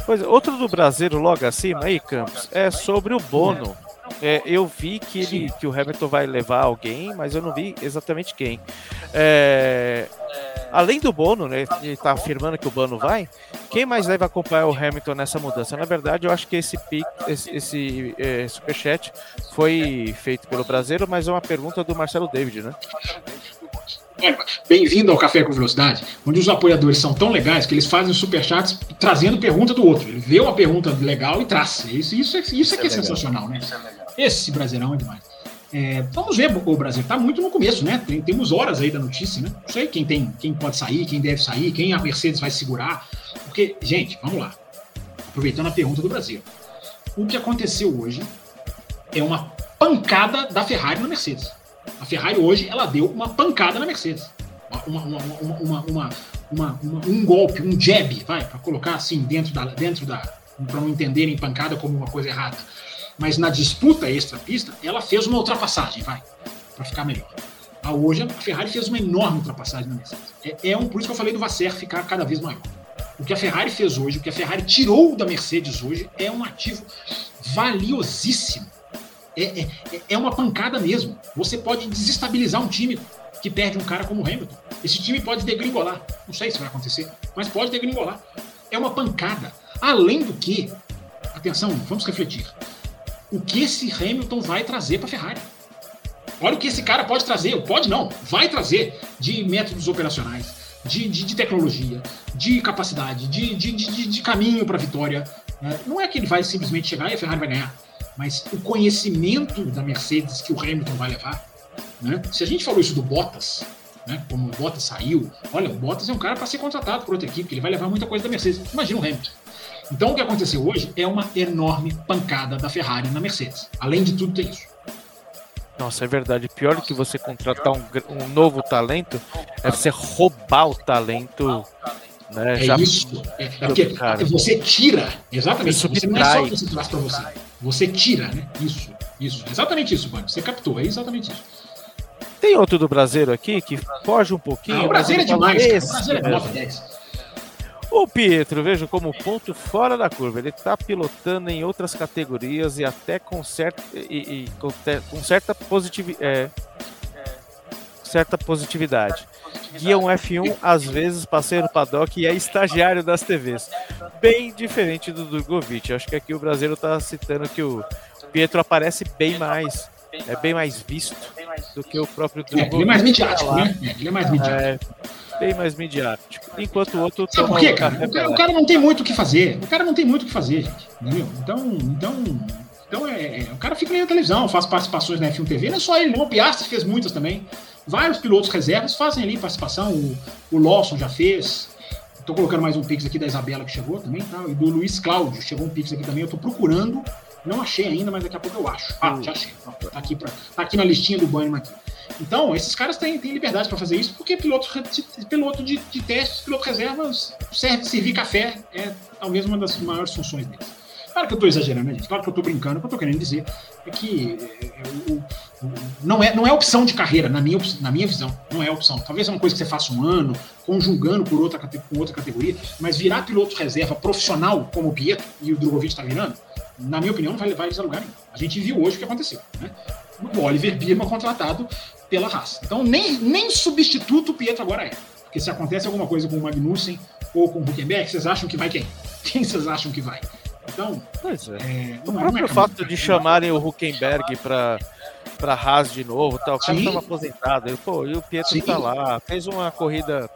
Pois, outro do Brasileiro logo acima aí, Campos, é sobre o Bono. É, eu vi que, ele, que o Hamilton vai levar alguém, mas eu não vi exatamente quem. É, além do Bono, né, ele está afirmando que o Bono vai, quem mais deve acompanhar o Hamilton nessa mudança? Na verdade, eu acho que esse, pic, esse, esse é, superchat foi feito pelo brasileiro, mas é uma pergunta do Marcelo David, né? Bem-vindo ao Café com Velocidade, onde os apoiadores são tão legais que eles fazem superchats trazendo pergunta do outro. Ele vê uma pergunta legal e traz. Isso, isso, isso, isso é que é, é sensacional, né? Esse Brasileirão é demais. É, vamos ver, o Brasil está muito no começo, né? Tem, temos horas aí da notícia, né? Não sei quem tem, quem pode sair, quem deve sair, quem a Mercedes vai segurar. Porque, gente, vamos lá. Aproveitando a pergunta do Brasil. O que aconteceu hoje é uma pancada da Ferrari na Mercedes. A Ferrari hoje ela deu uma pancada na Mercedes. Uma, uma, uma, uma um golpe, um jab, vai, para colocar assim dentro da. Dentro da para não entenderem pancada como uma coisa errada. Mas na disputa extra-pista, ela fez uma ultrapassagem, vai, para ficar melhor. A hoje a Ferrari fez uma enorme ultrapassagem na Mercedes. É, é um, por isso que eu falei do Vasser ficar cada vez maior. O que a Ferrari fez hoje, o que a Ferrari tirou da Mercedes hoje, é um ativo valiosíssimo é, é, é uma pancada mesmo. Você pode desestabilizar um time que perde um cara como o Hamilton. Esse time pode degringolar. Não sei se vai acontecer, mas pode degringolar. É uma pancada. Além do que, atenção, vamos refletir. O que esse Hamilton vai trazer para a Ferrari? Olha o que esse cara pode trazer, pode não, vai trazer de métodos operacionais, de, de, de tecnologia, de capacidade, de, de, de caminho para a vitória. É, não é que ele vai simplesmente chegar e a Ferrari vai ganhar mas o conhecimento da Mercedes que o Hamilton vai levar. Né? Se a gente falou isso do Bottas, né? como o Bottas saiu, olha, o Bottas é um cara para ser contratado por outra equipe, ele vai levar muita coisa da Mercedes. Imagina o Hamilton. Então o que aconteceu hoje é uma enorme pancada da Ferrari na Mercedes. Além de tudo, tem isso. Nossa, é verdade. Pior do que você contratar um, um novo talento é você roubar o talento né? É Já... isso. É, é porque você tira, exatamente. Você não é só que você traz para você. Você tira, né? Isso, isso. Exatamente isso, mano. Você captou, é exatamente isso. Tem outro do Brasileiro aqui que foge um pouquinho. Ah, o Brasileiro é demais, cara. O Brasileiro é nota 10. O Pietro, veja como ponto fora da curva. Ele está pilotando em outras categorias e até com, certa, e, e, com, com certa, positivi, é, certa positividade. guia um F1, às vezes passeia no paddock e é estagiário das TVs. Bem diferente do Drogovic. Acho que aqui o brasileiro está citando que o Pietro aparece bem mais, é bem mais visto do que o próprio Drogovic. É, ele é mais midiático, né? É, ele é mais midiático. É, bem mais midiático. Enquanto o outro. Sabe por quê, cara? O, cara? o cara não tem muito o que fazer. O cara não tem muito o que fazer, gente. Entendeu? Então, então então, é, é, o cara fica na televisão, faz participações na F1 TV, não é só ele, não. O Piastri fez muitas também. Vários pilotos reservas fazem ali participação. O, o Lawson já fez. Estou colocando mais um pix aqui da Isabela que chegou também, tá? E do Luiz Cláudio, chegou um pix aqui também. Eu estou procurando, não achei ainda, mas daqui a pouco eu acho. Ah, já achei. Tá aqui, pra, tá aqui na listinha do Bannerman aqui. Então, esses caras têm, têm liberdade para fazer isso, porque piloto, piloto de, de testes, piloto reservas, serve servir café, é talvez uma das maiores funções deles. Claro que eu estou exagerando, né, gente? Claro que eu estou brincando. O que eu estou querendo dizer é que é, é, o, não, é, não é opção de carreira, na minha, na minha visão. Não é opção. Talvez é uma coisa que você faça um ano, conjugando por outra, com outra categoria, mas virar piloto reserva profissional, como o Pietro e o Drogovic está virando, na minha opinião, não vai levar eles a lugar nenhum. A gente viu hoje o que aconteceu. Né? O Oliver Birman contratado pela raça. Então, nem, nem substituto o Pietro agora é. Porque se acontece alguma coisa com o Magnussen ou com o Huckenberg, vocês acham que vai quem? <laughs> Quem vocês acham que vai? Então, pois é. é o próprio é fato de chamarem o Huckenberg para para Haas de novo, tal, o cara estava aposentado, ele, pô, e o Pietro Sim. tá lá, fez uma corrida,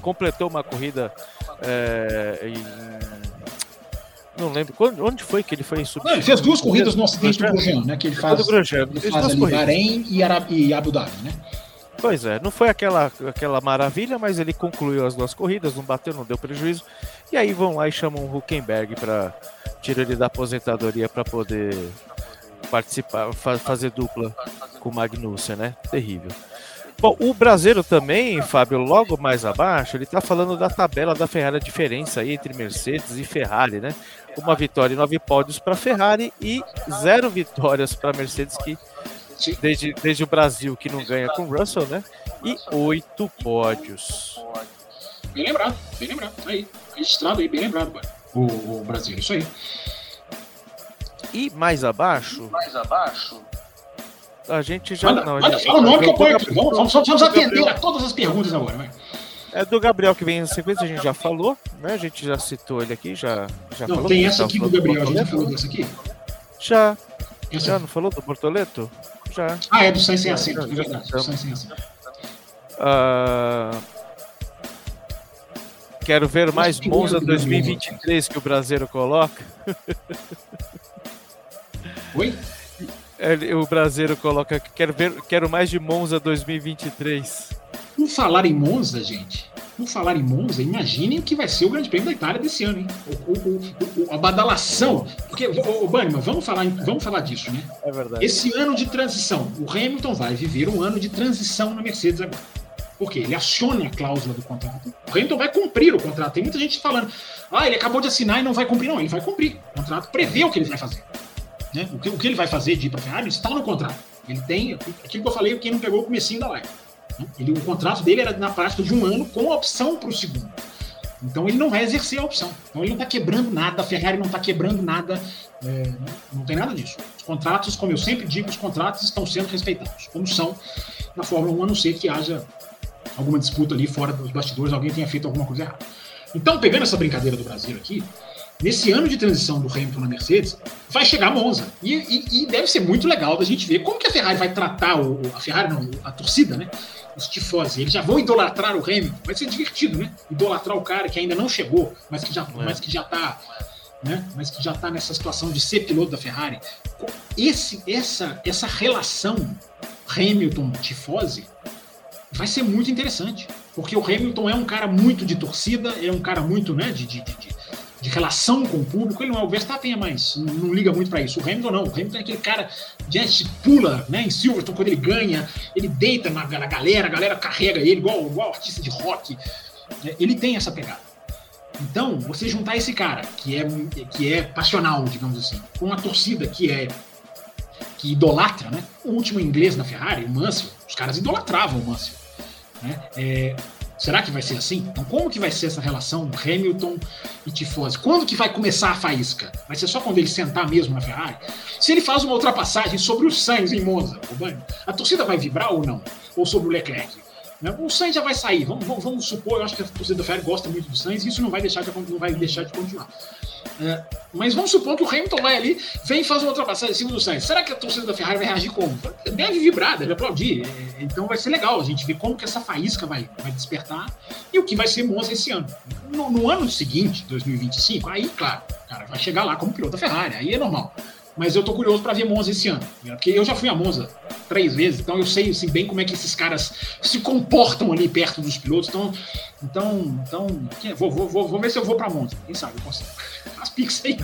completou uma corrida é, em, não lembro onde foi que ele foi em Não, ele fez duas corridas no acidente do Grosjean, né? Que ele faz, Grosjean, ele faz ali Bahrein e, e Abu Dhabi, né? Pois é, não foi aquela, aquela maravilha, mas ele concluiu as duas corridas, não bateu, não deu prejuízo. E aí vão lá e chamam o Huckenberg para tirar ele da aposentadoria para poder participar, fa fazer dupla com o Magnussen, né? Terrível. Bom, o brasileiro também, Fábio, logo mais abaixo, ele está falando da tabela da Ferrari, a diferença aí entre Mercedes e Ferrari, né? Uma vitória e nove pódios para Ferrari e zero vitórias para Mercedes, que desde, desde o Brasil que não ganha com Russell, né? E oito pódios. Bem lembrado, bem lembrado. Aí, registrado aí, bem lembrado, o, o Brasil, isso aí. E mais abaixo. Mais abaixo. A gente já. Manda, não, manda, gente, fala o nome que eu ponho aqui. Vamos, vamos, vamos atender a todas as perguntas agora, vai. É do Gabriel que vem na sequência, a gente já falou, né? A gente já citou ele aqui, já, já não, falou. Tem essa aqui do Gabriel, a gente já falou dessa aqui? Já. Essa já não falou do Bortoleto? Já. Ah, é do Sai Sem Acento, é verdade. Do Sai Sem Acento. Uh, quero ver mais Monza 2023 que o brasileiro coloca. <laughs> Oi? O brasileiro coloca quero ver, quero mais de Monza 2023. Por falar em Monza, gente, por falar em Monza, imaginem o que vai ser o Grande Prêmio da Itália desse ano, hein? O, o, o, a badalação. Porque, ô, Bannerman, vamos falar, vamos falar disso, né? É verdade. Esse ano de transição, o Hamilton vai viver um ano de transição na Mercedes agora. Por quê? Ele aciona a cláusula do contrato. O Hamilton vai cumprir o contrato. Tem muita gente falando, ah, ele acabou de assinar e não vai cumprir. Não, ele vai cumprir. O contrato prevê o que ele vai fazer. Né? O, que, o que ele vai fazer de ir para a Ferrari está no contrato. Ele tem aquilo que eu falei, quem não pegou o comecinho da live. Né? Ele, o contrato dele era na prática de um ano com opção para o segundo. Então ele não vai exercer a opção. Então ele não está quebrando nada, a Ferrari não está quebrando nada, é, não tem nada disso. Os contratos, como eu sempre digo, os contratos estão sendo respeitados, como são na Fórmula 1, a não ser que haja alguma disputa ali fora dos bastidores, alguém tenha feito alguma coisa errada. Então, pegando essa brincadeira do Brasil aqui, nesse ano de transição do Hamilton na Mercedes, vai chegar a Monza. E, e, e, deve ser muito legal da gente ver como que a Ferrari vai tratar o, a Ferrari, não, a torcida, né? Os tifosi. Eles já vão idolatrar o Hamilton. Vai ser divertido, né? Idolatrar o cara que ainda não chegou, mas que já, é. mas que já tá. Né? Mas que já está nessa situação de ser piloto da Ferrari. Esse, essa, essa relação Hamilton-tifose vai ser muito interessante. Porque o Hamilton é um cara muito de torcida, é um cara muito né, de, de, de, de relação com o público. Ele não é o Verstappen, é mais, não liga muito para isso. O Hamilton não. O Hamilton é aquele cara que pula né, em Silverstone quando ele ganha, ele deita na, na galera, a galera carrega ele, igual, igual artista de rock. É, ele tem essa pegada. Então, você juntar esse cara, que é, que é passional, digamos assim, com uma torcida que é que idolatra, né? O último inglês na Ferrari, o Mansell, os caras idolatravam o Mansell. Né? É, será que vai ser assim? Então, como que vai ser essa relação Hamilton e Tifose? Quando que vai começar a faísca? Vai ser só quando ele sentar mesmo na Ferrari? Se ele faz uma ultrapassagem sobre o Sainz em Monza, a torcida vai vibrar ou não? Ou sobre o Leclerc? Né? O Sainz já vai sair, vamos, vamos, vamos, supor, eu acho que a torcida da Ferrari gosta muito do Sainz, e isso não vai deixar de, não vai deixar de continuar. É, mas vamos supor que o Hamilton vai ali, vem fazer uma ultrapassagem em cima do Sainz. Será que a torcida da Ferrari vai reagir como? Deve vibrar, deve aplaudir. É, então vai ser legal a gente ver como que essa faísca vai, vai despertar e o que vai ser Monza esse ano. No, no ano seguinte, 2025, aí, claro, cara vai chegar lá como piloto da Ferrari, aí é normal. Mas eu tô curioso para ver Monza esse ano. Porque eu já fui a Monza três vezes, então eu sei assim, bem como é que esses caras se comportam ali perto dos pilotos. Então, então, então vou, vou, vou, vou ver se eu vou para Monza. Quem sabe eu consigo. <laughs> Faz pix aí.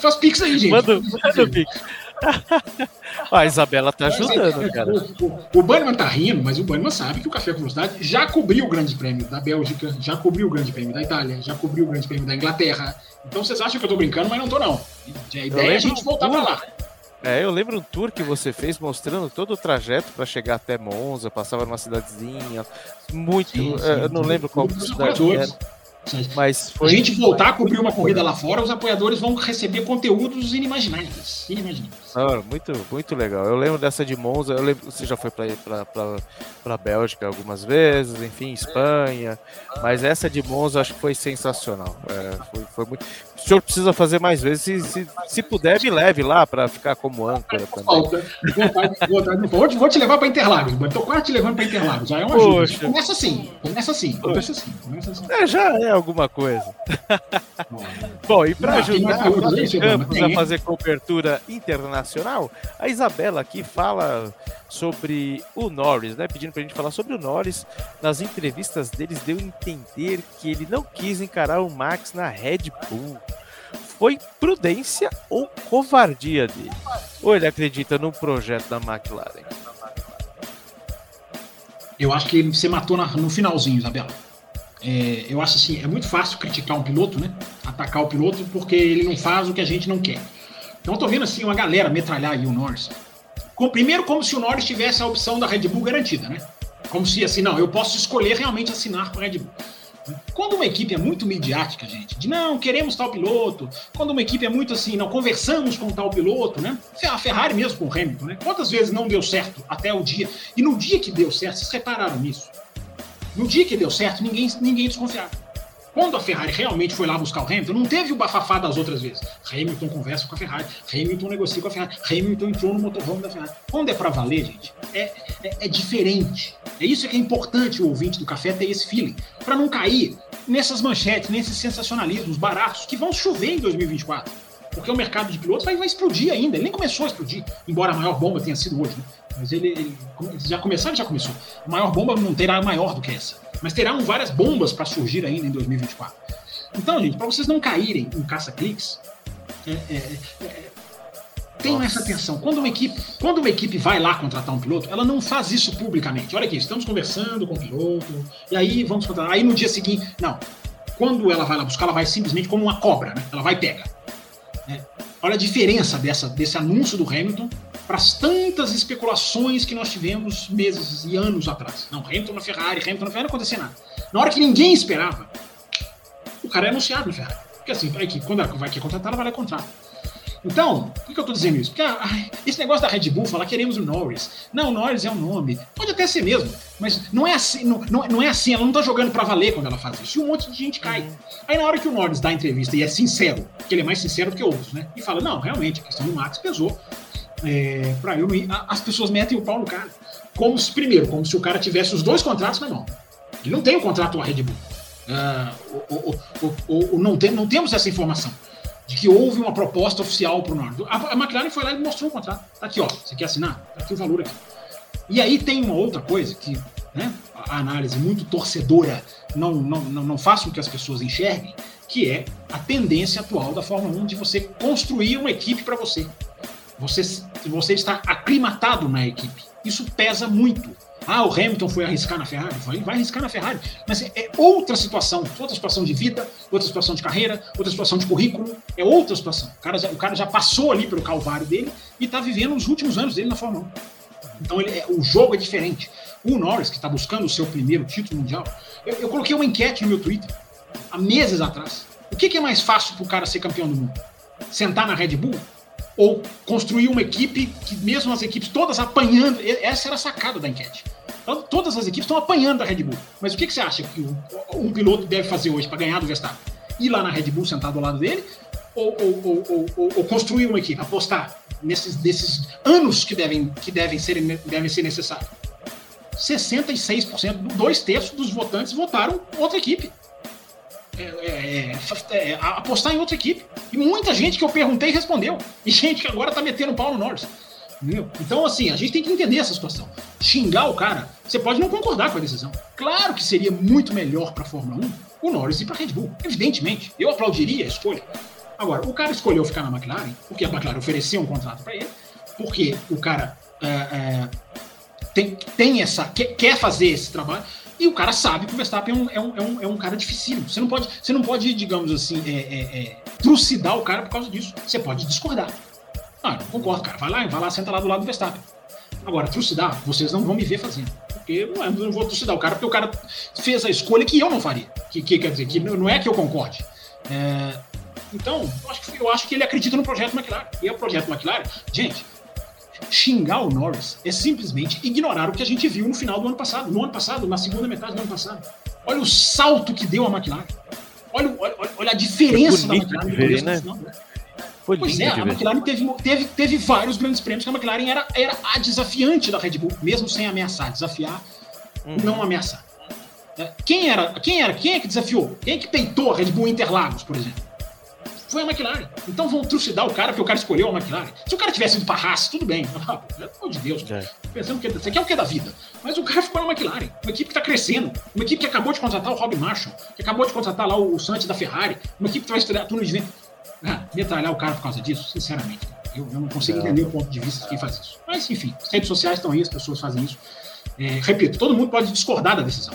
Faz pix aí, gente. Manda, manda o pix. <laughs> a Isabela tá ajudando, cara. O, o, o Bannerman tá rindo, mas o Bannerman sabe que o Café com Velocidade já cobriu o Grande Prêmio da Bélgica, já cobriu o Grande Prêmio da Itália, já cobriu o Grande Prêmio da Inglaterra. Então vocês acham que eu tô brincando, mas não tô não. A ideia é a gente voltar pra lá. É, eu lembro um tour que você fez mostrando todo o trajeto para chegar até Monza, passava numa cidadezinha, muito. Sim, sim, eu não lembro qual cidade era. Mas foi... A gente voltar a cobrir uma corrida lá fora, os apoiadores vão receber conteúdos inimagináveis. inimagináveis. Ah, muito, muito legal. Eu lembro dessa de Monza, eu lembro, você já foi para a Bélgica algumas vezes, enfim, Espanha, mas essa de Monza acho que foi sensacional. É, foi, foi muito... O senhor precisa fazer mais vezes, se, se, se puder, me leve lá para ficar como âncora também. Vou, vou te levar para Interlagos, estou quase te levando para Interlagos, já é uma ajuda. Começa assim, começa assim, começa assim, começa assim. É, já é alguma coisa. Bom, <laughs> e para ajudar os campos a fazer cobertura internacional, a Isabela aqui fala sobre o Norris, né? Pedindo pra gente falar sobre o Norris. Nas entrevistas deles deu a entender que ele não quis encarar o Max na Red Bull. Foi prudência ou covardia dele? Ou ele acredita no projeto da McLaren? Eu acho que você matou no finalzinho, Isabela. É, eu acho assim, é muito fácil criticar um piloto, né? Atacar o piloto porque ele não faz o que a gente não quer. Então eu tô vendo assim uma galera metralhar aí o Norris. Com, primeiro, como se o Norris tivesse a opção da Red Bull garantida, né? Como se assim, não, eu posso escolher realmente assinar com a Red Bull. Quando uma equipe é muito midiática, gente, de não, queremos tal piloto, quando uma equipe é muito assim, não, conversamos com tal piloto, né? A Ferrari mesmo com o Hamilton, né? Quantas vezes não deu certo até o dia? E no dia que deu certo, vocês repararam nisso? No dia que deu certo, ninguém, ninguém desconfiava. Quando a Ferrari realmente foi lá buscar o Hamilton, não teve o bafafá das outras vezes. Hamilton conversa com a Ferrari, Hamilton negocia com a Ferrari, Hamilton entrou no motorhome da Ferrari. Quando é para valer, gente, é, é, é, diferente. É isso que é importante o ouvinte do café ter esse feeling, para não cair nessas manchetes, nesses sensacionalismos baratos que vão chover em 2024. Porque o mercado de pilotos vai, vai explodir ainda. Ele nem começou a explodir, embora a maior bomba tenha sido hoje. Né? Mas ele, ele, já começou, ele já começou. A maior bomba não terá maior do que essa. Mas terão várias bombas para surgir ainda em 2024. Então, gente, para vocês não caírem em caça-cliques, é, é, é, tenham essa atenção. Quando uma, equipe, quando uma equipe vai lá contratar um piloto, ela não faz isso publicamente. Olha aqui, estamos conversando com o piloto, e aí vamos contratar. Aí no dia seguinte, não. Quando ela vai lá buscar, ela vai simplesmente como uma cobra, né? Ela vai pega. É. Olha a diferença dessa, desse anúncio do Hamilton para as tantas especulações que nós tivemos meses e anos atrás. Não, Hamilton na Ferrari, Hamilton na Ferrari, não acontecia nada. Na hora que ninguém esperava, o cara é anunciado na Ferrari. Porque assim, que, quando ela vai que contratar, ela vai lá contrato. Então, por que, eu estou dizendo isso? Porque ah, esse negócio da Red Bull, falar queremos o Norris. Não, o Norris é o nome. Pode até ser mesmo, mas não é assim, não, não, não é assim, ela não está jogando para valer quando ela faz isso. E um monte de gente cai. Aí na hora que o Norris dá a entrevista e é sincero, que ele é mais sincero do que outros, né? E fala, não, realmente, a questão do Max pesou. É, para eu as pessoas metem o pau no cara. Como se, primeiro, como se o cara tivesse os dois contratos na mão. Ele não tem o um contrato com a Red Bull. O, não, tem, não temos essa informação de que houve uma proposta oficial para o Norris. A, a, McLaren foi lá e mostrou o contrato. Tá aqui, ó. Você quer assinar? Tá aqui o valor aqui. E aí tem uma outra coisa que né, a análise muito torcedora não, não, não, não faz com que as pessoas enxerguem, que é a tendência atual da Fórmula 1 de você construir uma equipe para você. Você, você está aclimatado na equipe. Isso pesa muito. Ah, o Hamilton foi arriscar na Ferrari. Vai, vai arriscar na Ferrari. Mas é outra situação. Outra situação de vida, outra situação de carreira, outra situação de currículo. É outra situação. O cara já, o cara já passou ali pelo calvário dele e está vivendo os últimos anos dele na Fórmula 1. Então ele, é, o jogo é diferente. O Norris, que está buscando o seu primeiro título mundial, eu, eu, coloquei uma enquete no meu Twitter há meses atrás. O que, que é mais fácil para o cara ser campeão do mundo? Sentar na Red Bull ou construir uma equipe que, mesmo as equipes todas apanhando, essa era a sacada da enquete. Então, todas as equipes estão apanhando da Red Bull. Mas o que, que você acha que um piloto deve fazer hoje para ganhar do Verstappen? Ir lá na Red Bull sentado ao lado dele ou, ou, ou, ou, construir uma equipe, apostar nesses, desses anos que devem, que devem, ser, devem ser necessários. 66%, dois terços dos votantes votaram outra equipe. É, é, é, é apostar em outra equipe. E muita gente que eu perguntei respondeu. E gente que agora tá metendo pau no Norris. Entendeu? Então, assim, a gente tem que entender essa situação. Xingar o cara, você pode não concordar com a decisão. Claro que seria muito melhor para a Fórmula 1 o Norris ir para Red Bull. Evidentemente, eu aplaudiria a escolha. Agora, o cara escolheu ficar na McLaren, porque a McLaren ofereceu um contrato para ele, porque o cara é, é, tem, tem essa. Quer, quer, fazer esse trabalho, e o cara sabe que o Verstappen é um, é um, é um, é um cara dificílimo. Você não pode, você não pode digamos assim, é, é, é, trucidar o cara por causa disso. Você pode discordar. Ah, não concordo, cara. Vai lá, vai lá, senta lá do lado do Verstappen. Agora, trucidar, vocês não vão me ver fazendo. Porque não, é, não vou trucidar o cara, porque o cara fez a escolha que eu não faria. Que, que quer dizer, que não é que eu concorde. Então, eu acho, que, eu acho que ele acredita no projeto McLaren. E é o projeto McLaren, gente, xingar o Norris é simplesmente ignorar o que a gente viu no final do ano passado. No ano passado, na segunda metade do ano passado. Olha o salto que deu a McLaren. Olha, olha, olha a diferença da McLaren ver, né? Final, né? Foi pois é, a McLaren teve, teve, teve vários grandes prêmios que a McLaren era, era a desafiante da Red Bull, mesmo sem ameaçar. Desafiar, uhum. não ameaçar. É, quem era, quem era, quem é que desafiou? Quem é que peitou a Red Bull Interlagos, por exemplo? Foi a McLaren. Então vão trucidar o cara porque o cara escolheu a McLaren. Se o cara tivesse ido para Haas, tudo bem. Ah, <laughs> pelo amor de Deus. É. Pensando que você quer o que da vida? Mas o cara ficou na McLaren. Uma equipe que está crescendo. Uma equipe que acabou de contratar o Rob Marshall. Que acabou de contratar lá o Santos da Ferrari. Uma equipe que vai estrear tudo de vento. Ah, metralhar o cara por causa disso, sinceramente. Eu, eu não consigo entender o ponto de vista de quem faz isso. Mas, enfim, as redes sociais estão aí, as pessoas fazem isso. É, repito, todo mundo pode discordar da decisão.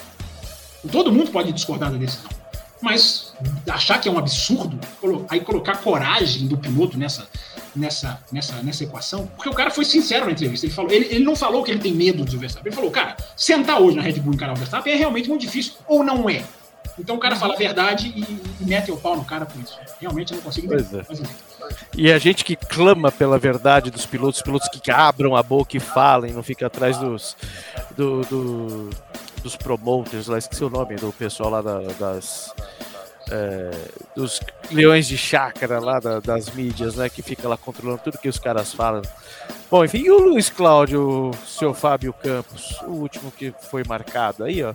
Todo mundo pode discordar da decisão. Mas achar que é um absurdo, aí colocar coragem do piloto nessa, nessa, nessa, nessa equação, porque o cara foi sincero na entrevista. Ele, falou, ele, ele não falou que ele tem medo do Verstappen. Ele falou, cara, sentar hoje na Red Bull e encarar o Verstappen é realmente muito difícil, ou não é. Então o cara fala a verdade e, e mete o pau no cara por isso. Realmente eu não consigo entender. Pois é. E a gente que clama pela verdade dos pilotos, pilotos que abram a boca e falem, não fica atrás dos, do, do dos promoters lá, esqueci o nome do pessoal lá da, das. É, dos leões de chácara lá da, das mídias, né? Que fica lá controlando tudo que os caras falam. Bom, enfim, e o Luiz Cláudio, o seu Fábio Campos, o último que foi marcado aí, ó.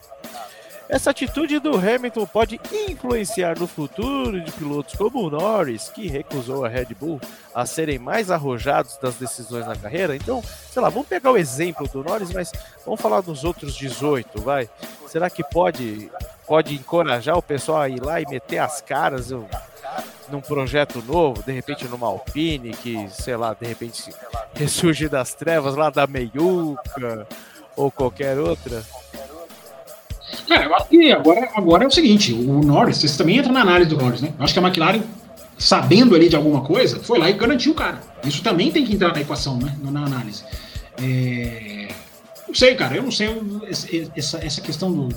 Essa atitude do Hamilton pode influenciar no futuro de pilotos como o Norris, que recusou a Red Bull a serem mais arrojados das decisões na carreira. Então, sei lá, vamos pegar o exemplo do Norris, mas vamos falar dos outros 18, vai. Será que pode, pode encorajar o pessoal a ir lá e meter as caras num projeto novo, de repente numa Alpine, que, sei lá, de repente ressurge das trevas lá da Meiuca ou qualquer outra? Cara, eu acho que agora, agora é o seguinte: o Norris, você também entra na análise do Norris, né? Eu acho que a McLaren, sabendo ali de alguma coisa, foi lá e garantiu o cara. Isso também tem que entrar na equação, né? Na análise. É... Não sei, cara, eu não sei essa, essa questão do,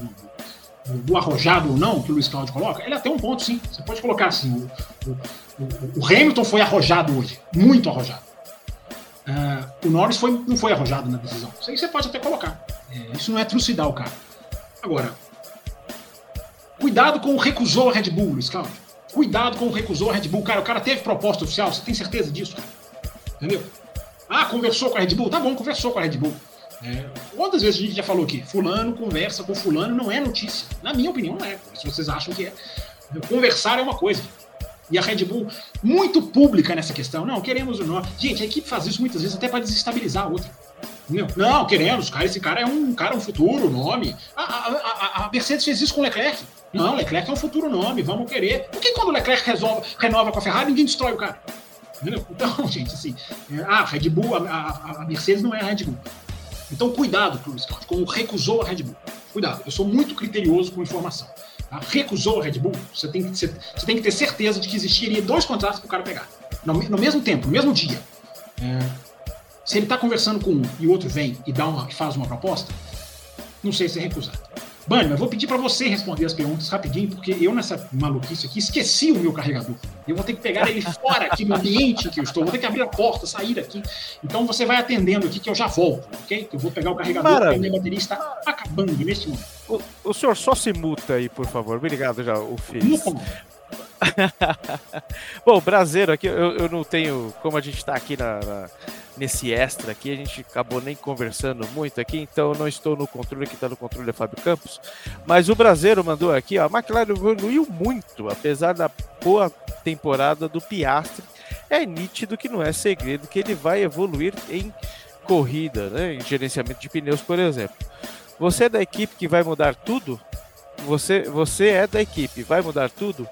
do arrojado ou não que o Luiz Cláudio coloca. Ele até um ponto, sim. Você pode colocar assim: o, o, o Hamilton foi arrojado hoje, muito arrojado. Uh, o Norris foi, não foi arrojado na decisão. Isso aí você pode até colocar. É, isso não é trucidar o cara. Agora, cuidado com o recusou a Red Bull, Luiz Cláudio. Cuidado com o recusou a Red Bull. Cara, o cara teve proposta oficial, você tem certeza disso, cara? Entendeu? Ah, conversou com a Red Bull? Tá bom, conversou com a Red Bull. É, quantas vezes a gente já falou aqui? Fulano conversa com fulano não é notícia. Na minha opinião, não é. Se vocês acham que é. Conversar é uma coisa. E a Red Bull, muito pública nessa questão. Não, queremos o nome. Gente, a equipe faz isso muitas vezes até para desestabilizar a outra. Não, não queremos, cara, esse cara é um cara, um futuro nome. A, a, a, a, Mercedes fez isso com o Leclerc. Não, Leclerc é um futuro nome, vamos querer. Por que quando o Leclerc resolve, renova com a Ferrari, ninguém destrói o cara? Entendeu? Então, <laughs> gente, assim, é, a Red Bull, a, a, Mercedes não é a Red Bull. Então, cuidado, Cruz, como recusou a Red Bull. Cuidado, eu sou muito criterioso com informação. Tá? Recusou a Red Bull, você tem, que, você, você tem que ter certeza de que existiria dois contratos para o cara pegar. No, no mesmo tempo, no mesmo dia. É, se ele está conversando com um e o outro vem e dá uma, faz uma proposta, não sei se é recusar. Bunny, eu vou pedir para você responder as perguntas rapidinho, porque eu nessa maluquice aqui esqueci o meu carregador. Eu vou ter que pegar ele <laughs> fora aqui no ambiente que eu estou, vou ter que abrir a porta, sair daqui. Então você vai atendendo aqui que eu já volto, ok? Eu vou pegar o carregador Maravilha. porque a minha bateria está acabando neste momento. O, o, senhor só se muta aí, por favor. Obrigado já, o filho. <laughs> Bom, Brasileiro aqui, eu, eu, não tenho, como a gente está aqui na, na, nesse extra aqui, a gente acabou nem conversando muito aqui, então não estou no controle, que está no controle é Fábio Campos. Mas o Brasileiro mandou aqui, ó, a McLaren evoluiu muito, apesar da boa temporada do Piastri. É nítido que não é segredo que ele vai evoluir em corrida, né, em gerenciamento de pneus, por exemplo. Você é da equipe que vai mudar tudo? Você, você é da equipe, vai mudar tudo?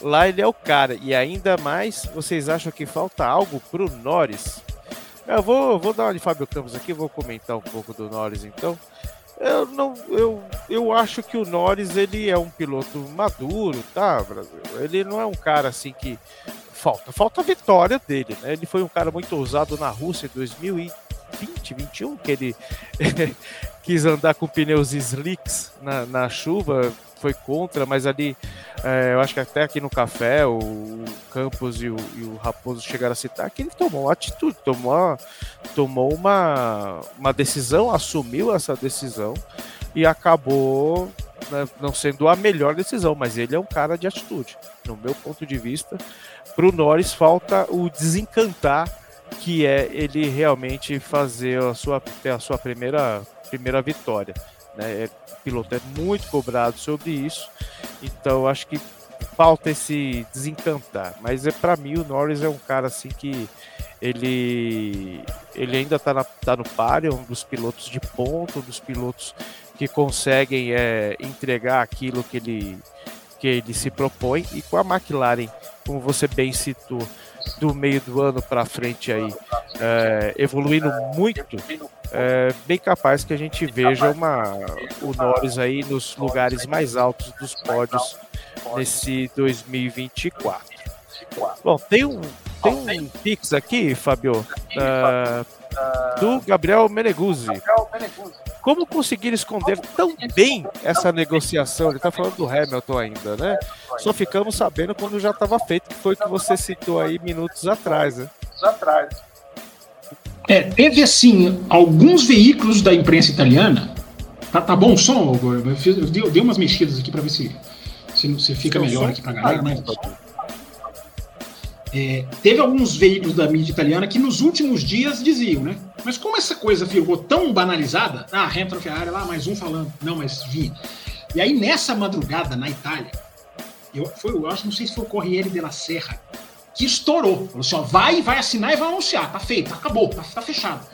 Lá ele é o cara. E ainda mais, vocês acham que falta algo pro Norris? Eu vou, vou dar uma de Fábio Campos aqui, vou comentar um pouco do Norris então. Eu não, eu, eu acho que o Norris ele é um piloto maduro, tá, Brasil? Ele não é um cara assim que falta, falta a vitória dele, né? Ele foi um cara muito ousado na Rússia em 2020, 2021, que ele <laughs> quis andar com pneus slicks na, na chuva, foi contra, mas ali é, eu acho que até aqui no café o, o Campos e o, e o, Raposo chegaram a citar que ele tomou uma atitude, tomou, uma, tomou uma, uma decisão, assumiu essa decisão e acabou né, não sendo a melhor decisão, mas ele é um cara de atitude. No meu ponto de vista, para o Norris falta o desencantar que é ele realmente fazer a sua, a sua primeira, primeira vitória. Né? É, piloto é muito cobrado sobre isso, então acho que falta esse desencantar. Mas é para mim o Norris é um cara assim que ele ele ainda está tá no páreo, um dos pilotos de ponto, um dos pilotos que conseguem é, entregar aquilo que ele que ele se propõe e com a McLaren, como você bem citou, do meio do ano para frente aí, é, evoluindo muito, é bem capaz que a gente veja uma, o Norris aí nos lugares mais altos dos pódios nesse 2024. Bom, tem um, tem um Pix aqui, Fabio, uh, do Gabriel Meneguzzi. Como conseguir esconder tão bem essa negociação? Ele está falando do Hamilton ainda, né? Só ficamos sabendo quando já estava feito, que foi o que você citou aí minutos atrás, né? atrás. É, teve assim, alguns veículos da imprensa italiana. Tá, tá bom o som, Eu, fiz, eu, dei, eu dei umas mexidas aqui para ver se, se, se fica melhor aqui pra galera, mas. É, teve alguns veículos da mídia italiana que nos últimos dias diziam, né? Mas como essa coisa ficou tão banalizada, ah, Hamilton Ferrari lá, mais um falando, não, mas vinha. E aí nessa madrugada na Itália, eu, foi, eu acho, não sei se foi o Corriere della Serra, que estourou. Falou assim: ó, vai, vai assinar e vai anunciar. Tá feito, acabou, tá, tá fechado.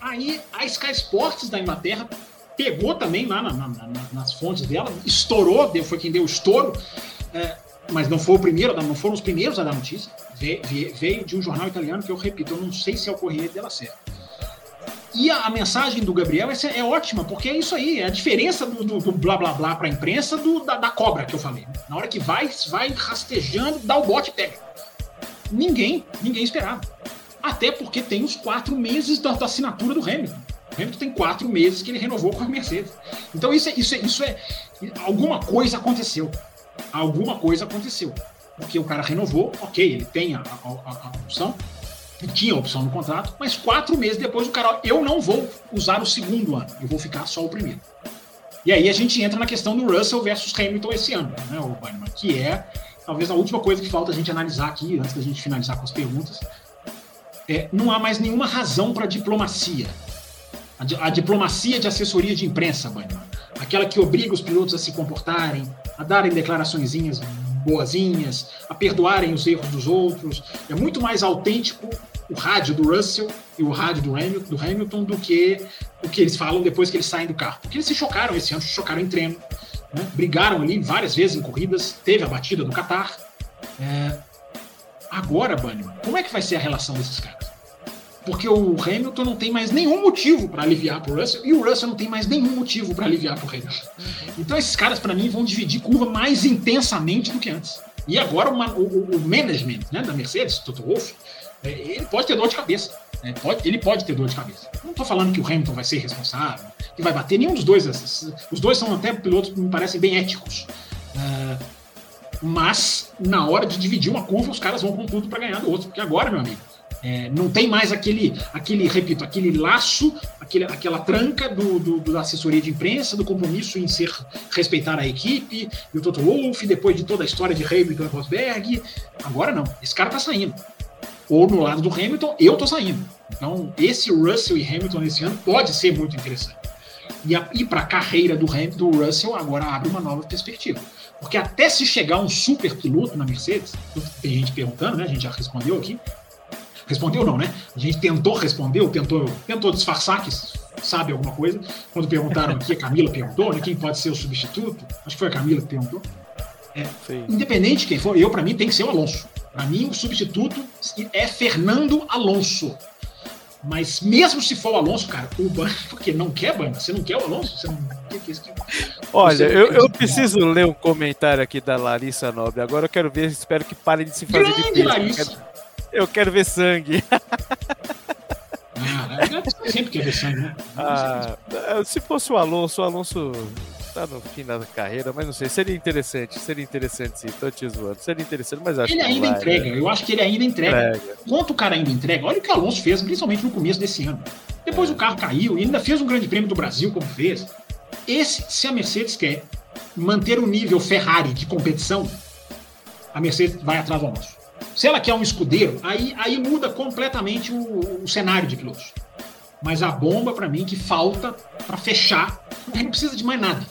Aí a Sky Sports da Inglaterra pegou também lá na, na, na, nas fontes dela, estourou, foi quem deu o estouro. É, mas não foi o primeiro, não foram os primeiros a dar notícia. Veio, de um jornal italiano que eu repito, eu não sei se é o Corriere della Sera. E a, a, mensagem do Gabriel é, é, ótima, porque é isso aí, é a diferença do, do, do blá blá blá para a imprensa do, da, da, cobra que eu falei. Na hora que vai, vai rastejando, dá o bote e pega. Ninguém, ninguém esperava. Até porque tem os quatro meses da, da assinatura do Hamilton. O Hamilton tem quatro meses que ele renovou com a Mercedes. Então isso é, isso é, isso é alguma coisa aconteceu alguma coisa aconteceu. Porque o cara renovou, ok, ele tem a, a, a, opção, tinha a opção no contrato, mas quatro meses depois o cara, eu não vou usar o segundo ano, eu vou ficar só o primeiro. E aí a gente entra na questão do Russell versus Hamilton esse ano, né, o Bannerman, que é talvez a última coisa que falta a gente analisar aqui, antes da gente finalizar com as perguntas. É, não há mais nenhuma razão para diplomacia. A, a, diplomacia de assessoria de imprensa, Bannerman aquela que obriga os pilotos a se comportarem, a darem declaraçõezinhas boazinhas, a perdoarem os erros dos outros. É muito mais autêntico o rádio do Russell e o rádio do Hamilton, do Hamilton do que o que eles falam depois que eles saem do carro. Porque eles se chocaram esse ano, se chocaram em treino, né? brigaram ali várias vezes em corridas, teve a batida do Qatar. É... Agora, Banniman, como é que vai ser a relação desses caras? Porque o Hamilton não tem mais nenhum motivo para aliviar para o Russell e o Russell não tem mais nenhum motivo para aliviar para o Hamilton. Uhum. Então esses caras para mim vão dividir curva mais intensamente do que antes. E agora uma, o, o, management né, da Mercedes, Toto Wolff, é, ele pode ter dor de cabeça. É, pode, ele pode ter dor de cabeça. Não estou falando que o Hamilton vai ser responsável, que vai bater nenhum dos dois. Os dois são até pilotos que me parecem bem éticos. Uh, mas, na hora de dividir uma curva, os caras vão com tudo para ganhar do outro. Porque agora, meu amigo, é, não tem mais aquele, aquele, repito, aquele laço, aquele, aquela tranca do, do, da assessoria de imprensa, do compromisso em ser respeitar a equipe, e o Toto Wolff, depois de toda a história de Hamilton e Rosberg. Agora não, esse cara tá saindo. Ou no lado do Hamilton, eu tô saindo. Então, esse Russell e Hamilton nesse ano pode ser muito interessante. E, e para a carreira do, Hamilton, do Russell agora abre uma nova perspectiva. Porque até se chegar um super piloto na Mercedes, tem gente perguntando, né? A gente já respondeu aqui, Respondeu não, né? A gente tentou responder, ou tentou, tentou disfarçar que sabe alguma coisa. Quando perguntaram aqui, a Camila perguntou, né? Quem pode ser o substituto? Acho que foi a Camila que perguntou. É, independente de quem for, eu, para mim, tem que ser o Alonso. Para mim, o substituto é Fernando Alonso. Mas mesmo se for o Alonso, cara, o Ban, <laughs> porque não quer Ban, você não quer o Alonso? Você não quer que Olha, eu, eu preciso ler um comentário aqui da Larissa Nobre. Agora eu quero ver, espero que parem de se fazer Grande de peixe. Larissa. Eu quero ver sangue. Ah, sempre quer ver sangue, né? Ah, se fosse o Alonso, o Alonso tá no fim da carreira, mas não sei, seria interessante, seria interessante sim, tô te zoando, seria interessante, mas acho ele que ainda vai, entrega, né? eu acho que ele ainda entrega. Entrega. Quanto o cara ainda entrega, olha o que o Alonso fez, principalmente no começo desse ano. Depois o carro caiu e ainda fez um grande prêmio do Brasil, como fez. Esse, se a Mercedes quer manter o nível Ferrari de competição, a Mercedes vai atrás do Alonso. Se ela quer um escudeiro, aí, aí muda completamente o, o cenário de pilotos. Mas a bomba, para mim, que falta para fechar, <laughs> não precisa de mais nada.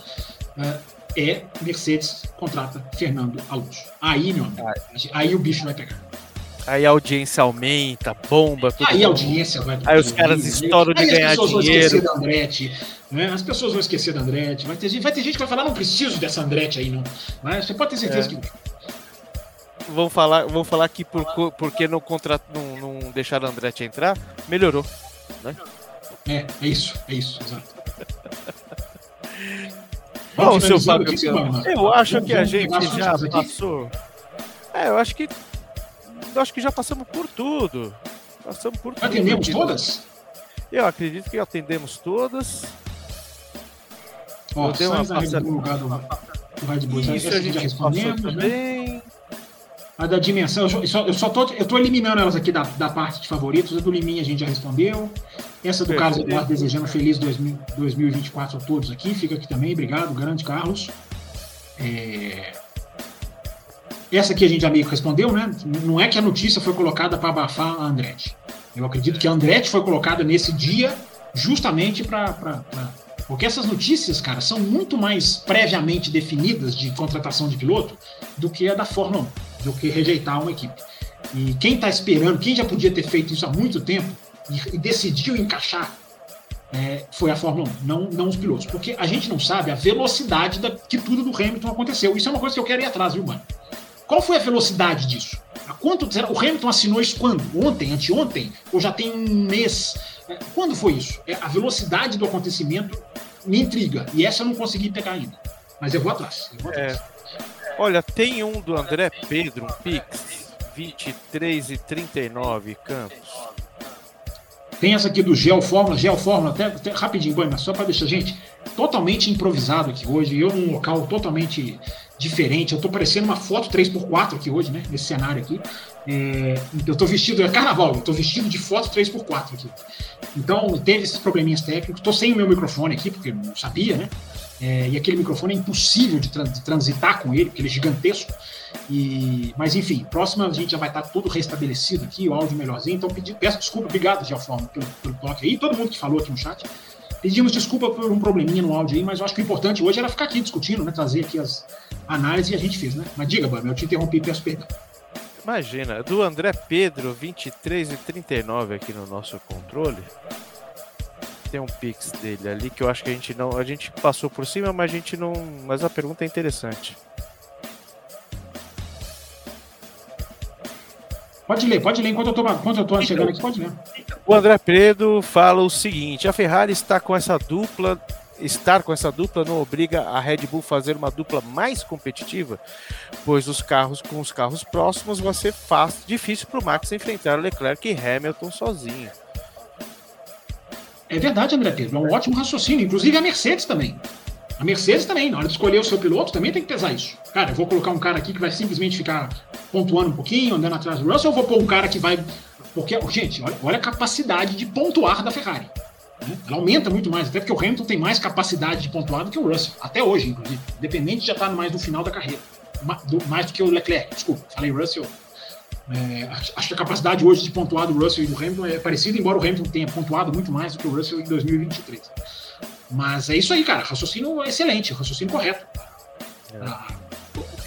É, é Mercedes contrata Fernando Alonso. Aí, meu amigo, aí o bicho vai pegar. Aí a audiência aumenta, bomba, tudo. Aí a audiência vai Aí os caras estouram de aí ganhar as pessoas vão dinheiro. esquecer da Andretti, né? As pessoas vão esquecer da Andretti. Vai ter, gente- vai ter gente que vai falar, não preciso dessa Andretti aí, não. Mas você pode ter certeza É. que Vão falar, vão falar que por, porque não, contra, não, não deixaram a Andretti entrar, melhorou. É, é isso, é isso, exato. <laughs> Bom, seu Fábio, eu acho que a gente já passou. É, eu acho que. Eu acho que já passamos por tudo. Passamos por tudo. Atendemos todas? Eu acredito que atendemos todas. Ó, Eu dei uma passada-. Isso a gente respondemos, passou né? também. A da dimensão, eu só, eu só tô, eu tô eliminando elas aqui da, da parte de favoritos. A do Liminha a gente já respondeu. Essa do. Carlos Eduardo desejando feliz 2000 2024 a todos aqui. Fica aqui também. Obrigado, grande Carlos. É, Essa aqui a gente já meio que respondeu, né? Não é que a notícia foi colocada para abafar a Andretti. Eu acredito que a Andretti foi colocada nesse dia justamente para. Porque essas notícias, cara, são muito mais previamente definidas de contratação de piloto do que a da Fórmula 1, do que rejeitar uma equipe. E quem está esperando, quem já podia ter feito isso há muito tempo e, e decidiu encaixar, é, foi a Fórmula 1, não, não os pilotos. Porque a gente não sabe a velocidade da, que tudo do Hamilton aconteceu. Isso é uma coisa que eu quero ir atrás, viu, mano? Qual foi a velocidade disso? Há quanto? O Hamilton assinou isso quando? Ontem, anteontem? Ou já tem um mês? É, Quando foi isso? É, a velocidade do acontecimento me intriga. E essa eu não consegui pegar ainda. Mas eu vou atrás. Eu vou atrás. É. Olha, tem um do André Pedro, um Pix, 23 e 39 Campos. Tem essa aqui do Gel Fórmula, até, até rapidinho, Banha, só para deixar, gente, totalmente improvisado aqui hoje, eu num local totalmente diferente, eu tô parecendo uma foto 3x4 aqui hoje, né, nesse cenário aqui, É, eu tô vestido, é carnaval, eu tô vestido de foto 3x4 aqui, então teve esses probleminhas técnicos, tô sem o meu microfone aqui, porque não sabia, né, É, e aquele microfone é impossível de, de transitar com ele, porque ele é gigantesco, e, mas enfim, próxima a gente já vai estar tudo restabelecido aqui, o áudio melhorzinho. Então pedi, peço desculpa, obrigado, Gelforma, pelo, pelo toque aí, todo mundo que falou aqui no chat. Pedimos desculpa por um probleminha no áudio aí, mas eu acho que o importante hoje era ficar aqui discutindo, né? Trazer aqui as análises e a gente fez, né? Mas diga, Bam, eu te interrompi, peço perdão. Imagina, do André Pedro, 23 e 39 aqui no nosso controle. Tem um Pix dele ali que eu acho que a gente não. A gente passou por cima, mas a gente não. Mas a pergunta é interessante. Pode ler, pode ler enquanto eu tô, enquanto eu tô chegando aqui, pode ler. O André Pedro fala o seguinte: a Ferrari está com essa dupla. Estar com essa dupla não obriga a Red Bull a fazer uma dupla mais competitiva, pois os carros com os carros próximos vai ser fácil, difícil para o Max enfrentar Leclerc e Hamilton sozinho. É verdade, André Pedro. É um ótimo raciocínio. Inclusive a Mercedes também. A Mercedes também, na hora de escolher o seu piloto, também tem que pesar isso. Cara, eu vou colocar um cara aqui que vai simplesmente ficar pontuando um pouquinho, andando atrás do Russell, ou vou pôr um cara que vai. Porque, gente, olha, olha a capacidade de pontuar da Ferrari. Né? Ela aumenta muito mais, até porque o Hamilton tem mais capacidade de pontuar do que o Russell, até hoje, inclusive. Independente de já estar mais no final da carreira. Mais do que o Leclerc. Desculpa, falei Russell. É, acho que a capacidade hoje de pontuar do Russell e do Hamilton é parecida, embora o Hamilton tenha pontuado muito mais do que o Russell em 2023. Mas é isso aí, cara. Raciocínio excelente, raciocínio correto. É. Ah,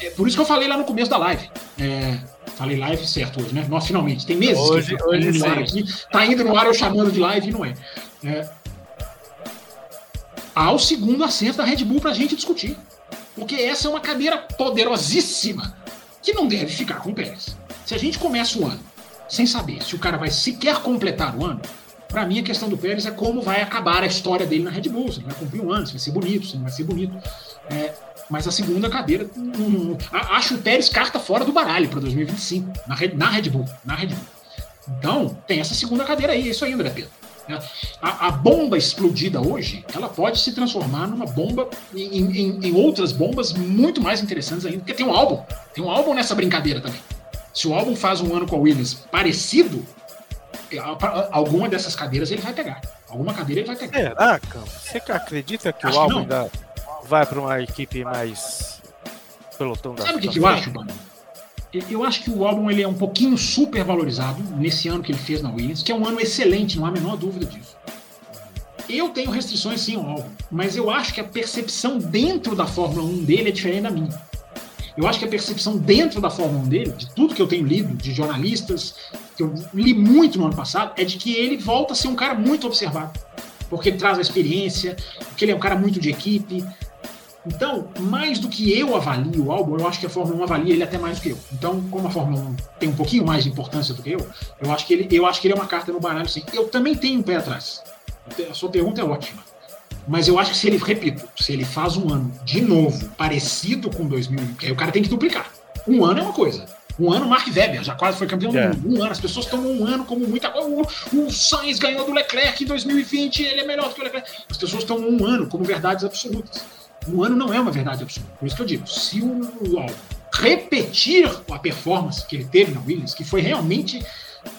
é por isso que eu falei lá no começo da live. É, falei live certo hoje, né? Nós finalmente. Tem meses hoje, que hoje no ar aqui. Tá indo no ar eu chamando de live e não é. é. Há o segundo assento da Red Bull pra gente discutir. Porque essa é uma cadeira poderosíssima que não deve ficar com o Pérez. Se a gente começa o ano sem saber se o cara vai sequer completar o ano, para mim, a questão do Pérez é como vai acabar a história dele na Red Bull. Se ele vai cumprir um ano, se vai ser bonito, se não vai ser bonito. É, mas a segunda cadeira, hum, acho o Pérez carta fora do baralho para 2025, na Red, na Red Bull. Na Red Bull. Então, tem essa segunda cadeira aí, é isso aí, André Pedro. É, a, a, bomba explodida hoje, ela pode se transformar numa bomba em, em, em, outras bombas muito mais interessantes ainda, porque tem um álbum, tem um álbum nessa brincadeira também. Se o álbum faz um ano com a Williams parecido, alguma dessas cadeiras ele vai pegar. Alguma cadeira ele vai pegar. Será, Campos? Você acredita que acho o álbum ainda vai para uma equipe mais pelotão da Sabe o que, que eu acho, mano? Eu acho que o álbum ele é um pouquinho super valorizado nesse ano que ele fez na Williams, que é um ano excelente, não há a menor dúvida disso. Eu tenho restrições sim ao álbum, mas eu acho que a percepção dentro da Fórmula 1 dele é diferente da minha. Eu acho que a percepção dentro da Fórmula 1 dele, de tudo que eu tenho lido, de jornalistas, que eu li muito no ano passado, é de que ele volta a ser um cara muito observado. Porque ele traz a experiência, porque ele é um cara muito de equipe. Então, mais do que eu avalio o álbum, eu acho que a Fórmula 1 avalia ele até mais do que eu. Então, como a Fórmula 1 tem um pouquinho mais de importância do que eu, eu acho que ele, eu acho que ele é uma carta no baralho, sim. Eu também tenho um pé atrás. A sua pergunta é ótima. Mas eu acho que se ele, repito, se ele faz um ano de novo parecido com 2000, aí o cara tem que duplicar. Um ano é uma coisa. Um ano, Mark Webber já quase foi campeão yeah. do mundo. Um ano, as pessoas tomam um ano como muita coisa. O, o Sainz ganhou do Leclerc em 2020, ele é melhor do que o Leclerc. As pessoas tomam um ano como verdades absolutas. Um ano não é uma verdade absoluta. Por isso que eu digo, se o, o repetir a performance que ele teve na Williams, que foi realmente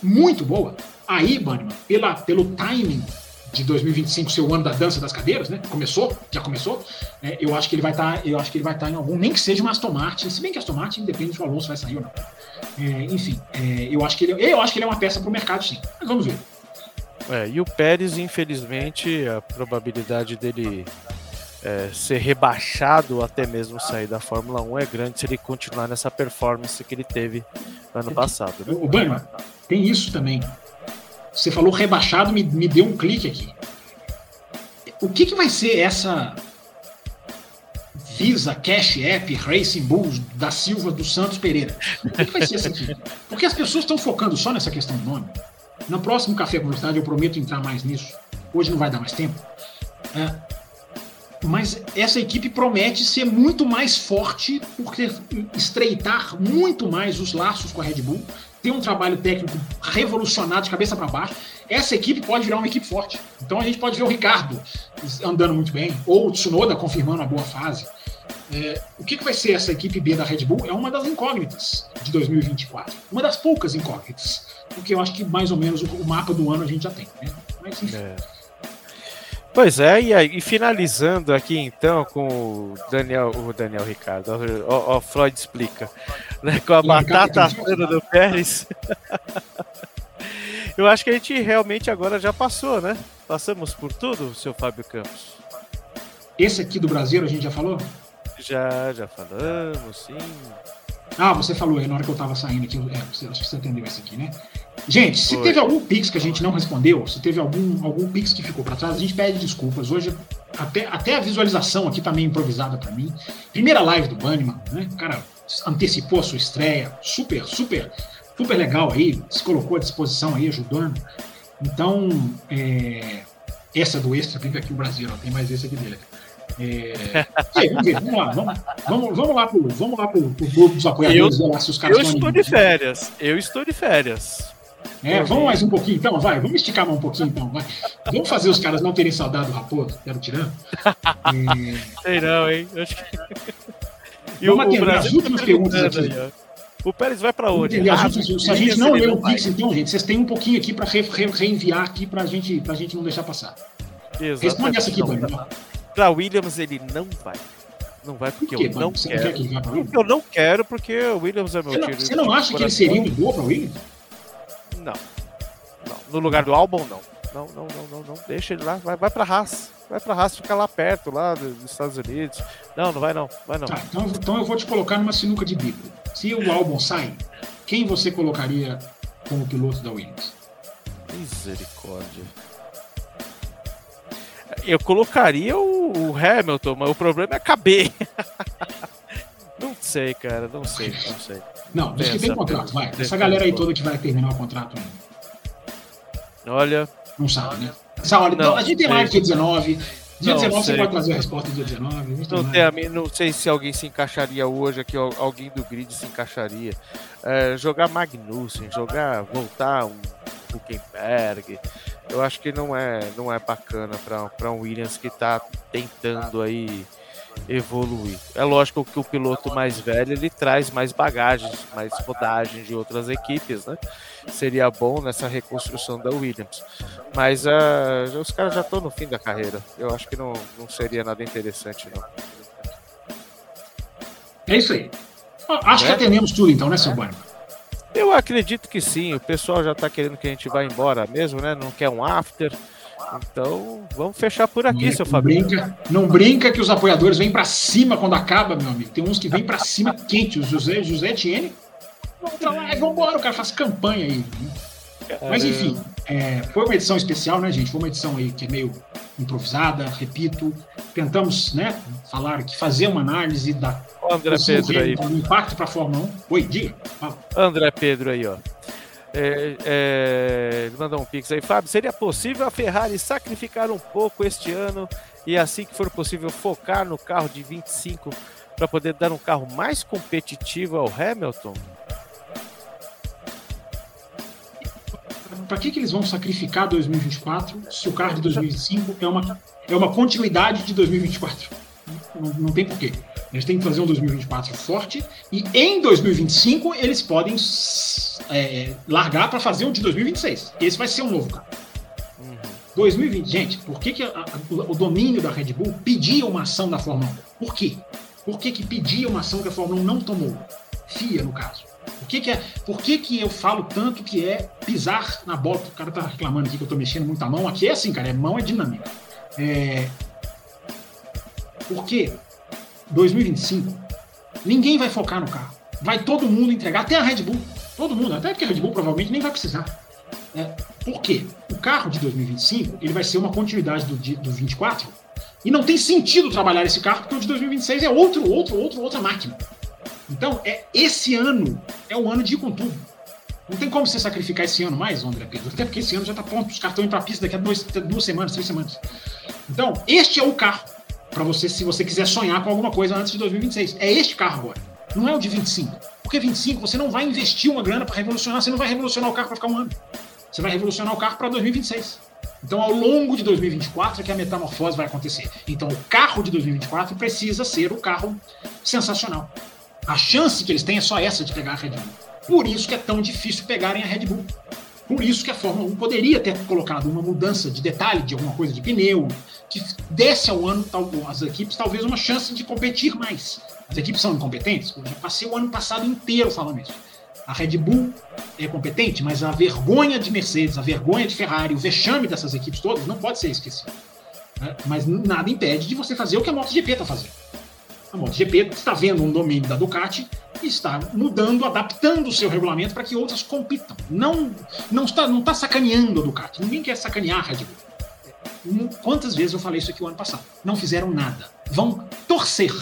muito boa, aí, Bannerman, pela, pelo timing de 2025 ser o ano da dança das cadeiras, né? Começou, já começou. É, eu acho que ele vai estar, tá, eu acho que ele vai estar tá em algum, nem que seja uma Aston Martin, se bem que Aston Martin depende se o Alonso vai sair ou não. É, enfim, é, eu acho que ele, eu acho que ele é uma peça para o mercado, sim. Mas vamos ver. É, e o Pérez, infelizmente, a probabilidade dele é, ser rebaixado até mesmo sair da Fórmula 1 é grande se ele continuar nessa performance que ele teve ano passado. Né? O Banho, tem isso também. Você falou rebaixado, me, me deu um clique aqui. O que, que vai ser essa Visa Cash App Racing Bulls da Silva dos Santos Pereira? O que, que vai ser essa aqui? Porque as pessoas estão focando só nessa questão do nome. No próximo Café com Velocidade eu prometo entrar mais nisso. Hoje não vai dar mais tempo. É, mas essa equipe promete ser muito mais forte porque estreitar muito mais os laços com a Red Bull tem um trabalho técnico revolucionário de cabeça para baixo, essa equipe pode virar uma equipe forte. Então a gente pode ver o Ricardo andando muito bem, ou o Tsunoda confirmando a boa fase. É, o que, que vai ser essa equipe B da Red Bull é uma das incógnitas de 2024. Uma das poucas incógnitas. Porque eu acho que mais ou menos o, mapa do ano a gente já tem. Né? Mas enfim. É. Pois é, e, aí, e finalizando aqui então com o Daniel, o Daniel Ricardo, o, o Freud explica, né, com a batata <laughs> do Pérez. <laughs> Eu acho que a gente realmente agora já passou, né? Passamos por tudo, seu Fábio Campos. Esse aqui do Brasil a gente já falou? Já, já falamos, sim. Ah, você falou aí na hora que eu tava saindo aqui. É, você, acho que você entendeu esse aqui, né? Gente, se teve algum Pix que a gente não respondeu, se teve algum, algum Pix que ficou para trás, a gente pede desculpas. Hoje, até, até a visualização aqui tá meio improvisada para mim. Primeira live do Bunnyman, né? O cara antecipou a sua estreia, super, super, super legal aí, se colocou à disposição aí, ajudando. Então, é, essa do extra, fica aqui o Brasil, ó, tem mais esse aqui dele. É... <laughs> Aí, vamos ver, vamos lá, vamos, vamos, vamos lá pro, vamos lá pro, pro grupo dos apoiadores, eu, lá, se os caras Eu estou de férias, eu estou de férias. É, vamos mais um pouquinho então, vai. Vamos esticar mais um pouquinho então, vai. Vamos fazer os caras não terem saudade do Raposo, que era o tirano. É... <laughs> Sei não, hein? Acho que... <laughs> E vamos o, atender o as últimas perguntas aqui. Aí, o Pérez vai para onde? Ah, se a gente não lê o Pix, então, gente, vocês têm um pouquinho aqui para re, re, reenviar aqui para gente, a gente não deixar passar. Exatamente. Responde essa aqui, Bruno. Para Williams, ele não vai. Não vai porque Por eu não quero. Não quer que? Eu não quero porque o Williams é meu você tiro. Você não acha que ele seria um boa para Williams? Não. não. No lugar do álbum, não. Não, não, não, não, não. Deixa ele lá. Vai, vai pra Haas. Vai pra Haas ficar lá perto, lá dos Estados Unidos. Não, não vai não. Vai não. Tá, então, então eu vou te colocar numa sinuca de bico. Se o álbum sai, quem você colocaria como piloto da Williams? Misericórdia. Eu colocaria o, o Hamilton, mas o problema é caber. <laughs> não sei, cara, não sei, não sei. Não, diz que tem contrato, vai. Essa galera aí toda que vai terminar o contrato ainda. Olha. Não sabe, né? Essa hora, então, a gente tem mais dia 19. Dia não, 19 sei. você pode trazer a resposta dia 19. Não, tem a mim, não sei se alguém se encaixaria hoje aqui, alguém do grid se encaixaria. É, jogar Magnussen, jogar, voltar um Huckenberg, eu acho que não é, não é bacana para um Williams que está tentando aí evoluir. É lógico que o piloto mais velho ele traz mais bagagens, mais rodagem de outras equipes, né? Seria bom nessa reconstrução da Williams. Mas uh, os caras já estão no fim da carreira. Eu acho que não, não seria nada interessante, não. É isso aí. Acho é? que atendemos tudo então, né, seu Banho? Eu acredito que sim. O pessoal já está querendo que a gente vá embora mesmo, né? Não quer um after. Então, vamos fechar por aqui, seu Fabinho. Brinca, não brinca que os apoiadores vêm para cima quando acaba, meu amigo. Tem uns que vêm para cima quente. O José, José Etienne, vamos pra lá, vamos embora. O cara faz campanha aí. Né? Mas enfim, é, foi uma edição especial, né, gente? Foi uma edição aí que é meio improvisada, repito. Tentamos, né, falar que fazer uma análise da André Pedro aí. do impacto para a Fórmula 1. Oi, diga. Fala. André Pedro aí, ó. É, é, mandou um pix aí, Fábio. Seria possível a Ferrari sacrificar um pouco este ano e assim que for possível focar no carro de 25 para poder dar um carro mais competitivo ao Hamilton? Para que, que eles vão sacrificar 2024 se o carro de 2025 é uma, é uma continuidade de 2024? Não, não tem porquê. Eles têm que fazer um 2024 forte e em 2025 eles podem é, largar para fazer um de 2026. Esse vai ser um novo carro. Uhum. 2020, gente, por que, que a, a, o domínio da Red Bull pedia uma ação da Fórmula 1? Por quê? Por que, que pedia uma ação que a Fórmula 1 não tomou? FIA, no caso. Por que, que, é, por que, que eu falo tanto que é pisar na bola? O cara tá reclamando aqui que eu tô mexendo muito a mão. Aqui é assim, cara, é mão é dinâmica. É... Por quê? 2025, ninguém vai focar no carro. Vai todo mundo entregar, até a Red Bull. Todo mundo, até porque a Red Bull provavelmente nem vai precisar. É, por quê? O carro de 2025 ele vai ser uma continuidade do, do 24 e não tem sentido trabalhar esse carro porque o de 2026 é outro, outro, outro, outra máquina. Então, é esse ano é o ano de ir com tudo. Não tem como você sacrificar esse ano mais, André Pedro. Até porque esse ano já está pronto. Os indo para pista daqui a duas semanas, três semanas. Então, este é o carro para você, se você quiser sonhar com alguma coisa antes de 2026. É este carro agora. Não é o de 25. Porque 25 você não vai investir uma grana para revolucionar, você não vai revolucionar o carro para ficar um ano. Você vai revolucionar o carro para 2026. Então, ao longo de 2024 é que a metamorfose vai acontecer. Então, o carro de 2024 precisa ser o carro sensacional. A chance que eles têm é só essa de pegar a Red Bull. Por isso que é tão difícil pegarem a Red Bull. Por isso que a Fórmula 1 poderia ter colocado uma mudança de detalhe de alguma coisa de pneu, que desse ao ano as equipes talvez uma chance de competir mais. As equipes são incompetentes? Eu passei o ano passado inteiro falando isso. A Red Bull é competente, mas a vergonha de Mercedes, a vergonha de Ferrari, o vexame dessas equipes todas não pode ser esquecido. Né? Mas nada impede de você fazer o que a MotoGP está fazendo. A MotoGP está vendo um domínio da Ducati e está mudando, adaptando o seu regulamento para que outras compitam. Não, não está, não está sacaneando a Ducati. Ninguém quer sacanear a Red Bull. Quantas vezes eu falei isso aqui o ano passado? Não fizeram nada. Vão torcer.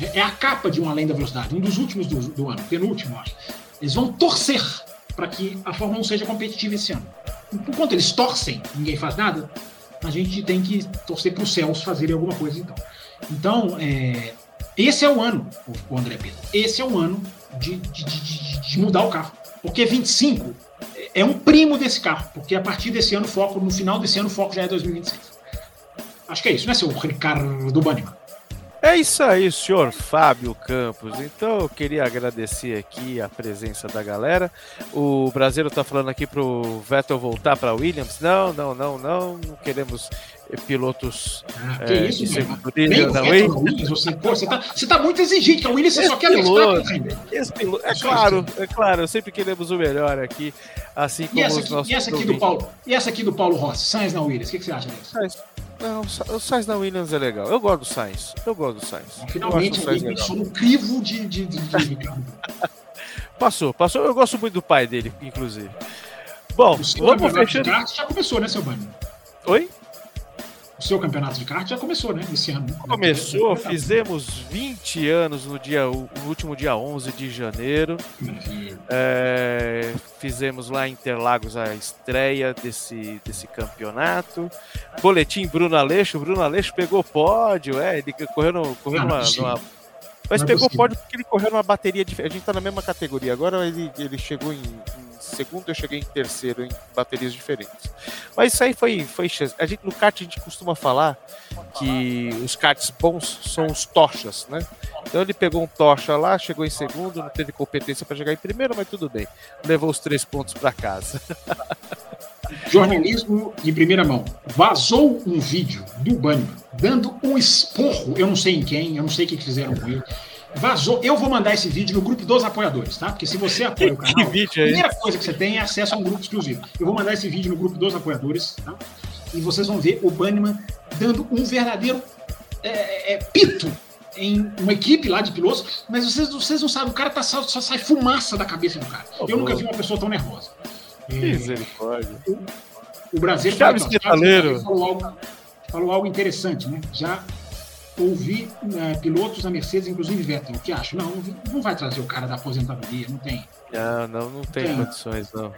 É, é a capa de um Além da Velocidade, um dos últimos do, do ano, penúltimo, acho. Eles vão torcer para que a Fórmula 1 seja competitiva esse ano. Enquanto eles torcem, ninguém faz nada, a gente tem que torcer para os céus fazerem alguma coisa então. Então, é, esse é o ano, o André Pedro. Esse é o ano de, de, de, de mudar o carro. Porque 25, é um primo desse carro, porque a partir desse ano, foco, no final desse ano, o foco já é 2026. Acho que é isso, né, seu Ricardo Banniman? É isso aí, senhor Fábio Campos. Então eu queria agradecer aqui a presença da galera. O Brasileiro está falando aqui pro Vettel voltar para Williams. Não, não, não, não. Não queremos pilotos ah, que é, isso, de segundo nível da Williams. Você, pô, você, tá, você tá muito exigente, a Williams você só quer piloto, esse piloto, É claro, é claro, sempre queremos o melhor aqui, assim como essa aqui, os nossos. E essa aqui do Paulo, e essa aqui do Paulo Rossi, Sainz na Williams, o que, que você acha disso? Não, o Sainz da Williams é legal. Eu gosto do Sainz. Eu gosto do Sainz. Finalmente alguém pensou no crivo de, de, de, <laughs> Passou, passou. Eu gosto muito do pai dele, inclusive. Bom, vamos fechando. Já começou, né, seu Bani? Oi? O seu campeonato de kart já começou, né? Esse ano. Começou, fizemos 20 anos no, dia, no último dia 11 de janeiro. É, fizemos lá em Interlagos a estreia desse, desse campeonato. Boletim Bruno Aleixo. Bruno Aleixo pegou pódio, é, ele correu, no, correu numa, numa mas não pegou pódio porque ele correu numa bateria diferente. A gente tá na mesma categoria. Agora ele, ele chegou em segundo, eu cheguei em terceiro em baterias diferentes. Mas isso aí foi, foi a gente No kart a gente costuma falar que os karts bons são os tochas, né? Então ele pegou um tocha lá, chegou em segundo, não teve competência para chegar em primeiro, mas tudo bem. Levou os três pontos para casa. <laughs> Jornalismo de primeira mão. Vazou um vídeo do Banho dando um esporro, eu não sei em quem, eu não sei o que fizeram com ele Vazou. Eu vou mandar esse vídeo no grupo dos apoiadores, tá? Porque se você <laughs> apoia o canal, a primeira coisa que você tem é acesso a um grupo exclusivo. Eu vou mandar esse vídeo no grupo dos apoiadores, tá? E vocês vão ver o Banniman dando um verdadeiro é, é, é, pito em uma equipe lá de pilotos, mas vocês, vocês não sabem, o cara tá, só, só sai fumaça da cabeça do cara. Oh, eu nunca vi uma pessoa tão nervosa. É, Misericórdia. O, o Brasil Chaves falou algo, falou algo interessante, né? Já ouvir é, pilotos da Mercedes, inclusive Vettel, o que acho? Não, não vai trazer o cara da aposentadoria, não tem. Não, não, não tem, tem. condições, não.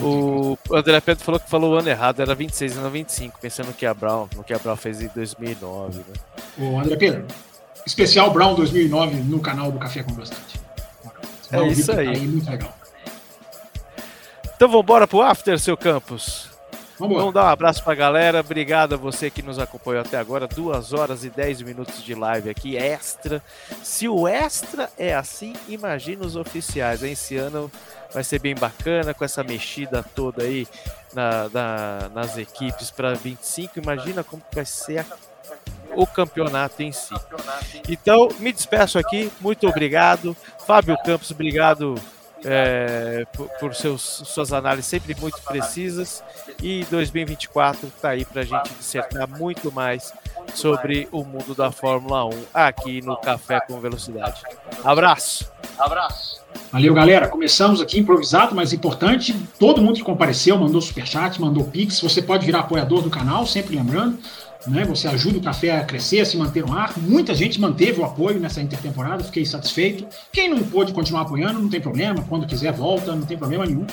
O André Pedro falou que falou o ano errado, era 26 e não 25, pensando no que a Brown, no que a Brown fez em 2009, né? O André Pedro, especial Brown 2009 no canal do Café com Velocidade. É isso aí. aí. Muito legal. Então vamos embora pro After, seu Campos. Vamos, dar um abraço pra galera. Obrigado a você que nos acompanhou até agora. Duas horas e dez minutos de live aqui, extra. Se o extra é assim, imagina os oficiais. Esse ano vai ser bem bacana com essa mexida toda aí na, na, nas equipes para 25. Imagina como vai ser a, o campeonato em si. Então, me despeço aqui. Muito obrigado. Fábio Campos, obrigado é, por, por seus, suas análises sempre muito precisas. E 2024 está aí para a gente dissertar muito mais sobre o mundo da Fórmula 1 aqui no Café com Velocidade. Abraço! Abraço! Valeu, galera. Começamos aqui improvisado, mas importante. Todo mundo que compareceu, mandou superchat, mandou pix. Você pode virar apoiador do canal, sempre lembrando né? Você ajuda o café a crescer, a se manter no ar. Muita gente manteve o apoio nessa intertemporada, fiquei satisfeito. Quem não pôde continuar apoiando, não tem problema. Quando quiser, volta, não tem problema nenhum.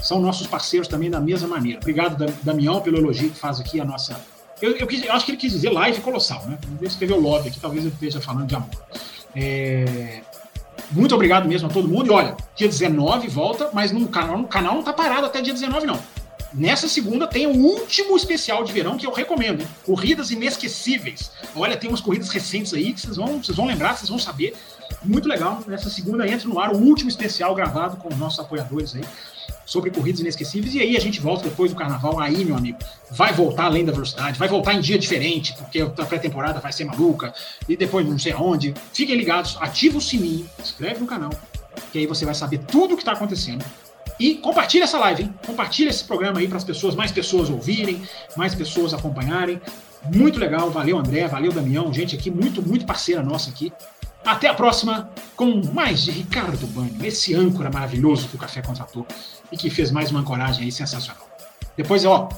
São nossos parceiros também da mesma maneira. Obrigado, Damião, pelo elogio que faz aqui a nossa. Eu, eu, quis, eu acho que ele quis dizer live colossal, né? Ele escreveu love aqui, talvez ele esteja falando de amor. É... Muito obrigado mesmo a todo mundo. E olha, dia 19 volta, mas no canal, no canal não tá parado até dia 19, não. Nessa segunda tem o último especial de verão que eu recomendo. Corridas inesquecíveis. Olha, tem umas corridas recentes aí que vocês vão, vocês vão lembrar, vocês vão saber. Muito legal. Nessa segunda entra no ar o último especial gravado com os nossos apoiadores aí sobre corridas inesquecíveis. E aí a gente volta depois do carnaval. Aí, meu amigo, vai voltar além da velocidade, vai voltar em dia diferente, porque a pré-temporada vai ser maluca. E depois não sei aonde. Fiquem ligados, ativa o sininho, inscreve no canal, que aí você vai saber tudo o que está acontecendo e compartilha essa live, hein? Compartilha esse programa aí para as pessoas, mais pessoas ouvirem, mais pessoas acompanharem. Muito legal, valeu André, valeu Damião, gente aqui muito, muito parceira nossa aqui. Até a próxima com mais de Ricardo Banho, esse âncora maravilhoso que o Café contratou e que fez mais uma ancoragem aí sensacional. Depois, ó,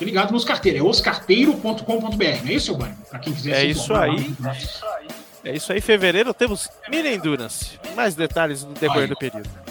ligado nos carteiros, é oscarteiro.com.br, não é isso, Banho? Para quem quiser É isso aí. Lá, é isso aí. É isso aí, fevereiro temos Mini Endurance. Mais detalhes no decorrer do período.